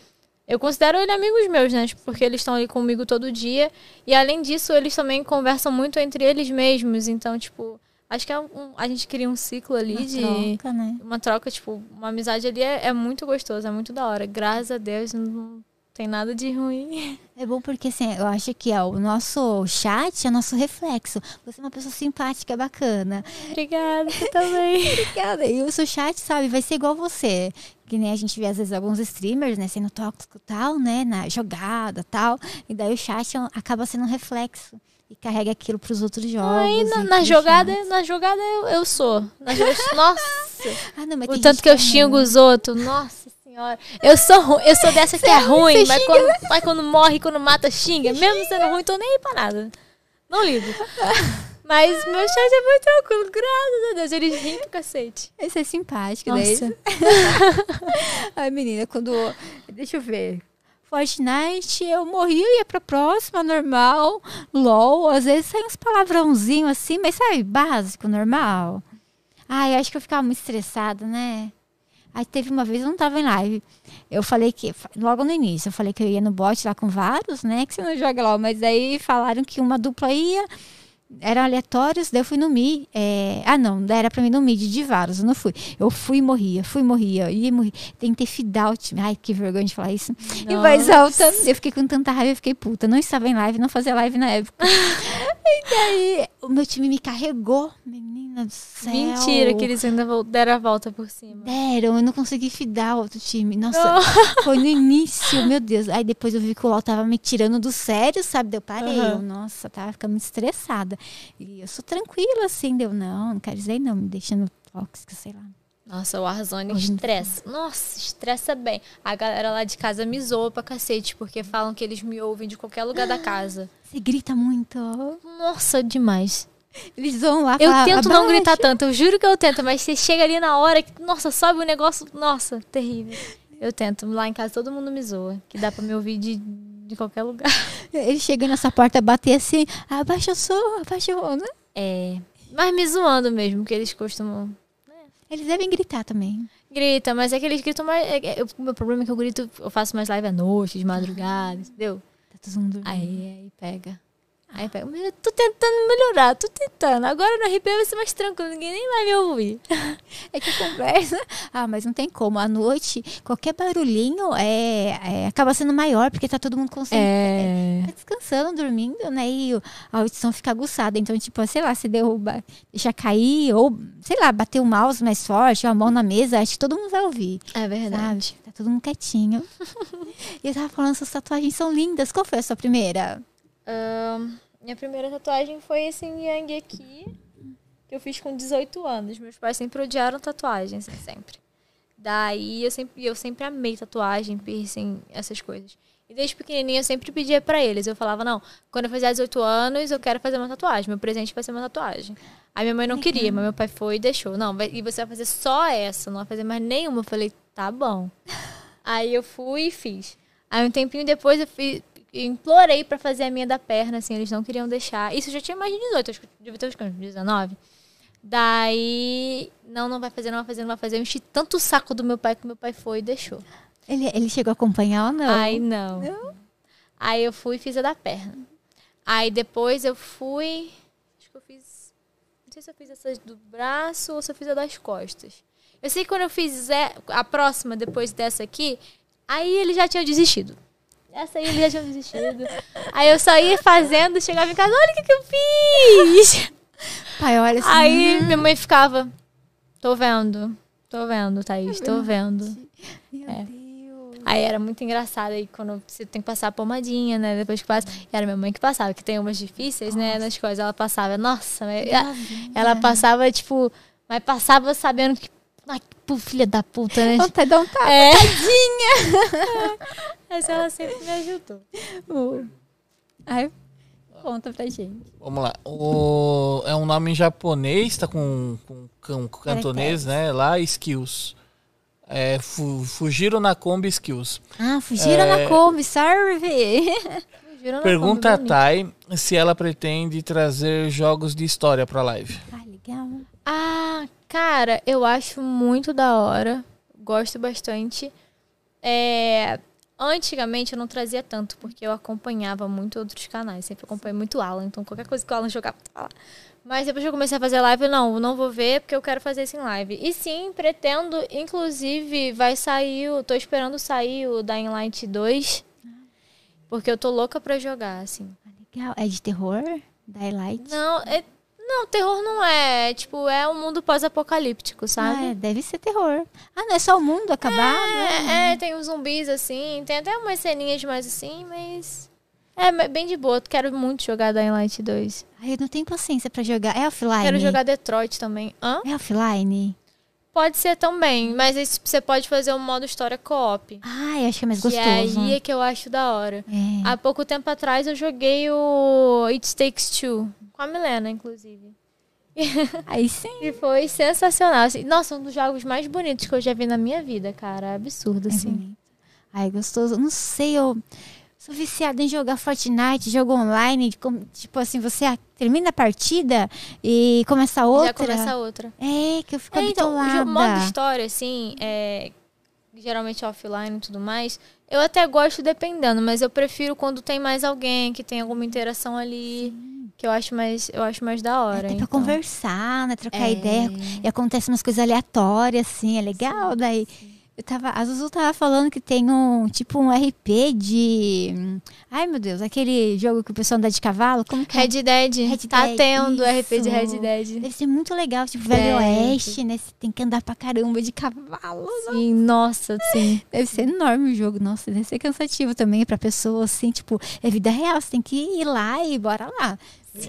eu considero ele amigos meus, né? Tipo, Porque eles estão ali comigo todo dia. E, além disso, eles também conversam muito entre eles mesmos. Então, tipo, acho que é um- a gente cria um ciclo ali Uma de troca, né? uma troca, tipo, uma amizade ali é, é muito gostoso, é muito da hora. Graças a Deus não tem nada de ruim. É bom porque assim, eu acho que ó, o nosso chat é nosso reflexo. Você é uma pessoa simpática, bacana. Obrigada, você (laughs) também. Obrigada. E o seu chat, sabe, vai ser igual você. Que nem a gente vê, às vezes, alguns streamers, né, sendo tóxico e tal, né, na jogada e tal. E daí o chat é acaba sendo um reflexo. E carrega aquilo pros outros jogos. Aí na, na jogada, chats. na jogada eu, eu sou. Na jogada, (laughs) nossa, Ah, não, o tanto que eu é xingo ruim. os outros, nossa senhora. Eu sou ruim, eu sou dessa que é ruim, mas quando, mas quando morre, quando mata, xinga. Mesmo sendo ruim, tô nem aí pra nada. Não ligo. Mas meu chat é muito tranquilo, graças a Deus. Eles riem pro cacete. Esse é simpático, Nossa. daí. (laughs) Ai, menina, quando. Deixa eu ver. Fortnite, eu morri, eu ia pra próxima, normal. LOL, às vezes sai uns palavrãozinhos assim, mas sabe, básico, normal. Ai, eu acho que eu ficava muito estressada, né? Aí teve uma vez, eu não tava em live. Eu falei que, logo no início, eu falei que eu ia no bot lá com vários, né? Que você não joga LOL, mas aí falaram que uma dupla ia, eram aleatórios, daí eu fui no Mi. é, Ah, não, era pra mim no mid de vários, eu não fui. Eu fui e morria, fui e morria, ia morria. Tentei fidar o time. Ai, que vergonha de falar isso. Em voz alta, eu fiquei com tanta raiva, eu fiquei puta. Não estava em live, não fazia live na época. (laughs) e daí, o meu time me carregou, menina do céu. Mentira que eles ainda deram a volta por cima. Deram, eu não consegui fidar outro time. Nossa, (laughs) foi no início, meu Deus. Aí depois eu vi que o LOL tava me tirando do sério, sabe? Eu parei. Aham. Eu, nossa, tava ficando estressada. E eu sou tranquila, assim, deu, não, não quero dizer não, me deixando tóxica, sei lá. Nossa, o não estressa. Nossa, estressa bem. A galera lá de casa me zoa pra cacete, porque falam que eles me ouvem de qualquer lugar da casa. (gasps) Você grita muito. Nossa, demais. Eles vão lá Eu tento não gritar tanto, eu juro que eu tento, mas você chega ali na hora que, nossa, sobe o negócio, nossa, terrível. Eu tento. Lá em casa todo mundo me zoa, que dá pra me ouvir de, de qualquer lugar. (laughs) Ele chega nessa porta, bater assim, abaixa o som, abaixa o... Né? É. Mas me zoando mesmo, que eles costumam. Eles devem gritar também. Grita, mas é que eles gritam mais. é- é- o meu problema é que eu grito, eu faço mais live à noite, de madrugada, entendeu? Tá todo mundo. Aí, aí pega. Aí pega. Mas eu tô tentando melhorar, tô tentando. Agora no RP vai ser mais tranquilo, ninguém nem vai me ouvir. (laughs) É que conversa. Ah, mas não tem como. À noite, qualquer barulhinho é, é- acaba sendo maior, porque tá todo mundo concentrado. É. Tá descansando, dormindo, né? E a audição fica aguçada. Então, tipo, sei lá, se derruba, deixa cair, ou, sei lá, bater o mouse mais forte, ou a mão na mesa, acho que todo mundo vai ouvir. É verdade. Sabe? Tá todo mundo quietinho. (laughs) e eu tava falando, suas tatuagens são lindas. Qual foi a sua primeira? Ahn, minha primeira tatuagem foi esse Yang aqui, que eu fiz com 18 anos. Meus pais sempre odiaram tatuagem, assim, sempre. Daí eu sempre, eu sempre amei tatuagem, piercing, essas coisas. E desde pequenininha eu sempre pedia pra eles. Eu falava, não, quando eu fizer 18 anos eu quero fazer uma tatuagem. Meu presente vai ser uma tatuagem. Aí minha mãe não queria, mas meu pai foi e deixou. Não, vai- e você vai fazer só essa, não vai fazer mais nenhuma. Eu falei, tá bom. (laughs) Aí eu fui e fiz. Aí um tempinho depois eu fiz, implorei pra fazer a minha da perna, assim, eles não queriam deixar. Isso eu já tinha mais de 18, acho que eu devia ter uns quantos, 19. Daí, não, não vai fazer, não vai fazer, não vai fazer. Eu enchi tanto o saco do meu pai que meu pai foi e deixou. Ele, ele chegou a acompanhar ou não? Aí não. Aí eu fui e fiz a da perna. Aí depois eu fui. Acho que eu fiz. Não sei se eu fiz essa do braço ou se eu fiz a das costas. Eu sei que quando eu fiz é- a próxima, depois dessa aqui, aí ele já tinha desistido. Essa aí ele já tinha desistido. Aí eu só ia fazendo, chegava em casa, olha o que, que eu fiz! (laughs) Pai, olha assim. Aí minha mãe ficava, tô vendo, tô vendo, Thaís, tô vendo. Meu é. Deus. Aí era muito engraçado aí quando você tem que passar a pomadinha, né? Depois que passa. E era minha mãe que passava, que tem umas difíceis, né? Nas coisas. Ela passava, nossa, ela, ela passava, tipo, mas passava sabendo que. Ai, pô, filha da puta, né? Vontade de dar um tapa. É. Mas (laughs) ela sempre me ajudou. Uh. Ai, conta pra gente. Vamos lá. O, é um nome em japonês, tá com, com, com cantonês, né? Lá, skills. É, fu- fugiram na Kombi Skills. Ah, fugiram É. (laughs) na Kombi, serve. Pergunta a Thay se ela pretende trazer jogos de história pra live. Ah, legal. Ah, cara, eu acho muito da hora. Gosto bastante. É, Antigamente eu não trazia tanto, porque eu acompanhava muito outros canais. Sempre acompanhei muito o Alan. Então qualquer coisa que o Alan jogava, tava lá. Mas depois que eu comecei a fazer live, eu não, não vou ver porque eu quero fazer isso em live. E sim, pretendo, inclusive, vai sair, o- tô esperando sair o Dying Light 2. Porque eu tô louca pra jogar, assim. Legal. É de terror? Daylight? Não, é, não, terror não é. Tipo, é um mundo pós-apocalíptico, sabe? Ah, é, deve ser terror. Ah, não é só o mundo acabado? É, é, tem uns zumbis assim, tem até umas ceninhas mais assim, mas. É bem de boa. Quero muito jogar Dying Light 2. Ai, eu não tenho paciência pra jogar. É offline? Quero jogar Detroit também. Hã? É offline? Pode ser também, mas esse- você pode fazer um modo história co-op. Ai, acho que é mais Que gostoso. aí é que eu acho da hora. É. Há pouco tempo atrás eu joguei o It Takes Two. Com a Milena, inclusive. (laughs) Aí sim. E foi sensacional. assim. nossa, um dos jogos mais bonitos que eu já vi na minha vida, cara. Absurdo, É assim. bonito. Ai, gostoso. Não sei, eu sou viciada em jogar Fortnite, jogo online. Tipo assim, você termina a partida e começa outra. Já começa outra. É, que eu fico É, então, o modo história, assim, é, geralmente offline e tudo mais, eu até gosto dependendo, mas eu prefiro quando tem mais alguém, que tem alguma interação ali, que eu acho mais, eu acho mais da É, hora. tem pra então. conversar, né? Trocar É. ideia. E acontecem umas coisas aleatórias, assim, é legal. Daí. Eu tava, a Zuzu tava falando que tem um, tipo, um RP de. Ai, meu Deus, aquele jogo que o pessoal anda de cavalo. Como que é? Red Dead, Red tá Dead, tendo RP de isso. Red Dead. Deve ser muito legal, tipo, Velho. Oeste, né? Você tem que andar pra caramba de cavalo. Sim, nossa, sim. Deve ser enorme o jogo, nossa, deve ser cansativo também pra pessoa, assim, tipo, é vida real, você tem que ir lá e bora lá.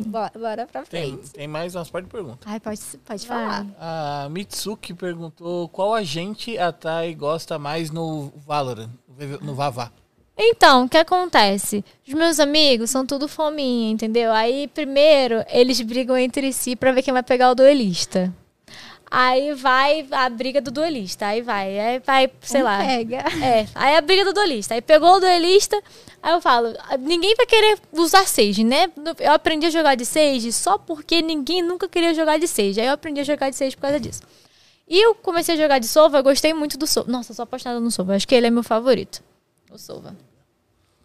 Bora, bora pra Tem, frente. tem mais umas partes de perguntas. Ai, pode, pode Vai. falar. A Mitsuki perguntou qual agente a Thay gosta mais no Valorant, no Vavá. Então, o que acontece? Os meus amigos são tudo fominha, entendeu? Aí, primeiro, eles brigam entre si pra ver quem vai pegar o duelista. Aí vai a briga do duelista. Aí vai, aí vai, sei Um lá. Pega. É, aí a briga do duelista. Aí pegou o duelista, aí eu falo, ninguém vai querer usar Sage, né? Eu aprendi a jogar de Sage só porque ninguém nunca queria jogar de Sage. Aí eu aprendi a jogar de Sage por causa disso. E eu comecei a jogar de Sova, eu gostei muito do Sova. Nossa, eu sou apaixonada no Sova. Acho que ele é meu favorito. O Sova.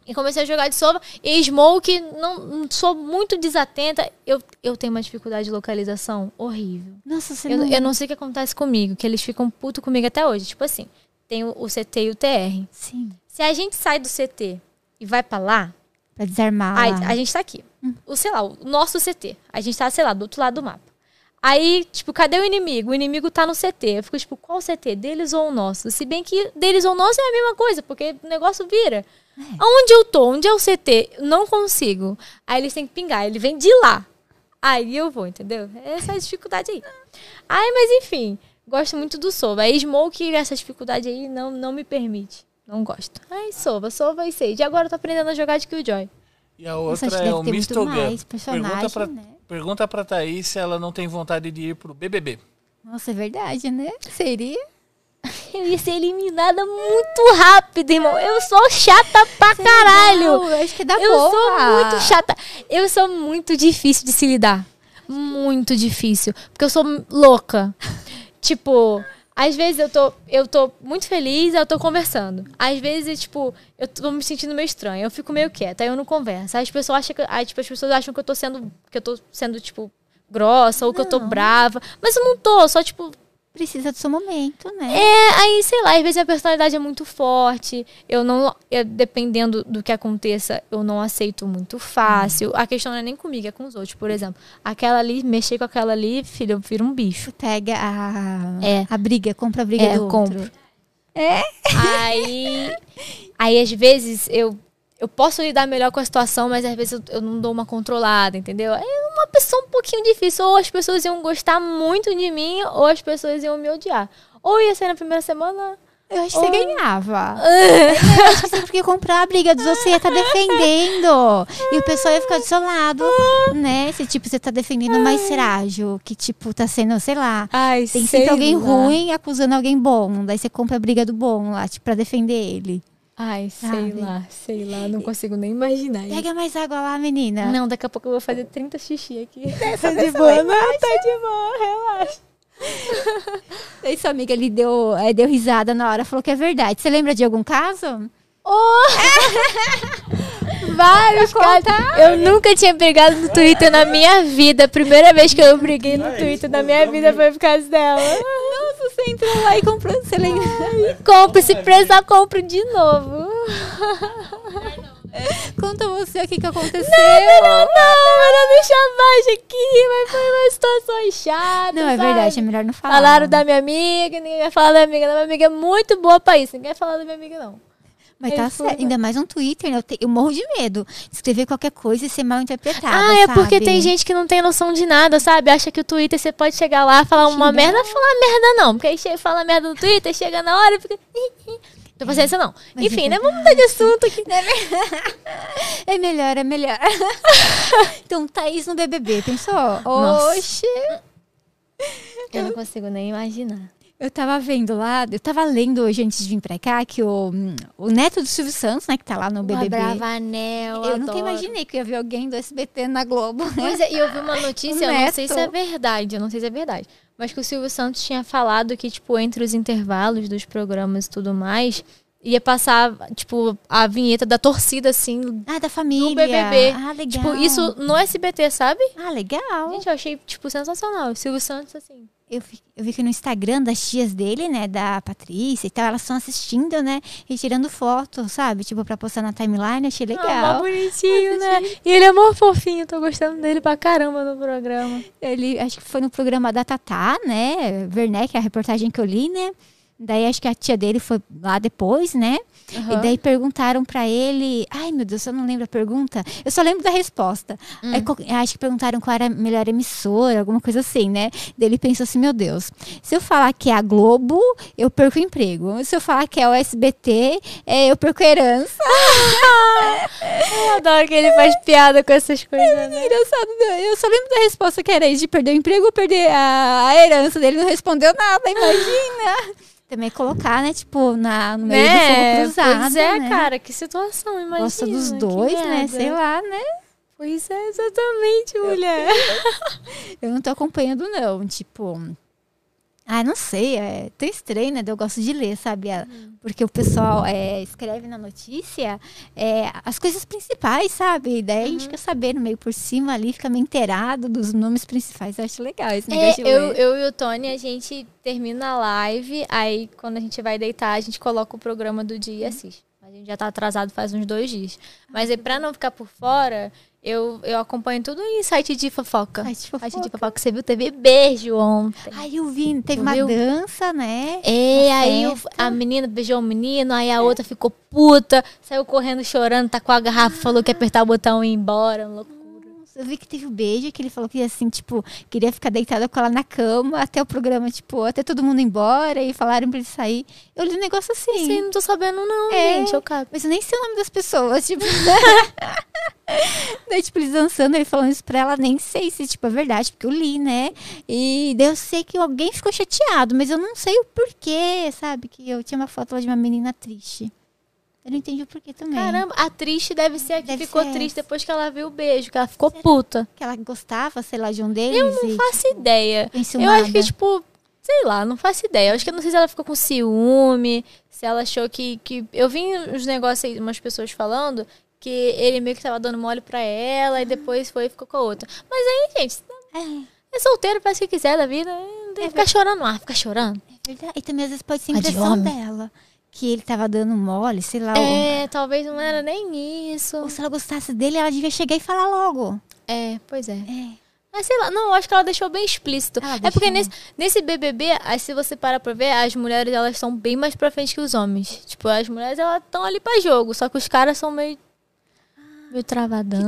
E comecei a jogar de Sova. E Smoke, não, sou muito desatenta. Eu, eu tenho uma dificuldade de localização horrível. Nossa, você Eu, não... eu não sei o que acontece comigo, que eles ficam puto comigo até hoje. Tipo assim, tem o, o CT e o TR. Sim, Se a gente sai do CT e vai pra lá, pra desarmar lá. a gente tá aqui. O, sei lá, o nosso CT. A gente tá, sei lá, do outro lado do mapa. Aí, tipo, cadê o inimigo? O inimigo tá no CT. Eu fico, tipo, qual CT? Deles ou o nosso? Se bem que deles ou o nosso é a mesma coisa, porque o negócio vira. Aonde eu tô? Onde é o CT? Não consigo. Aí eles têm que pingar. Ele vem de lá. Aí eu vou, entendeu? Essa é a dificuldade aí. Aí, mas enfim, gosto muito do Sova. Aí Smoke, essa dificuldade aí não, não me permite. Não gosto. Aí Sova, Sova e Sage. E agora eu tô aprendendo a jogar de Killjoy. E a Nossa, outra que é o Mr. Pergunta pra, né? pergunta pra Thaís se ela não tem vontade de ir pro BBB. Nossa, é verdade, né? Seria? (laughs) Eu ia ser eliminada muito rápido, irmão. Eu sou chata pra caralho. Não, eu acho que dá Eu boa. sou muito chata. Eu sou muito difícil de se lidar. Muito difícil. Porque eu sou louca. (laughs) tipo, às vezes eu tô, eu tô muito feliz, eu tô conversando. Às vezes, tipo, eu tô me sentindo meio estranha. Eu fico meio quieta, aí eu não converso. Aí as pessoas acham que, aí, tipo, as pessoas acham que eu tô sendo, que eu tô sendo, tipo, grossa ou que eu tô brava. Mas eu não tô, só, tipo, Precisa do seu momento, né? é, aí, sei lá, às vezes a personalidade é muito forte. Eu não. eu- dependendo do que aconteça, eu não aceito muito fácil. A questão não é nem comigo, é com os outros. Por exemplo, aquela ali, mexer com aquela ali, filho, eu viro um bicho. Pega a, É. a briga, compra a briga É, do outro. compro. (laughs) Aí. Aí, às vezes, eu. Eu posso lidar melhor com a situação, mas às vezes eu, eu não dou uma controlada, entendeu? É uma pessoa um pouquinho difícil. Ou as pessoas iam gostar muito de mim, ou as pessoas iam me odiar. Ou ia ser na primeira semana, Eu acho que você ganhava. (laughs) eu acho que você podia comprar a briga dos outros, você ia estar defendendo. E o pessoal ia ficar do seu lado, né? Se, tipo, você tá defendendo mais Serágio, que, tipo, tá sendo, sei lá... Ai, Tem sempre alguém lá. ruim acusando alguém bom. Daí você compra a briga do bom lá, tipo, pra defender ele. Ai, sei lá, sei lá. Não consigo nem imaginar isso. Pega mais água lá, menina. Não, daqui a pouco eu vou fazer 30 xixi aqui. tá de boa, não, tá de boa, relaxa. (laughs) Aí sua amiga ali deu, é, deu risada na hora, falou que é verdade. Você lembra de algum caso? (laughs) Vários casos. Eu nunca tinha brigado no Twitter na minha vida. A primeira vez que eu briguei no Twitter na minha vida foi por causa dela. Nossa, você entrou lá e comprou, você lembra? (laughs) Compre, se precisar, compre de novo. Conta você o que, que aconteceu. Não, não, não, deixa abaixo aqui, mas foi uma situação chata. Não, é sabe? verdade, é melhor não falar. Falaram da minha amiga, ninguém vai falar da minha amiga. Minha amiga é muito boa pra isso, ninguém vai falar da minha amiga, não. Mas tá certo, ainda mais um Twitter, né? Eu, te- eu morro de medo de escrever qualquer coisa e ser mal interpretada, Ah, é porque sabe? tem gente que não tem noção de nada, sabe? Acha que o Twitter você pode chegar lá, falar uma Xingar. merda, falar merda não. Porque aí chega, fala merda no Twitter, chega na hora e fica. Não paciência não. Mas Enfim, é né? Vamos mudar de assunto aqui. É (laughs) melhor, é melhor. (laughs) então, Thaís no BBB, pensou? Nossa. Oxe! Eu não consigo nem imaginar. Eu tava vendo lá, eu tava lendo hoje antes de vir pra cá que o, o neto do Silvio Santos, né, que tá lá no BBB. Bravanel, eu nunca imaginei que eu ia ver alguém do SBT na Globo. Pois é, e eu vi uma (laughs) notícia, O eu não sei se é verdade, eu não sei se é verdade. Mas que o Silvio Santos tinha falado que, tipo, entre os intervalos dos programas e tudo mais, ia passar, tipo, a vinheta da torcida, assim, Ah, da família. no BBB. Ah, legal. Tipo, isso no SBT, sabe? Ah, legal. Gente, eu achei, tipo, sensacional. O Silvio Santos, assim. Eu vi, eu vi que no Instagram das tias dele, né, da Patrícia e tal, elas estão assistindo, né, e tirando foto, sabe? Tipo, pra postar na timeline, achei Ah, legal. bonitinho, né? E ele é mó fofinho, tô gostando dele pra caramba no programa. Ele, acho que foi no programa da Tatá, né, Werneck, a reportagem que eu li, né. Daí acho que a tia dele foi lá depois, né? E daí perguntaram pra ele. Ai, meu Deus, eu não lembro a pergunta. Eu só lembro da resposta. Hum. Aí, acho que perguntaram qual era a melhor emissora, alguma coisa assim, né? Daí ele pensou assim: meu Deus, se eu falar que é a Globo, eu perco o emprego. Se eu falar que é o SBT, é, eu perco a herança. (laughs) Eu adoro que ele faz piada com essas coisas, né? Engraçado, né? eu só lembro da resposta que era isso, de perder o emprego ou perder a, a herança dele. Não respondeu nada, imagina. Também colocar, né? Tipo, na, no meio do fogo cruzado. pois é, né? cara, que situação, imagina. Gosta dos dois, né? Sei lá, né? Pois é, exatamente, mulher. (laughs) Eu não tô acompanhando, não. Tipo. Ah, não sei. É tão estranho, né? Eu gosto de ler, sabe? A- Porque o pessoal é, escreve na notícia é, as coisas principais, sabe? Daí a gente quer saber no meio por cima ali, fica meio inteirado dos nomes principais. Eu acho legal esse É, negócio de eu, eu e o Tony, a gente termina a live, aí quando a gente vai deitar, a gente coloca o programa do dia e assiste. A gente já tá atrasado faz uns dois dias. Mas aí, pra não ficar por fora, eu, eu acompanho tudo em site de fofoca. Site de fofoca. Site de fofoca. Você viu? Teve beijo ontem. Ai, eu vi, teve uma viu? dança, né? É, Uma aí festa. a menina beijou o menino, aí a outra ficou puta, saiu correndo chorando, tá com a garrafa, falou que ia apertar o botão e ir embora. loucura. Eu vi que teve o beijo, que ele falou que assim, tipo, queria ficar deitada com ela na cama até o programa, tipo, até todo mundo ir embora e falaram pra ele sair. Eu li um negócio assim. Sim, não tô sabendo não, É. gente, eu cago. Mas eu nem sei o nome das pessoas, tipo. (laughs) daí, tipo, eles dançando, ele falando isso pra ela, nem sei se, tipo, é verdade, porque eu li, né? E daí eu sei que alguém ficou chateado, mas eu não sei o porquê, sabe? Que eu tinha uma foto lá de uma menina triste. Eu não entendi o porquê também. Caramba, a triste deve ser a que Deve ficou triste essa. depois que ela viu o beijo, que ela ficou puta. Que ela gostava, sei lá, de um deles. Eu não e, faço ideia. tipo, Eu acho que, tipo, sei lá, não faço ideia. Eu acho que eu não sei se ela ficou com ciúme, se ela achou que. que... Eu vi uns negócios aí, umas pessoas falando que ele meio que tava dando mole pra ela e depois foi e ficou com a outra. Mas aí, gente, É, é solteiro, faz o que quiser da vida. Não tem que ficar chorando, ah, fica chorando. é verdade. E também às vezes pode ser Ah, de impressão homem. dela. Que ele tava dando mole, sei lá. ou- É, talvez não era nem isso. Ou se ela gostasse dele, ela devia chegar e falar logo. É, pois é. É. Mas sei lá, não, acho que ela deixou bem explícito. Ela é porque nesse, nesse BBB, aí se você parar pra ver, as mulheres elas são bem mais pra frente que os homens. Tipo, as mulheres elas estão ali pra jogo, só que os caras são meio. meio Que travadão.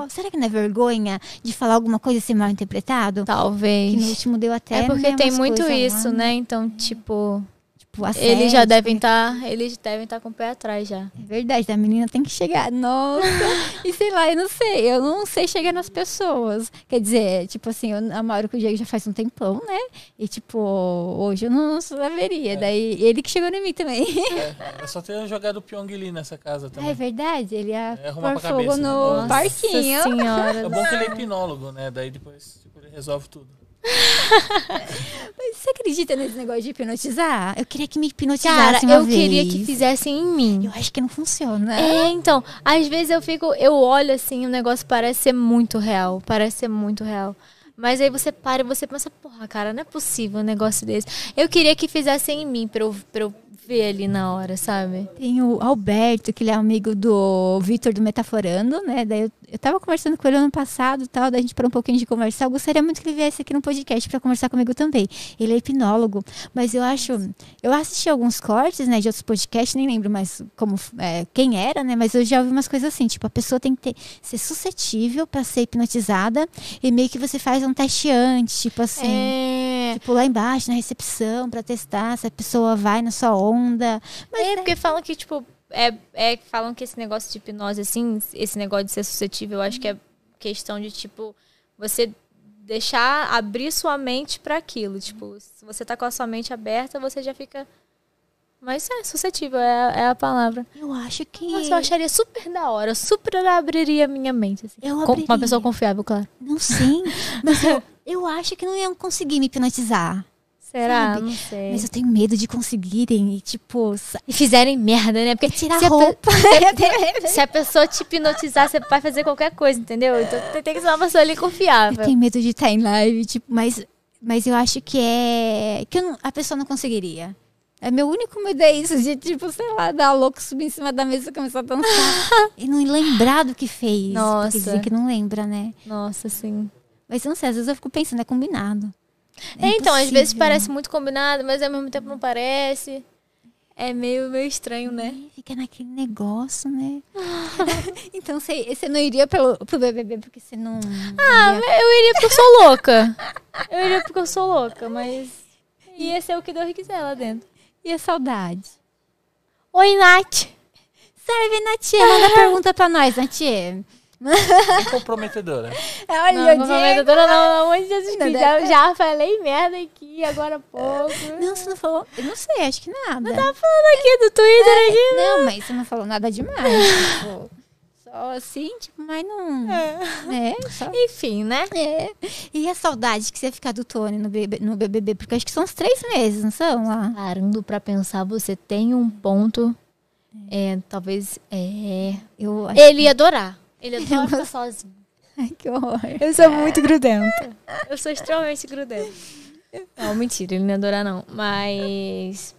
dó. Será que não é vergonha de falar alguma coisa e ser mal interpretado? Que no Talvez. último deu até. É porque né, tem muito isso, lá, né? Então, tipo. Tipo, Eles já sete, devem estar. eles devem estar com o pé atrás já. É verdade, a menina tem que chegar. Nossa! (laughs) e sei lá, eu não sei. Eu não sei chegar nas pessoas. Quer dizer, tipo assim, eu namoro com o Diego já faz um tempão, né? E, tipo, hoje eu não saberia. Daí ele que chegou em mim também. É, (laughs) é só ter jogado o Pyong Lee nessa casa também. é verdade, ele ia É, arrumar pôr fogo cabeça, né? no Nossa parquinho. Nossa senhora. É bom que ele é hipnólogo, né? Daí depois tipo, ele resolve tudo. (laughs) Mas você acredita nesse negócio de hipnotizar? Eu queria que me Cara, hipnotizasse uma eu vez. queria que fizessem em mim. Eu acho que não funciona. É, então, às vezes eu fico, eu olho assim, o negócio parece ser muito real, parece ser muito real. Mas aí você para e você pensa, porra, cara, não é possível um negócio desse. Eu queria que fizessem em mim pra eu, pra eu ver ali na hora, sabe? Tem o Alberto, que ele é amigo do Vitor do Metaforando, né? Daí eu, eu tava conversando com ele ano passado tal, daí a gente parou um pouquinho de conversar. Eu gostaria muito que ele viesse aqui no podcast pra conversar comigo também. Ele é hipnólogo, mas eu acho. Eu assisti alguns cortes, né, de outros podcasts, nem lembro mais como é, quem era, né? Mas eu já ouvi umas coisas assim, tipo, a pessoa tem que ter, ser suscetível pra ser hipnotizada e meio que você faz um teste antes, tipo assim. É. Tipo, lá embaixo, na recepção, pra testar se a pessoa vai na sua onda. Mas É, porque falam que, tipo, é, é, falam que esse negócio de hipnose, assim, esse negócio de ser suscetível, eu acho que é questão de, tipo, você deixar abrir sua mente pra aquilo. Tipo, se você tá com a sua mente aberta, você já fica. Mas é, suscetível é, é a palavra. eu acho que. Nossa, eu acharia super da hora. Eu super abriria a minha mente. Assim. Eu Com uma abriria. pessoa confiável, claro. Não sim, mas (laughs) eu, eu acho que não iam conseguir me hipnotizar. Será? Sabe? Não sei. Mas eu tenho medo de conseguirem e, tipo, E fizerem merda, né? Porque tirar se a a pe- roupa. (laughs) (laughs) Se a pessoa te hipnotizar, você vai fazer qualquer coisa, entendeu? Então tem- que ser uma pessoa ali eu confiável. tenho medo de estar em live, tipo, mas, mas eu acho que é. que eu não- a pessoa não conseguiria. É meu único medo é isso, de tipo, sei lá, dar louco, subir em cima da mesa e começar a dançar. (laughs) e não lembrar do que fez. Nossa. Porque dizem que não lembra, né? Nossa, sim. Mas eu não sei, às vezes eu fico pensando, é combinado. É, então, às vezes parece muito combinado, mas ao mesmo tempo não parece. É meio, meio estranho, né? Fica naquele negócio, né? (laughs) então você, você não iria pelo, pro BBB porque você não. Ah, ia- eu iria porque eu sou louca. Eu iria porque eu sou louca, mas ia ser o que Deus quiser lá dentro. E a saudade? Oi, Nath. Serve, Natia. Manda pergunta pra nós, Natia. Bem comprometedora. Olha, Não, Diego. comprometedora não, pelo amor de Jesus Não, Cristo. Já, já falei merda aqui agora há pouco. Não, você não falou. Eu não sei, acho que nada. Tá falando aqui do Twitter aqui. Não, mas você não falou nada demais. tipo, só assim, tipo, mas não. É, só. Enfim, né? É. E a saudade que você ia ficar do Tony no, BB, no BBB? Porque acho que são uns três meses, não são lá? Parando pra pensar, você tem um ponto. É, talvez. É. Eu acho Ele ia adorar. Ele (laughs) adora ficar sozinho. Ai, que horror. Eu sou muito grudenta. Eu sou extremamente grudenta. Não, mentira, ele não ia adorar, não. Mas.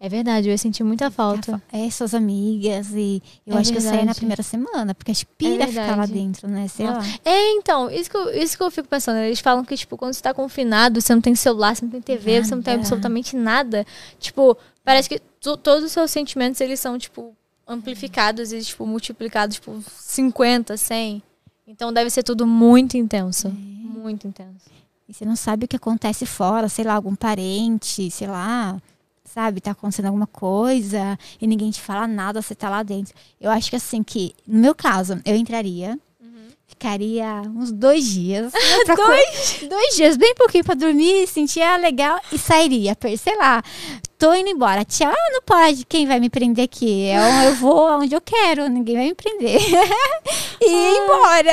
É verdade, eu ia sentir muita falta. É, suas amigas. E eu É acho que eu saí na verdade. primeira semana, porque que pira ficar lá verdade. dentro, né? Sei Nossa. lá. É, então, isso que, eu, isso que eu fico pensando. Eles falam que, tipo, quando você tá confinado, você não tem celular, você não tem TV, você não tem Nada. absolutamente nada. Tipo, parece que todos os seus sentimentos, eles são, tipo, amplificados e, tipo, multiplicados, tipo, 50, 100. Então deve ser tudo muito intenso. Muito intenso. E você não sabe o que acontece fora, sei lá, algum parente, sei lá, sabe, tá acontecendo alguma coisa e ninguém te fala nada, você tá lá dentro. Eu acho que assim, que, no meu caso, eu entraria, ficaria uns dois dias. pra (laughs) co- dois dias, bem pouquinho pra dormir, sentia legal e sairia, sei lá. Tô indo embora. Tchau, ah, não pode. Quem vai me prender aqui? Eu, eu vou aonde eu quero, ninguém vai me prender. (laughs) e ir embora.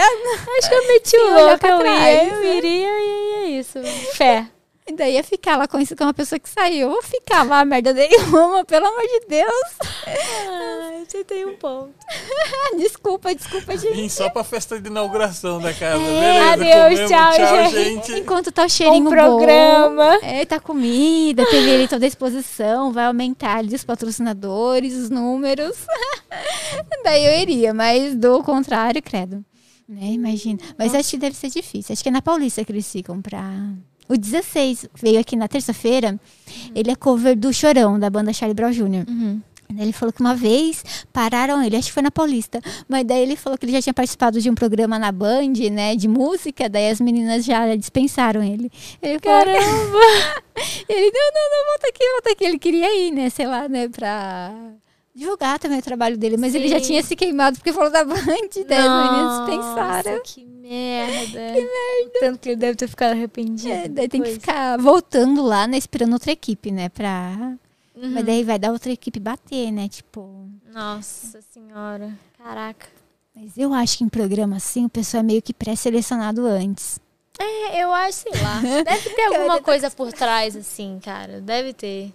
Acho que eu meti o louco, eu ia, eu iria e é isso. Fé. E daí ia ficar lá com isso com uma pessoa que saiu. Eu ficava a merda nenhuma, (laughs) pelo amor de Deus. Ai, você tem um ponto. (laughs) Desculpa, desculpa, gente. Vim só pra festa de inauguração da casa. É, Beleza, adeus, tchau, tchau, gente. gente. Enquanto tá o cheirinho Um bom. programa. É, tá comida, teve ali toda a exposição, vai aumentar ali os patrocinadores, os números. (laughs) Daí eu iria, mas do contrário, credo. Né, imagina. Mas acho que deve ser difícil. Acho que é na Paulista que eles ficam pra. O 16 veio aqui na terça-feira. Ele é cover do Chorão, da banda Charlie Brown Jr. Uhum. Ele falou que uma vez pararam ele, acho que foi na Paulista, mas daí ele falou que ele já tinha participado de um programa na Band, né, de música, daí as meninas já dispensaram ele. Ele falou, Caramba! (laughs) ele, não, não, não, volta aqui, volta aqui. Ele queria ir, né, sei lá, né, pra divulgar também o trabalho dele, mas ele já Sim. tinha se queimado porque falou da Band, daí as meninas dispensaram. Nossa, que merda. Que merda. Tanto que ele deve ter ficado arrependido. É, daí tem que depois. ficar voltando lá, né, esperando outra equipe, né, pra... Uhum. Mas daí vai dar outra equipe bater, né, tipo... Nossa senhora. Caraca. Mas eu acho que em programa assim, o pessoal é meio que pré-selecionado antes. É, eu acho, sei lá. (laughs) Deve ter alguma coisa por trás, assim, cara. Deve ter.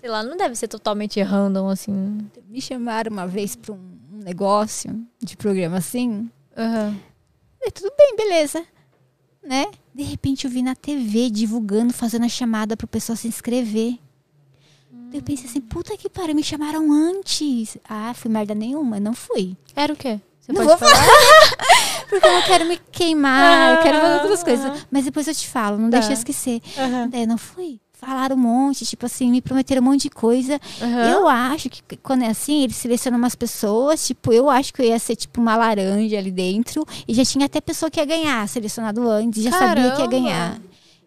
Sei lá, não deve ser totalmente random, assim. Me chamaram uma vez pra um negócio de programa assim. Aham. E tudo bem, beleza. Né? De repente eu vi na TV divulgando, fazendo a chamada pro pessoal se inscrever. Daí Eu pensei assim, puta que pariu, me chamaram antes. Ah, fui merda nenhuma, não fui. Era o quê? Você Não pode vou falar? (laughs) (laughs) Porque eu não quero me queimar, eu quero fazer outras Ah, coisas. Mas depois eu te falo, não Tá. deixa eu esquecer. Eu não fui. Falaram um monte, tipo assim, me prometeram um monte de coisa. Aham. Eu acho que quando é assim, eles selecionam umas pessoas, tipo, eu acho que eu ia ser tipo uma laranja ali dentro. E já tinha até pessoa que ia ganhar, selecionado antes, já sabia que ia Caramba! ganhar.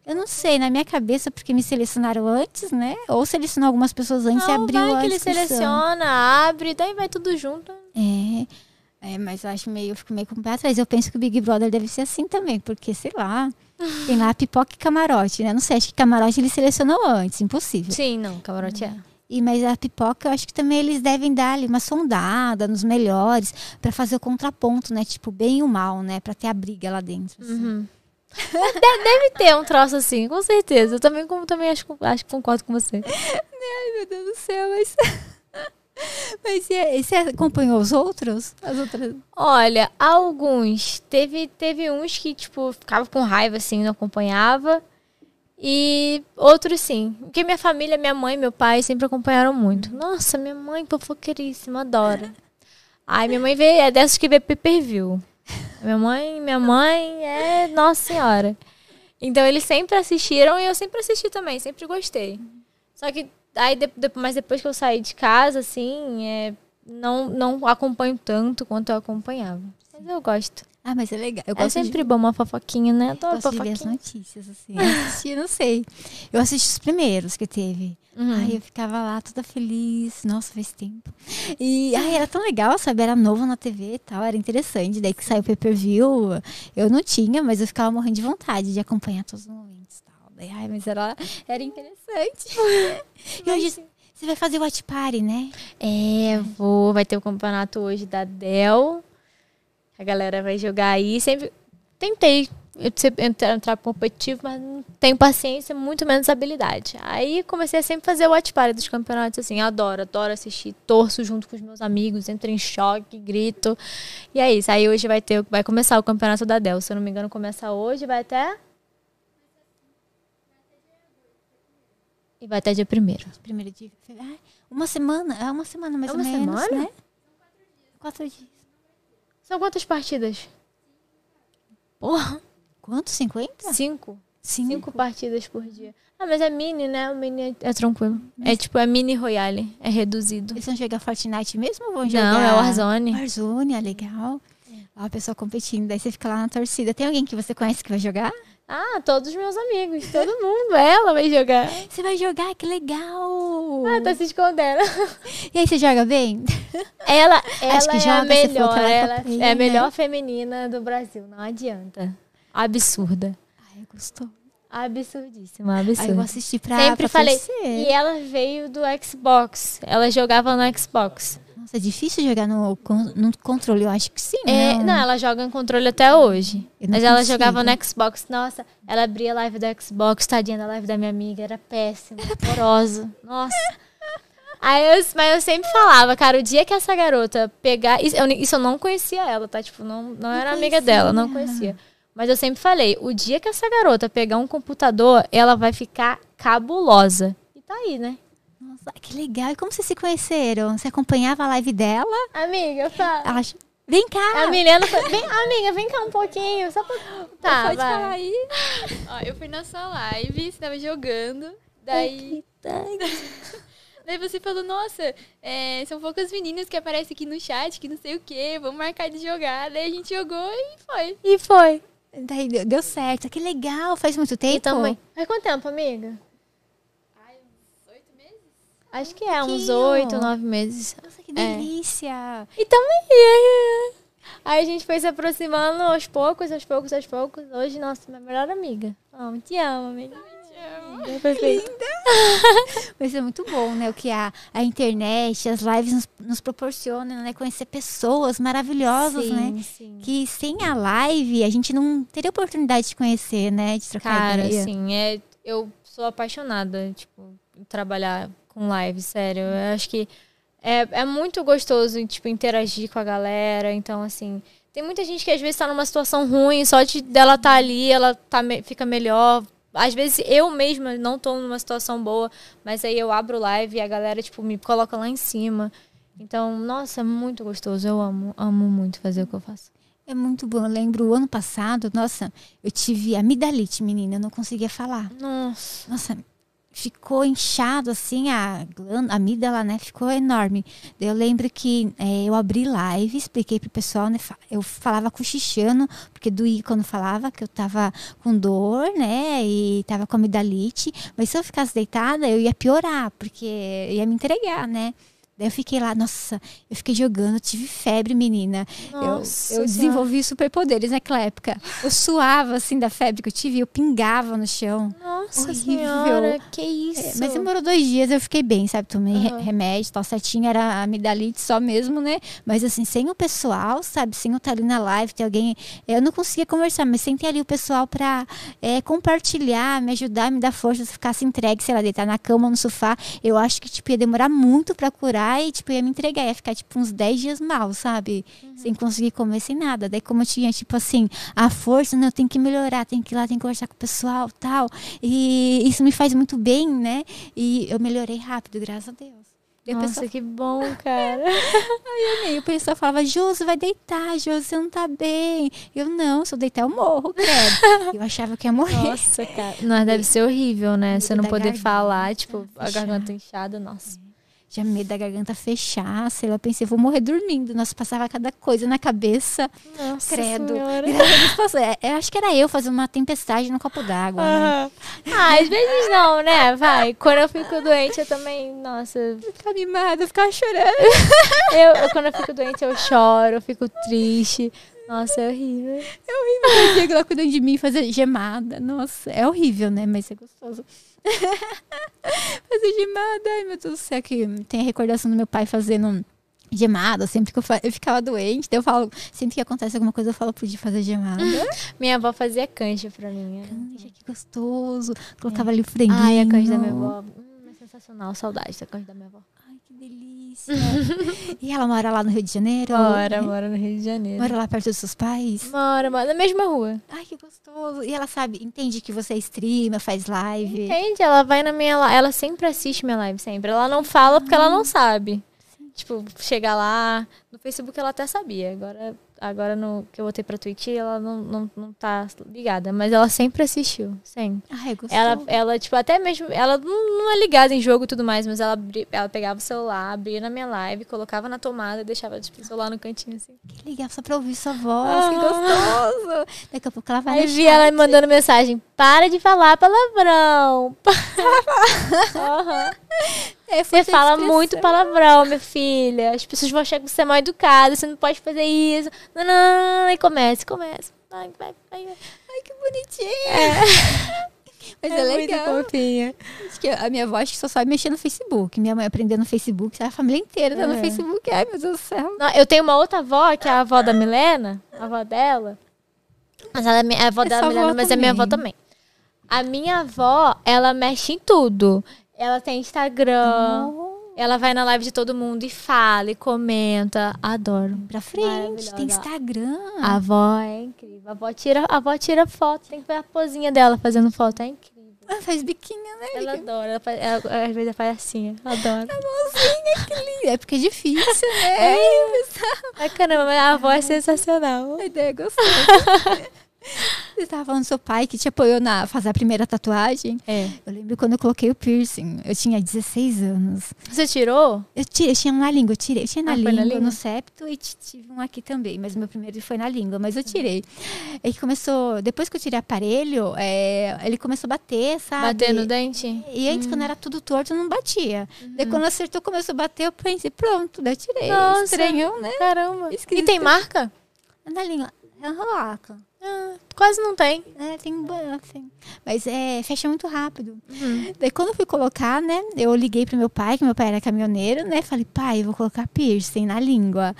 Eu não sei, na minha cabeça, porque me selecionaram antes, né? Ou selecionou algumas pessoas antes e Não, abriu vai a que ele seleciona, abre, daí vai tudo junto. É. É, mas eu acho meio, eu fico meio com o pé atrás. Eu penso que o Big Brother deve ser assim também, porque, sei lá, (laughs) tem lá pipoca e camarote, né? Não sei, acho que camarote ele selecionou antes, impossível. Sim, não, camarote é. E, mas a pipoca, eu acho que também eles devem dar ali uma sondada nos melhores pra fazer o contraponto, né? Tipo, bem e o mal, né? Pra ter a briga lá dentro. assim. Uhum. De- Deve ter um troço assim, com certeza. Eu também, como, também acho, acho que concordo com você. (laughs) Ai, meu Deus do céu, mas. Mas e, você acompanhou os outros? As outras. Olha, alguns. Teve, teve uns que, tipo, ficava com raiva, assim, não acompanhava. E outros sim. Porque minha família, minha mãe meu pai sempre acompanharam muito. Nossa, minha mãe, fofoqueiríssima, adora. Ai, minha mãe vê, é dessas que vê pay per view. Minha mãe, minha mãe é Nossa Senhora. Então eles sempre assistiram e eu sempre assisti também, sempre gostei. Só que aí, de, de- mas depois que eu saí de casa, assim, é, não, não acompanho tanto quanto eu acompanhava. Mas eu gosto. Ah, mas é legal. Eu É gosto de sempre bom uma fofoquinha, né? Adoro gosto de ver as fofoquinha. notícias, assim. Eu assisti, não sei. Eu assisti os primeiros que teve. Uhum. Ai, eu ficava lá toda feliz. Nossa, faz tempo. E ai, era tão legal, sabe? Era novo na TV e tal, era interessante. Daí que saiu o pay-per-view, eu não tinha, mas eu ficava morrendo de vontade de acompanhar todos os momentos e Daí, ai, mas era, era interessante. (laughs) e hoje você vai fazer o Watch Party, né? É, vou. Vai ter o campeonato hoje da Dell. A galera vai jogar aí. Sempre tentei entrar, entrar competitivo, mas não tenho paciência, muito menos habilidade. Aí comecei a sempre fazer o watch party dos campeonatos, assim. Adoro, adoro assistir. Torço junto com os meus amigos, entro em choque, grito. E é isso. Aí hoje vai ter, vai começar o campeonato da Dell. Se eu não me engano, começa hoje, vai até. E vai até dia primeiro. Primeiro dia. Ai, uma semana, é uma semana mais É ou uma menos, semana? né? Quatro dias. São quantas partidas? Porra, Quanto? 50? cinco. Cinco. Cinco partidas por dia. Ah, mas é mini, né? O mini é, é tranquilo. É tipo, é mini Royale. É reduzido. Eles vão jogar Fortnite mesmo ou vão jogar? Não, é Warzone. Warzone, é legal. Ó, a pessoa competindo, daí você fica lá na torcida. Tem alguém que você conhece que vai jogar? Ah, todos os meus amigos. Todo mundo. Ela vai jogar. Você vai jogar, que legal! Ah, tá se escondendo. E aí, você joga bem? Ela, ela que é joga, a você melhor. que ela é Ela top player, é a né? melhor feminina do Brasil. Não adianta. Absurda. Ai, gostou. Absurdíssima, Aí eu absurda. vou assistir pra Sempre pra falei. torcer. E ela veio do Xbox. Ela jogava no Xbox. Nossa, é difícil jogar no, no controle, eu acho que sim, É, não? não, ela joga em controle até hoje. Mas ela consigo. jogava no Xbox. Nossa, ela abria a live do Xbox, tadinha da live da minha amiga. Era péssima, horrorosa. Nossa. Aí eu, mas eu sempre falava, cara, o dia que essa garota pegar. Isso eu, isso eu não conhecia ela, tá? Tipo, não, não era amiga dela, não conhecia. Mas eu sempre falei, o dia que essa garota pegar um computador, ela vai ficar cabulosa. E tá aí, né? Nossa, que legal. E como vocês se conheceram? Você acompanhava a live dela? Amiga, fala. Ela ach- Vem cá! A Milena foi. Vem, amiga, vem cá um pouquinho. Só pra. Tá, Pode vai. falar aí. Ó, eu fui na sua live, você tava jogando. Daí. (laughs) Daí você falou, nossa, é, são poucas meninas que aparecem aqui no chat, que não sei o quê, vamos marcar de jogar. Daí a gente jogou e foi. E foi. Daí deu, deu certo. Que legal. Faz muito tempo? Eu também. Faz quanto tempo, amiga? Acho que é, uns oito, nove meses. Nossa, que É. delícia. E também. Aí a gente foi se aproximando aos poucos, aos poucos, aos poucos. Hoje, nossa, minha melhor amiga. Amo, te amo, amiga. Te amo. Perfeito. (laughs) Mas é muito bom, né? O que a, a internet, as lives nos, nos proporcionam, né? Conhecer pessoas maravilhosas, né? Sim, sim. Que sem a live a gente não teria oportunidade de conhecer, né? De trocar Cara, ideia. assim, é, eu sou apaixonada, tipo, trabalhar com live, sério. Eu acho que é, é muito gostoso, tipo, interagir com a galera. Então, assim, tem muita gente que às vezes tá numa situação ruim, só de dela tá ali, ela tá, fica melhor. Às vezes eu mesma não tô numa situação boa, mas aí eu abro live e a galera, tipo, me coloca lá em cima. Então, nossa, é muito gostoso. Eu amo, amo muito fazer o que eu faço. É muito bom. Eu lembro o ano passado, nossa, eu tive amidalite, menina. Eu não conseguia falar. Nossa. Nossa, ficou inchado assim, a glândula, a amígdala, né? Ficou enorme. Eu lembro que eh, eu abri live, expliquei pro pessoal, né? Eu falava cochichando, porque doía quando falava que eu tava com dor, né? E tava com amidalite. Mas se eu ficasse deitada, eu ia piorar, porque ia me entregar, né? Daí eu fiquei lá, nossa, eu fiquei jogando, eu tive febre, menina. Eu- Nossa eu, Senhora. desenvolvi superpoderes naquela época. Eu suava, assim, da febre que eu tive, eu pingava no chão. Nossa Horrível. senhora, que isso? É, mas demorou dois dias, eu fiquei bem, sabe? Tomei Aham. remédio, tal, certinho, era amidalite só mesmo, né? Mas assim, sem o pessoal, sabe? Sem eu estar ali na live, ter alguém. Eu não conseguia conversar, mas sem ter ali o pessoal pra é, compartilhar, me ajudar, me dar força, se eu ficasse entregue, sei lá, deitar na cama no sofá, eu acho que, tipo, ia demorar muito pra curar e, tipo, ia me entregar, ia ficar, tipo, uns 10 dias mal, sabe? Sem conseguir comer, sem nada. Daí, como eu tinha, tipo assim, a força, né? Eu tenho que melhorar, tenho que ir lá, tenho que conversar com o pessoal tal. E isso me faz muito bem, né? E eu melhorei rápido, graças a Deus. Nossa, pessoal, que bom, (laughs) cara. e o pessoal falava, Josi, vai deitar, Josi, você não tá bem. Eu, não, se eu deitar, eu morro, credo. (laughs) eu achava que ia morrer. Nossa, cara. Não, deve ser horrível, né? Você não poder garganta, falar, tipo, a garganta inchada, nossa. Tinha medo da garganta fechar, sei lá, eu pensei, vou morrer dormindo. Nossa, passava cada coisa na cabeça. Nossa Credo. senhora. Graças a Deus passou. É, eu acho que era eu fazer uma tempestade no copo d'água, né? Ah, às vezes não, né? Vai. Quando eu fico doente, eu também, nossa. Eu, Eu ficava mimada, eu ficava chorando. (laughs) eu- quando eu fico doente, eu choro, eu fico triste. Nossa, é horrível. O Diego lá cuidando de mim, fazer gemada. Nossa, é horrível, né? Mas é gostoso. (laughs) fazer gemada. Ai, meu Deus do céu, que tem a recordação do meu pai fazendo gemada. Sempre que eu, eu ficava doente, daí eu falo, sempre que acontece alguma coisa, eu falo pro Di fazer gemada. Minha avó fazia canja pra mim. Canja, que gostoso. Colocava ali o franguinho. Ai, a canja da minha avó. Hum, é sensacional. Saudade da canja da minha avó. Ai, que delícia. E ela mora lá no Rio de Janeiro? Mora, mora no Rio de Janeiro. Mora lá perto dos seus pais? Mora, mora. Na mesma rua. Ai, que gostoso. E ela sabe, entende que você streama, faz live. Entende? Ela vai na minha live. Ela sempre assiste minha live, sempre. Ela não fala porque ela não sabe. Tipo, chega lá. No Facebook ela até sabia. Agora, agora no que eu botei pra Twitch, ela não, não, não tá ligada. Mas ela sempre assistiu. Sempre. Ai, gostoso. Ela, ela, tipo, até mesmo. Ela não, não é ligada em jogo e tudo mais, mas ela, ela pegava o celular, abria na minha live, colocava na tomada e deixava tipo, o celular no cantinho assim. Que legal, só pra ouvir sua voz, que gostoso. Daqui a pouco ela vai Aí vi ela me mandando mensagem: para de falar palavrão. (laughs) (laughs) Aham. É, Você fala muito palavrão, minha filha. As pessoas vão achar que você é mal educada, você não pode fazer isso. Não, não, não, não. E começa, começa. Vai, vai, vai. Ai, que bonitinha. (laughs) Mas é, muito legal. fofinha. Acho que a minha avó acho que só sabe mexer no Facebook. Minha mãe aprendeu no Facebook, a família inteira tá no É. Facebook. Ai, meu Deus do céu. Não, eu tenho uma outra avó, que é a avó da Milena, a avó dela. Mas ela é minha- é a avó É da Milena, avó mas é minha avó também. também. A minha avó, ela mexe em tudo. Ela tem Instagram, Oh, ela vai na live de todo mundo e fala e comenta. Adoro. pra frente, tem Instagram. A avó é incrível. A avó tira, a avó tira foto. Tem que ver a pozinha dela fazendo foto. É incrível. Ah, faz biquinho, né? Ela adora. Ela faz, ela- às vezes ela faz assim. Ela adora. Mãozinha, que lindo. É porque é difícil, né? Ai, caramba, mas a avó é sensacional. A ideia é gostosa. (laughs) Você estava falando do seu pai que te apoiou na fazer a primeira tatuagem. É. Eu lembro quando eu coloquei o piercing. Eu tinha 16 anos. Você tirou? Eu tirei, eu tinha um na língua, eu tirei. Eu tinha na, Ah, língua, na língua? no septo e tive um aqui também. Mas o meu primeiro foi na língua, mas eu tirei. Aí começou, depois que eu tirei o aparelho, é, ele começou a bater, sabe? Bater no dente? E antes, quando era tudo torto, não batia. Daí quando acertou, começou a bater, eu pensei, pronto, daí eu tirei. Nossa. Estranhão, né? Caramba. E Esquisito. tem marca? Na língua. É um rolaca. Ah, quase não tem. É, tem assim. Mas é, fecha muito rápido. Daí quando eu fui colocar, né? Eu liguei pro meu pai, que meu pai era caminhoneiro, né? Falei, pai, eu vou colocar piercing na língua.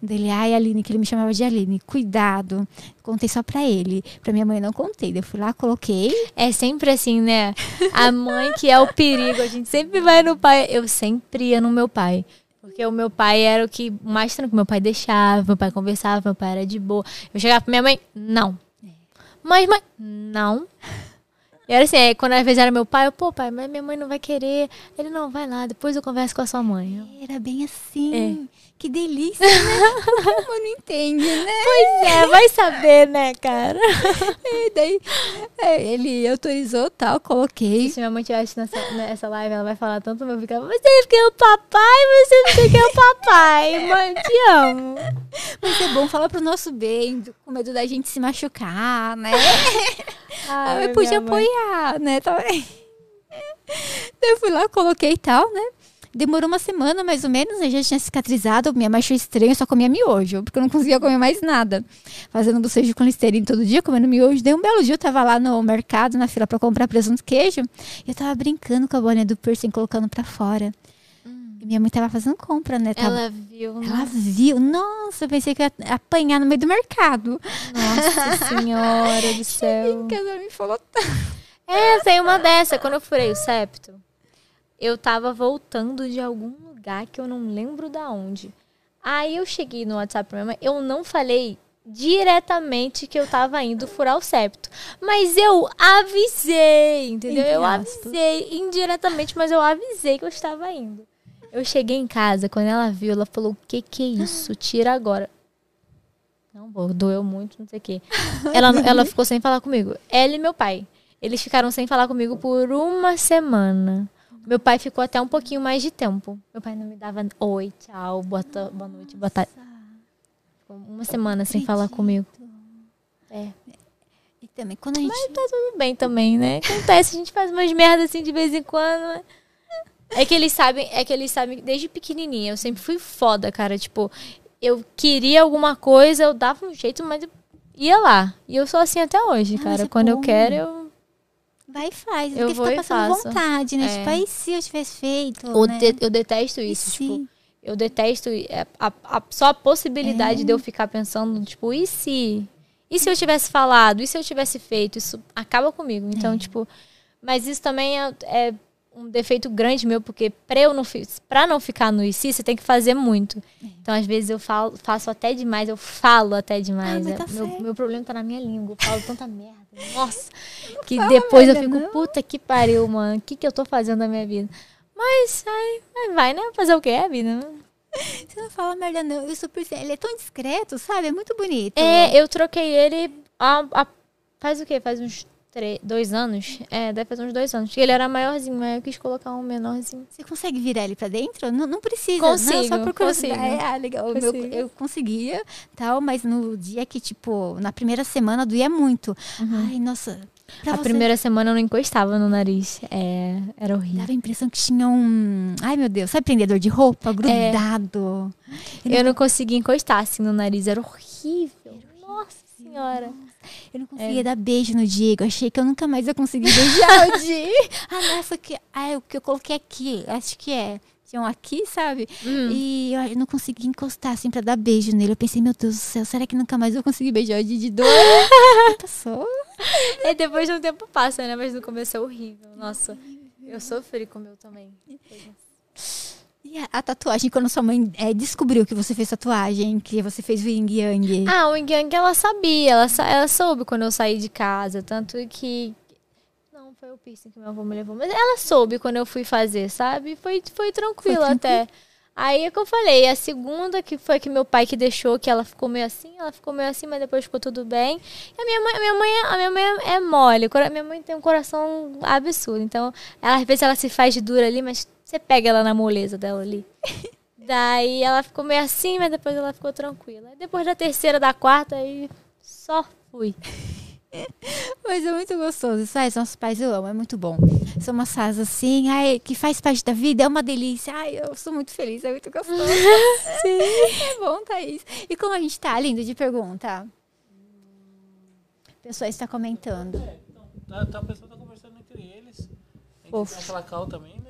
Dele, ai, Aline, que ele me chamava de Aline, cuidado. Contei só pra ele. Pra minha mãe não contei. Daí eu fui lá, coloquei. É sempre assim, né? A mãe que é o perigo. A gente sempre vai no pai. Eu sempre ia no meu pai. Porque o meu pai era o que mais tranquilo. Meu pai deixava, meu pai conversava, meu pai era de boa. Eu chegava pra minha mãe, não. Mas, mãe, não. E era assim, aí, quando às vezes era meu pai, eu, pô, pai, mas minha mãe não vai querer. Ele, não, vai lá, depois eu converso com a sua mãe. Era bem assim. Que delícia, né? Como (laughs) não entende, né? Pois é, vai saber, né, cara? (laughs) E daí é, ele autorizou tal, coloquei. Se minha mãe tivesse nessa, nessa live, ela vai falar tanto, eu ficava, você quer o papai, você não quer o papai. (laughs) Mãe, te amo. Mas é bom falar pro nosso bem, com medo da gente se machucar, né? Ai, eu pude minha mãe. apoiar, né? Daí (laughs) eu fui lá, coloquei e tal, né? Demorou uma semana, mais ou menos, né? Já tinha cicatrizado. Minha mãe achou estranho, eu só comia miojo, porque eu não conseguia comer mais nada. Fazendo bocejo com listerine todo dia, comendo miojo. Daí um belo dia eu tava lá no mercado, na fila pra comprar presunto e queijo. E eu tava brincando com a bolinha do piercing, colocando pra fora. E minha mãe tava fazendo compra, né? Tava... Ela viu, né? Ela viu. Nossa, eu pensei que ia apanhar no meio do mercado. Nossa (laughs) senhora do céu. Ela me falou É, tem uma dessa. Quando eu furei o septo, eu tava voltando de algum lugar que eu não lembro da onde. Aí eu cheguei no WhatsApp pra minha mãe, eu não falei diretamente que eu tava indo furar o septo. Mas eu avisei, entendeu? Eu avisei indiretamente, mas eu avisei que eu estava indo. Eu cheguei em casa, quando ela viu, ela falou: O que que é isso? Tira agora. Não, pô, doeu muito, não sei o quê. Ela, ela ficou sem falar comigo. Ela e meu pai. Eles ficaram sem falar comigo por uma semana. Meu pai ficou até um pouquinho mais de tempo. Meu pai não me dava oi, tchau, boa, boa noite, boa tarde. Ficou uma semana sem falar comigo. É. E também, quando a gente. Tá tudo bem também, né? Acontece, a gente faz umas merdas assim de vez em quando. né? É que eles sabem, é que eles sabem, desde pequenininha, eu sempre fui foda, cara. Tipo, eu queria alguma coisa, eu dava um jeito, mas eu ia lá. E eu sou assim até hoje, Ah, mas cara. é Quando eu quero, eu. Vai e faz. Eu porque vou fica e passando vontade, né? É. Tipo, aí se eu tivesse feito. Eu, né? de- eu detesto isso. Tipo, eu detesto é, a, a- só a possibilidade de eu ficar pensando, tipo, e se? E se eu tivesse falado? E se eu tivesse feito? Isso acaba comigo. Então, tipo, mas isso também é, é um defeito grande meu, porque pra, eu não, pra não ficar no se, você tem que fazer muito. Então, às vezes, eu falo, faço até demais, eu falo até demais. mas É, tá meu, meu problema tá na minha língua. Eu falo tanta merda. Nossa. Que depois eu fico, não. puta que pariu, mano. O que, que eu tô fazendo na minha vida? Mas, ai, vai, né? Fazer o quê? É a vida, né? Você não fala merda, não. Super. Ele é tão discreto, sabe? É muito bonito. É, eu troquei ele há- há- faz o quê? Faz uns três, dois anos? É, deve fazer uns dois anos. Ele era maiorzinho, mas eu quis colocar um menorzinho. Você consegue virar ele pra dentro? Não, não precisa. Consigo, não, só por curiosidade. consigo. Ah, legal. O meu- Consigo. eu conseguia, tal, mas no dia que, tipo, na primeira semana doía muito. Ai, nossa. Pra Uhum. a você primeira semana eu não encostava no nariz. É, era horrível. Dava a impressão que tinha um. Ai, meu Deus, sabe prendedor de roupa? Grudado. Eu não conseguia encostar assim no nariz, era horrível. Nossa senhora. Eu não conseguia dar beijo no Diego. Achei que eu nunca mais ia conseguir beijar o (laughs) Diego. Ah, não, essa aqui. Ah, é o que eu coloquei aqui. Acho que é. Tinha um aqui, sabe? Hum. E eu, não consegui encostar assim pra dar beijo nele. Eu pensei, meu Deus do céu, será que nunca mais eu vou conseguir beijar o Didi de dor? (laughs) Passou. E depois de um tempo passa, né? Mas no começo é horrível. Nossa, eu sofri com o meu também. A, a tatuagem, quando sua mãe é, descobriu que você fez tatuagem, que você fez o Yin Yang. Ah, o Yang ela sabia, ela, ela soube quando eu saí de casa, tanto que não foi o piercing que meu avô me levou, mas ela soube quando eu fui fazer, sabe? Foi foi tranquilo Foi tranquilo? até. Aí é que eu falei, a segunda que foi que meu pai que deixou, que ela ficou meio assim, ela ficou meio assim, mas depois ficou tudo bem. E a minha mãe, a minha mãe, a minha mãe é mole, cora- minha mãe tem um coração absurdo. Então, ela, às vezes ela se faz de dura ali, mas você pega ela na moleza dela ali. (laughs) Daí ela ficou meio assim, mas depois ela ficou tranquila. Depois da terceira, da quarta, aí só fui. (laughs) Mas é muito gostoso. Isso aí, nossos pais eu amo, é muito bom. São umas fases assim, ai, que faz parte da vida, é uma delícia. Ai, eu sou muito feliz, é muito gostoso. (laughs) Sim. É bom, Thaís. E como a gente tá, lindo de pergunta? A pessoa está comentando. Tá, tá, a pessoa tá conversando entre eles. Tem que Fofo. ter aquela cal também, né?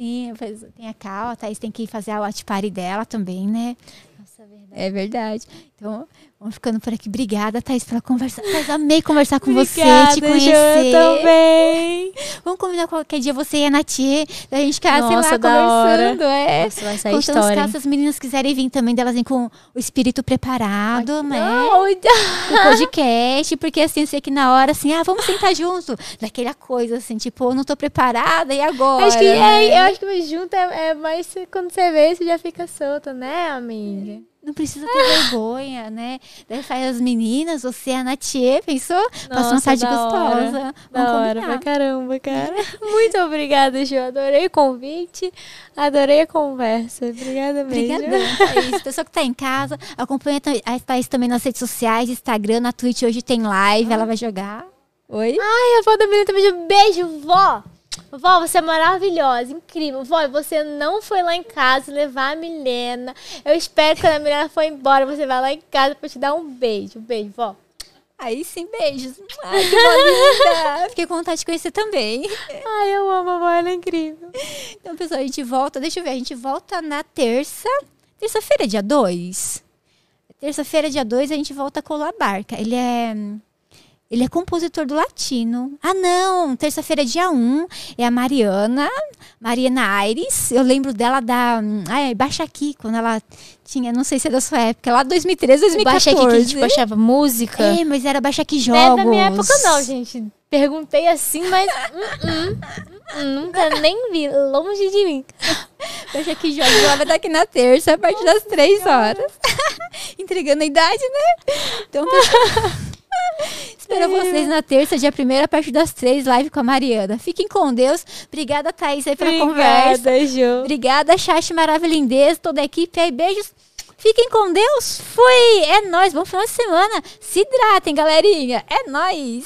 Sim, faz- tem a Thaís tem que fazer a watch party dela também, né? Nossa, verdade. É verdade. Então, vamos ficando por aqui. Obrigada, Thaís, pela conversa. Thaís, amei conversar com você, te conhecer. também. Vamos combinar qualquer dia você e a Natie, da gente ficar, sei Nossa, lá, da hora. conversando. É. Nossa, vai sair Contando história. caso as meninas quiserem vir também, delas vêm com o espírito preparado, né? Não, O podcast, porque assim, eu sei que na hora, assim, ah, vamos sentar junto. Daquela coisa, assim, tipo, eu não tô preparada, e agora? Acho que né? é, eu acho que junto é, é mais se- quando você vê, você já fica solta, né, amiga? Não precisa ter vergonha, né? Daí faz as meninas, você e a Natie, pensou? Passa uma tarde da hora. gostosa. Da Vamos hora, pra caramba, cara. (laughs) Muito obrigada, Ju. Adorei o convite, adorei a conversa. Obrigada mesmo. Obrigadão, Thaís. (laughs) Pessoa que tá em casa, acompanha a Thaís também nas redes sociais, Instagram, na Twitch, hoje tem live, ela vai jogar. Oi? Ai, a vó da menina também. Um beijo, vó. Vó, você é maravilhosa, incrível. Vó, você não foi lá em casa levar a Milena. Eu espero que quando a Milena for embora, você vai lá em casa pra te dar um beijo. Um beijo, vó. Aí sim, beijos. Ai, que linda. (laughs) Fiquei com vontade de conhecer também. Ai, eu amo a vó, ela é incrível. Então, pessoal, a gente volta, deixa eu ver, a gente volta na terça. Terça-feira, dia 2. Terça-feira, dia 2, a gente volta com o La Barca. Ele é. Ele é compositor do latino. Ah, não! Terça-feira, dia 1, um, é a Mariana, Mariana Aires. Eu lembro dela da. Ai, Baixa Aqui, quando ela tinha, não sei se é da sua época, lá 2013, 2014. Baixa aqui que tipo, achava música. É, mas era Baixa Aqui Não é Jogos. da minha época, não, gente. Perguntei assim, mas. hum, hum, hum, nunca nem vi. Longe de mim. (laughs) Baixa Aqui Jogos, ela vai estar aqui na terça, a partir das 3 horas. (laughs) Entregando a idade, né? Então, pessoal. (laughs) Espero vocês na terça, dia 1 a partir das 3, live com a Mariana. Fiquem com Deus. Obrigada, Thaís, aí pela conversa. Obrigada, Ju. Obrigada, Chat Maravilhindez, toda a equipe aí. Beijos. Fiquem com Deus. Fui. É nóis. Bom final de semana. Se hidratem, galerinha. É nóis.